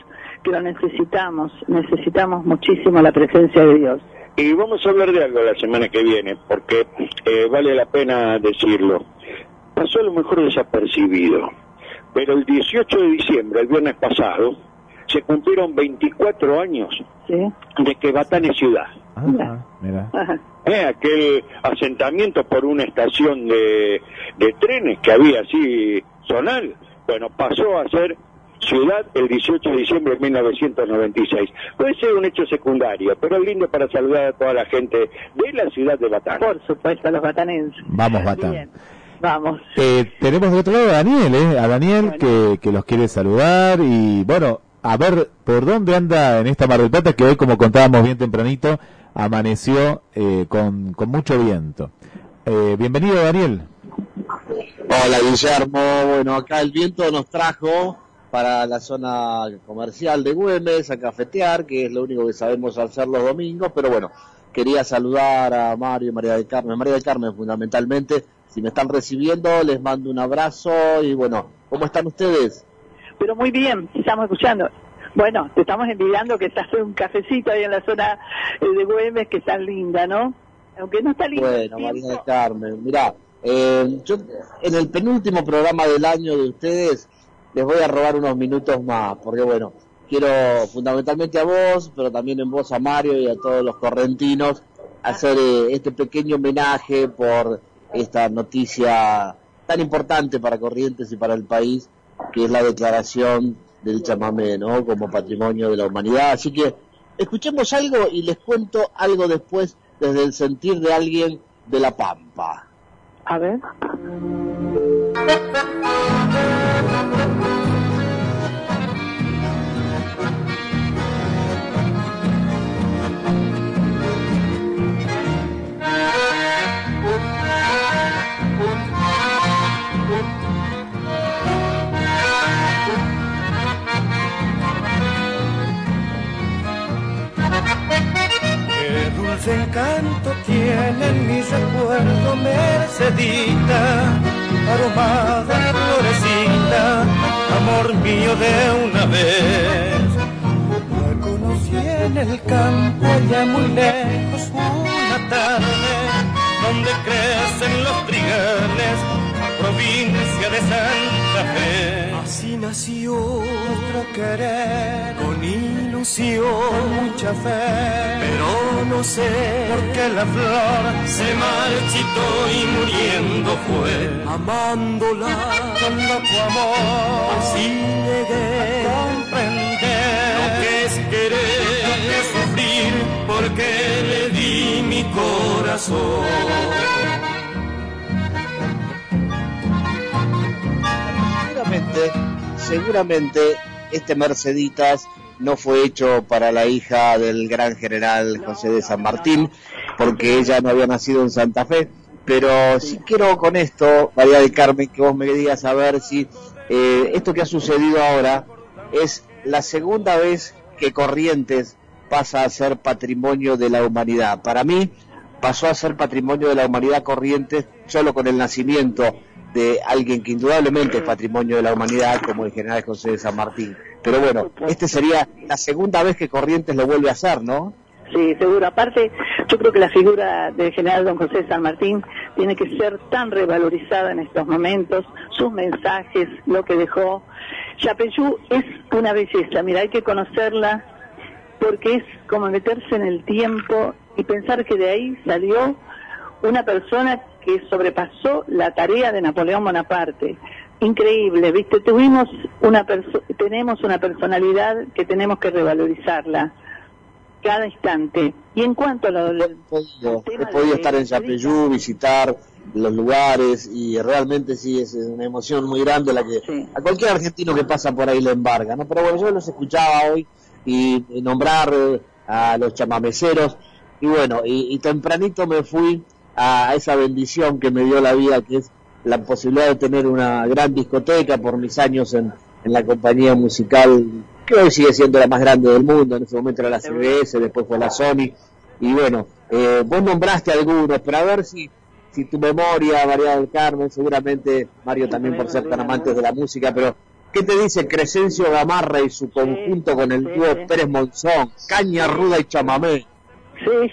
que lo necesitamos, necesitamos muchísimo la presencia de Dios. Y vamos a hablar de algo la semana que viene, porque eh, vale la pena decirlo. Pasó a lo mejor desapercibido, pero el 18 de diciembre, el viernes pasado, se cumplieron 24 años de que Batán es ciudad. Ah, mira. Eh, aquel asentamiento por una estación de, trenes que había así zonal, bueno, pasó a ser ciudad el 18 de diciembre de 1996. Puede ser un hecho secundario, pero es lindo para saludar a toda la gente de la ciudad de Batán. Por supuesto, a los batanenses. Vamos, Batán. Vamos. Eh, tenemos de otro lado a Daniel, ¿eh? A Daniel que, que los quiere saludar y bueno, a ver por dónde anda en esta Mar del Plata que hoy, como contábamos bien tempranito, amaneció eh, con, con, mucho viento. Eh, bienvenido, Daniel. Hola, Guillermo. Bueno, acá el viento nos trajo para la zona comercial de Güemes a cafetear, que es lo único que sabemos hacer los domingos, pero bueno, quería saludar a Mario y María del Carmen, María del Carmen fundamentalmente, si me están recibiendo, les mando un abrazo y bueno, ¿cómo están ustedes? Pero muy bien, estamos escuchando. Bueno, te estamos envidiando que estás en un cafecito ahí en la zona eh, de Güemes, que está linda, ¿no? Aunque no está linda. Bueno, María del Carmen, mirá, eh, yo en el penúltimo programa del año de ustedes les voy a robar unos minutos más, porque bueno, quiero fundamentalmente a vos, pero también en vos a Mario y a todos los correntinos, hacer eh, este pequeño homenaje por esta noticia tan importante para Corrientes y para el país, que es la declaración del chamamé, ¿no? Como patrimonio de la humanidad. Así que escuchemos algo y les cuento algo después desde el sentir de alguien de La Pampa. A ver. Encanto tiene en mi recuerdo Mercedita, aromada florecita, amor mío de una vez. La conocí en el campo allá muy lejos una tarde, donde crecen los trigales, provincia de Santa Fe. Así nació nuestro querer, con ilusión, mucha fe. Pero no sé por qué la flor se marchitó y muriendo fue. Amándola con loco amor, así llegué a comprender lo que es querer, lo que sufrir, porque le di mi corazón. Seguramente, este Merceditas no fue hecho para la hija del gran general José de San Martín, porque ella no había nacido en Santa Fe. Pero sí quiero con esto, María del Carmen, que vos me digas a ver si eh, esto que ha sucedido ahora es la segunda vez que Corrientes pasa a ser patrimonio de la humanidad. Para mí pasó a ser patrimonio de la humanidad Corrientes solo con el nacimiento de alguien que indudablemente es patrimonio de la humanidad como el general José de San Martín. Pero bueno, este sería la segunda vez que Corrientes lo vuelve a hacer, ¿no? Sí, seguro. Aparte, yo creo que la figura del general don José de San Martín tiene que ser tan revalorizada en estos momentos, sus mensajes, lo que dejó. Yapeyú es una belleza, mira, hay que conocerla porque es como meterse en el tiempo y pensar que de ahí salió una persona que sobrepasó la tarea de Napoleón Bonaparte. Increíble, ¿viste? Tuvimos una tenemos una personalidad que tenemos que revalorizarla cada instante. Y en cuanto a lo del Yo he podido estar en Yapeyú, visitar los lugares y realmente sí es una emoción muy grande la que a cualquier argentino que pasa por ahí le embarga, ¿no? Pero bueno, yo los escuchaba hoy y, y nombrar eh, a los chamameceros y bueno, y, y tempranito me fui a esa bendición que me dio la vida que es la posibilidad de tener una gran discoteca por mis años en, en la compañía musical que hoy sigue siendo la más grande del mundo, en ese momento era la CBS, después fue la Sony, y bueno, eh, vos nombraste algunos, pero a ver si, si tu memoria, María del Carmen, seguramente Mario también por ser tan amantes de la música, pero ¿qué te dice Crescencio Gamarra y su conjunto con el dúo Pérez Monzón, Caña Ruda y Chamamé? Sí,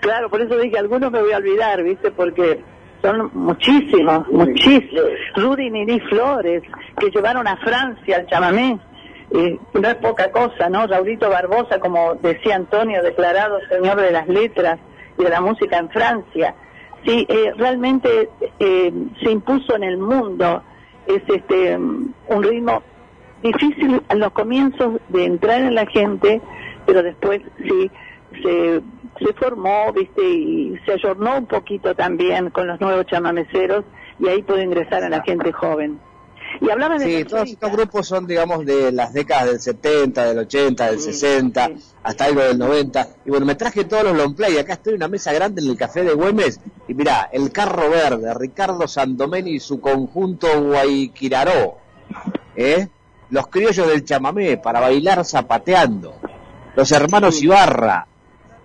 claro, por eso dije, algunos me voy a olvidar, ¿viste? Porque son muchísimos, muchísimos. Rudy Nini Flores, que llevaron a Francia al chamamé. No es poca cosa, ¿no? Raulito Barbosa, como decía Antonio, declarado señor de las letras y de la música en Francia. Sí, eh, realmente eh, se impuso en el mundo. Es este un ritmo difícil en los comienzos de entrar en la gente, pero después sí se, se formó, viste, y se ayornó un poquito también con los nuevos chamameceros y ahí puede ingresar a la gente joven. Y hablaban de Sí, todos estos grupos son, digamos, de las décadas del 70, del 80, del 60, hasta algo del 90. Y bueno, me traje todos los long play. Acá estoy en una mesa grande en el Café de Güemes. Y mirá, El Carro Verde, Ricardo Sandomeni y su conjunto Guayquiraró. ¿Eh? Los criollos del chamamé para bailar zapateando. Los hermanos Ibarra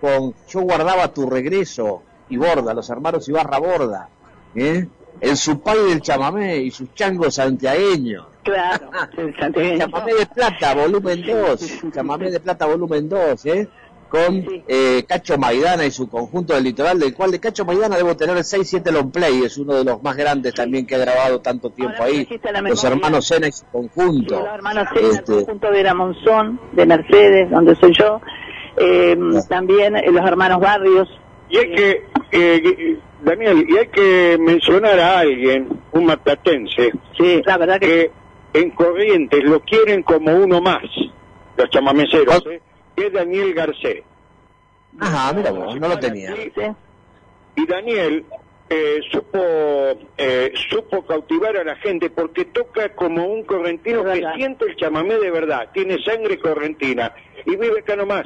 con Yo guardaba tu regreso y Borda, los hermanos Ibarra Borda. ¿Eh? El supay del chamamé y sus changos santiagueños. Claro, el santiagueño. Chamamé de Plata, volumen 2. Chamamé de Plata, volumen 2, ¿eh? Con eh, Cacho Maidana y su conjunto del litoral, del cual de Cacho Maidana debo tener 6-7 long play, es uno de los más grandes también que ha grabado tanto tiempo ahí. Los hermanos Sena y su conjunto. Los hermanos Sena, el conjunto de la Monzón, de Mercedes, donde soy yo. Eh, También eh, los hermanos Barrios. Y hay que, eh, Daniel, y hay que mencionar a alguien, un matatense, sí, la verdad que, en Corrientes lo quieren como uno más, los chamameceros, ¿eh? que es Daniel Garcés. Ajá, mira vos, no lo tenía. Y Daniel eh, supo eh, supo cautivar a la gente porque toca como un correntino que siente el chamamé de verdad, tiene sangre correntina y vive acá nomás,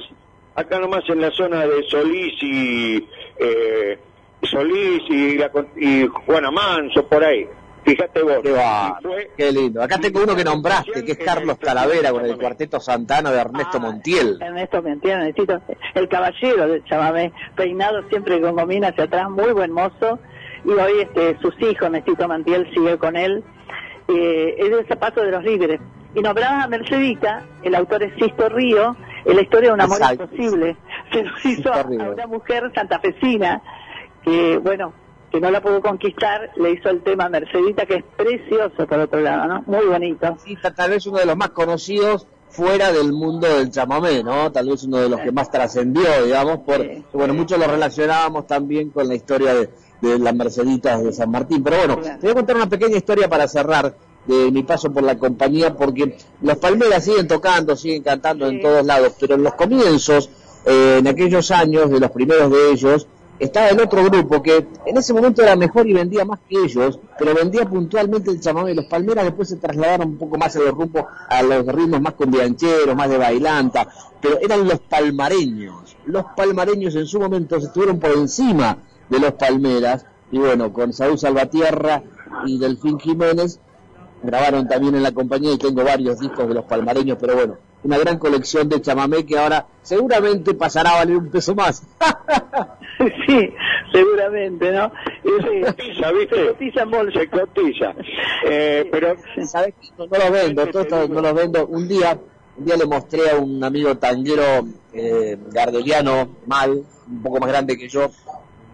acá nomás en la zona de Solís y eh, Solís y, la, y Juana Manso por ahí. Fíjate vos. Qué, va, qué lindo. Acá tengo uno que nombraste, que es Carlos Talavera con el cuarteto Santana de Ernesto Montiel. Ernesto Montiel, necesito el caballero de Chamamé, peinado siempre con gomina hacia atrás, muy buen mozo. Y hoy este, sus hijos, Necesito Montiel, sigue con él. Eh, es el zapato de los líderes. Y nombraba a Mercedita, el autor es Sisto Río, en la historia de un amor Exacto. imposible. Se lo hizo a una mujer santafesina que, bueno, que no la pudo conquistar, le hizo el tema Mercedita, que es precioso por otro lado, ¿no? Muy bonito. Sí, ta- tal vez uno de los más conocidos fuera del mundo del chamamé, ¿no? Tal vez uno de los que más trascendió, digamos, por, bueno, muchos lo relacionábamos también con la historia de, de las Merceditas de San Martín. Pero bueno, te voy a contar una pequeña historia para cerrar de mi paso por la compañía, porque los Palmeras siguen tocando, siguen cantando en todos lados, pero en los comienzos, eh, en aquellos años, de los primeros de ellos, estaba el otro grupo que en ese momento era mejor y vendía más que ellos, pero vendía puntualmente el chamamé. Los Palmeras después se trasladaron un poco más a los rumbos, a los ritmos más conviancheros, más de bailanta, pero eran los palmareños. Los palmareños en su momento estuvieron por encima de los Palmeras, y bueno, con Saúl Salvatierra y Delfín Jiménez grabaron también en la compañía y tengo varios discos de los palmareños, pero bueno, una gran colección de chamamé que ahora seguramente pasará a valer un peso más. sí, seguramente, ¿no? Se cotiza, ¿viste? Se cotiza en bolsa. Se cotiza. Eh, pero, ¿sabes qué? No, no los vendo, todo esto no los vendo. Un día, un día le mostré a un amigo tanguero eh, gardeliano, mal, un poco más grande que yo,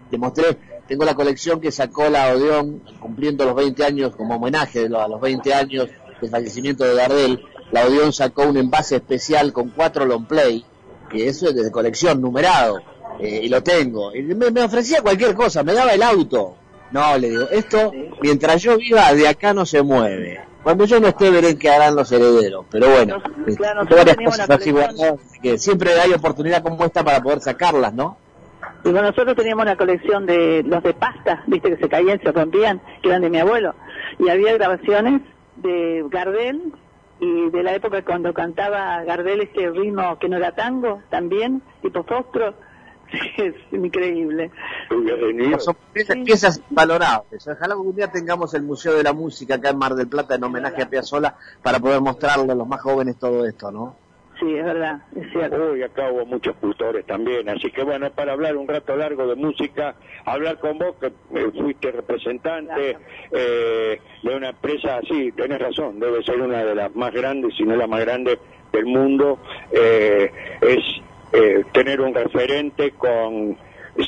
le mostré, tengo la colección que sacó la Odeón, cumpliendo los 20 años, como homenaje de lo- a los 20 años del fallecimiento de Gardel, la Odeón sacó un envase especial con cuatro long play, que eso es de colección, numerado, eh, y lo tengo. Y me, me ofrecía cualquier cosa, me daba el auto. No, le digo, esto, mientras yo viva, de acá no se mueve. Cuando yo no esté, veré qué harán los herederos. Pero bueno, claro, tengo varias cosas así así que siempre hay oportunidad como esta para poder sacarlas, ¿no? Y bueno, nosotros teníamos una colección de los de pasta, viste que se caían, se rompían, que eran de mi abuelo. Y había grabaciones de Gardel y de la época cuando cantaba Gardel este ritmo que no era tango, también, tipo fostro. es increíble. Son piezas, piezas valorables. Ojalá algún día tengamos el Museo de la Música acá en Mar del Plata en homenaje a Piazzolla para poder mostrarle a los más jóvenes todo esto, ¿no? Sí, es verdad, es cierto. Uy, acá hubo muchos cultores también, así que bueno, para hablar un rato largo de música, hablar con vos, que eh, fuiste representante eh, de una empresa, sí, tenés razón, debe ser una de las más grandes, si no la más grande del mundo, eh, es eh, tener un referente con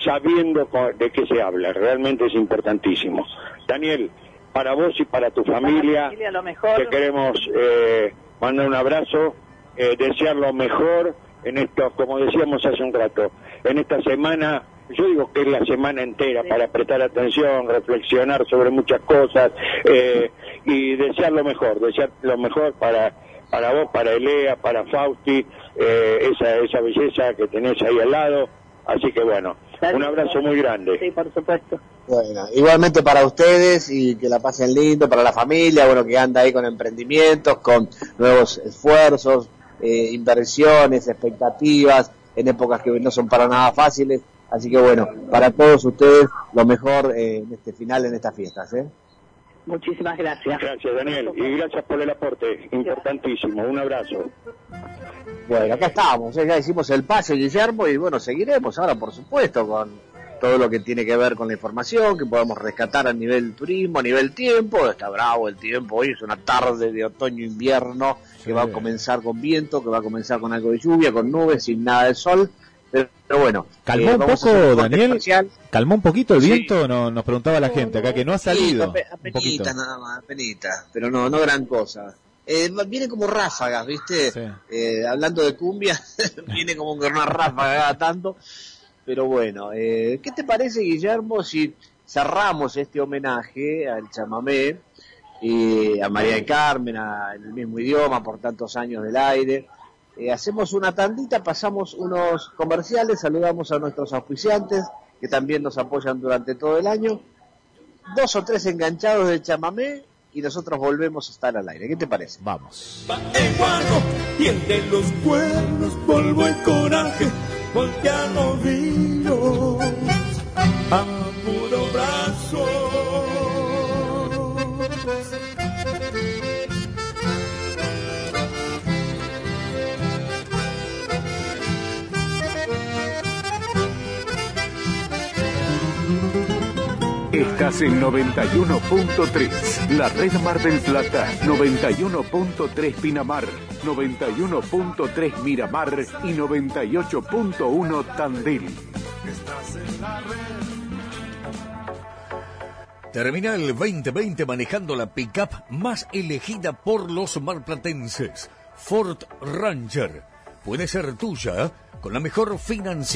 sabiendo con- de qué se habla, realmente es importantísimo. Daniel, para vos y para tu familia, familia, lo mejor. te queremos eh, mandar un abrazo, eh, desear lo mejor en esto, como decíamos hace un rato, en esta semana, yo digo que es la semana entera para prestar atención, reflexionar sobre muchas cosas eh, y desear lo mejor, desear lo mejor para para vos, para Elea, para Fausti, eh, esa esa belleza que tenés ahí al lado, así que bueno, un abrazo muy grande. Sí, por supuesto. Bueno, igualmente para ustedes y que la pasen lindo, para la familia, bueno, que anda ahí con emprendimientos, con nuevos esfuerzos, eh, inversiones, expectativas, en épocas que no son para nada fáciles. Así que bueno, para todos ustedes lo mejor eh, en este final, en estas fiestas. ¿eh? Muchísimas gracias. Gracias Daniel y gracias por el aporte, importantísimo, un abrazo. Bueno, acá estamos, eh, ya hicimos el pase, Guillermo, y bueno, seguiremos ahora, por supuesto, con todo lo que tiene que ver con la información que podamos rescatar a nivel turismo, a nivel tiempo. Está bravo el tiempo, hoy es una tarde de otoño-invierno que va a comenzar con viento, que va a comenzar con algo de lluvia, con nubes, sin nada de sol. Pero, pero bueno, Calmó eh, un poco, Daniel. Calmó un poquito el Sí. viento, no, nos preguntaba la gente acá que no ha salido. Sí, nada más, apenitas, pero no, no gran cosa. Eh, viene como ráfagas, ¿viste? Eh, hablando de cumbia, viene como que una ráfaga tanto. Pero bueno, eh, ¿qué te parece, Guillermo, si cerramos este homenaje al chamamé y a María del Carmen, a- en el mismo idioma, por tantos años del aire? Eh, hacemos una tandita, pasamos unos comerciales, saludamos a nuestros auspiciantes que también nos apoyan durante todo el año. Dos o tres enganchados de chamamé y nosotros volvemos a estar al aire. ¿Qué te parece? Vamos. Eguano, tiende los cuernos, polvo y coraje, voltean los ríos a puro brazo. Estás en 91.3, la red Mar del Plata, 91.3 Pinamar, 91.3 Miramar y 98.1 Tandil. Termina el 2020 manejando la pickup más elegida por los marplatenses, Ford Ranger. Puede ser tuya con la mejor financiación.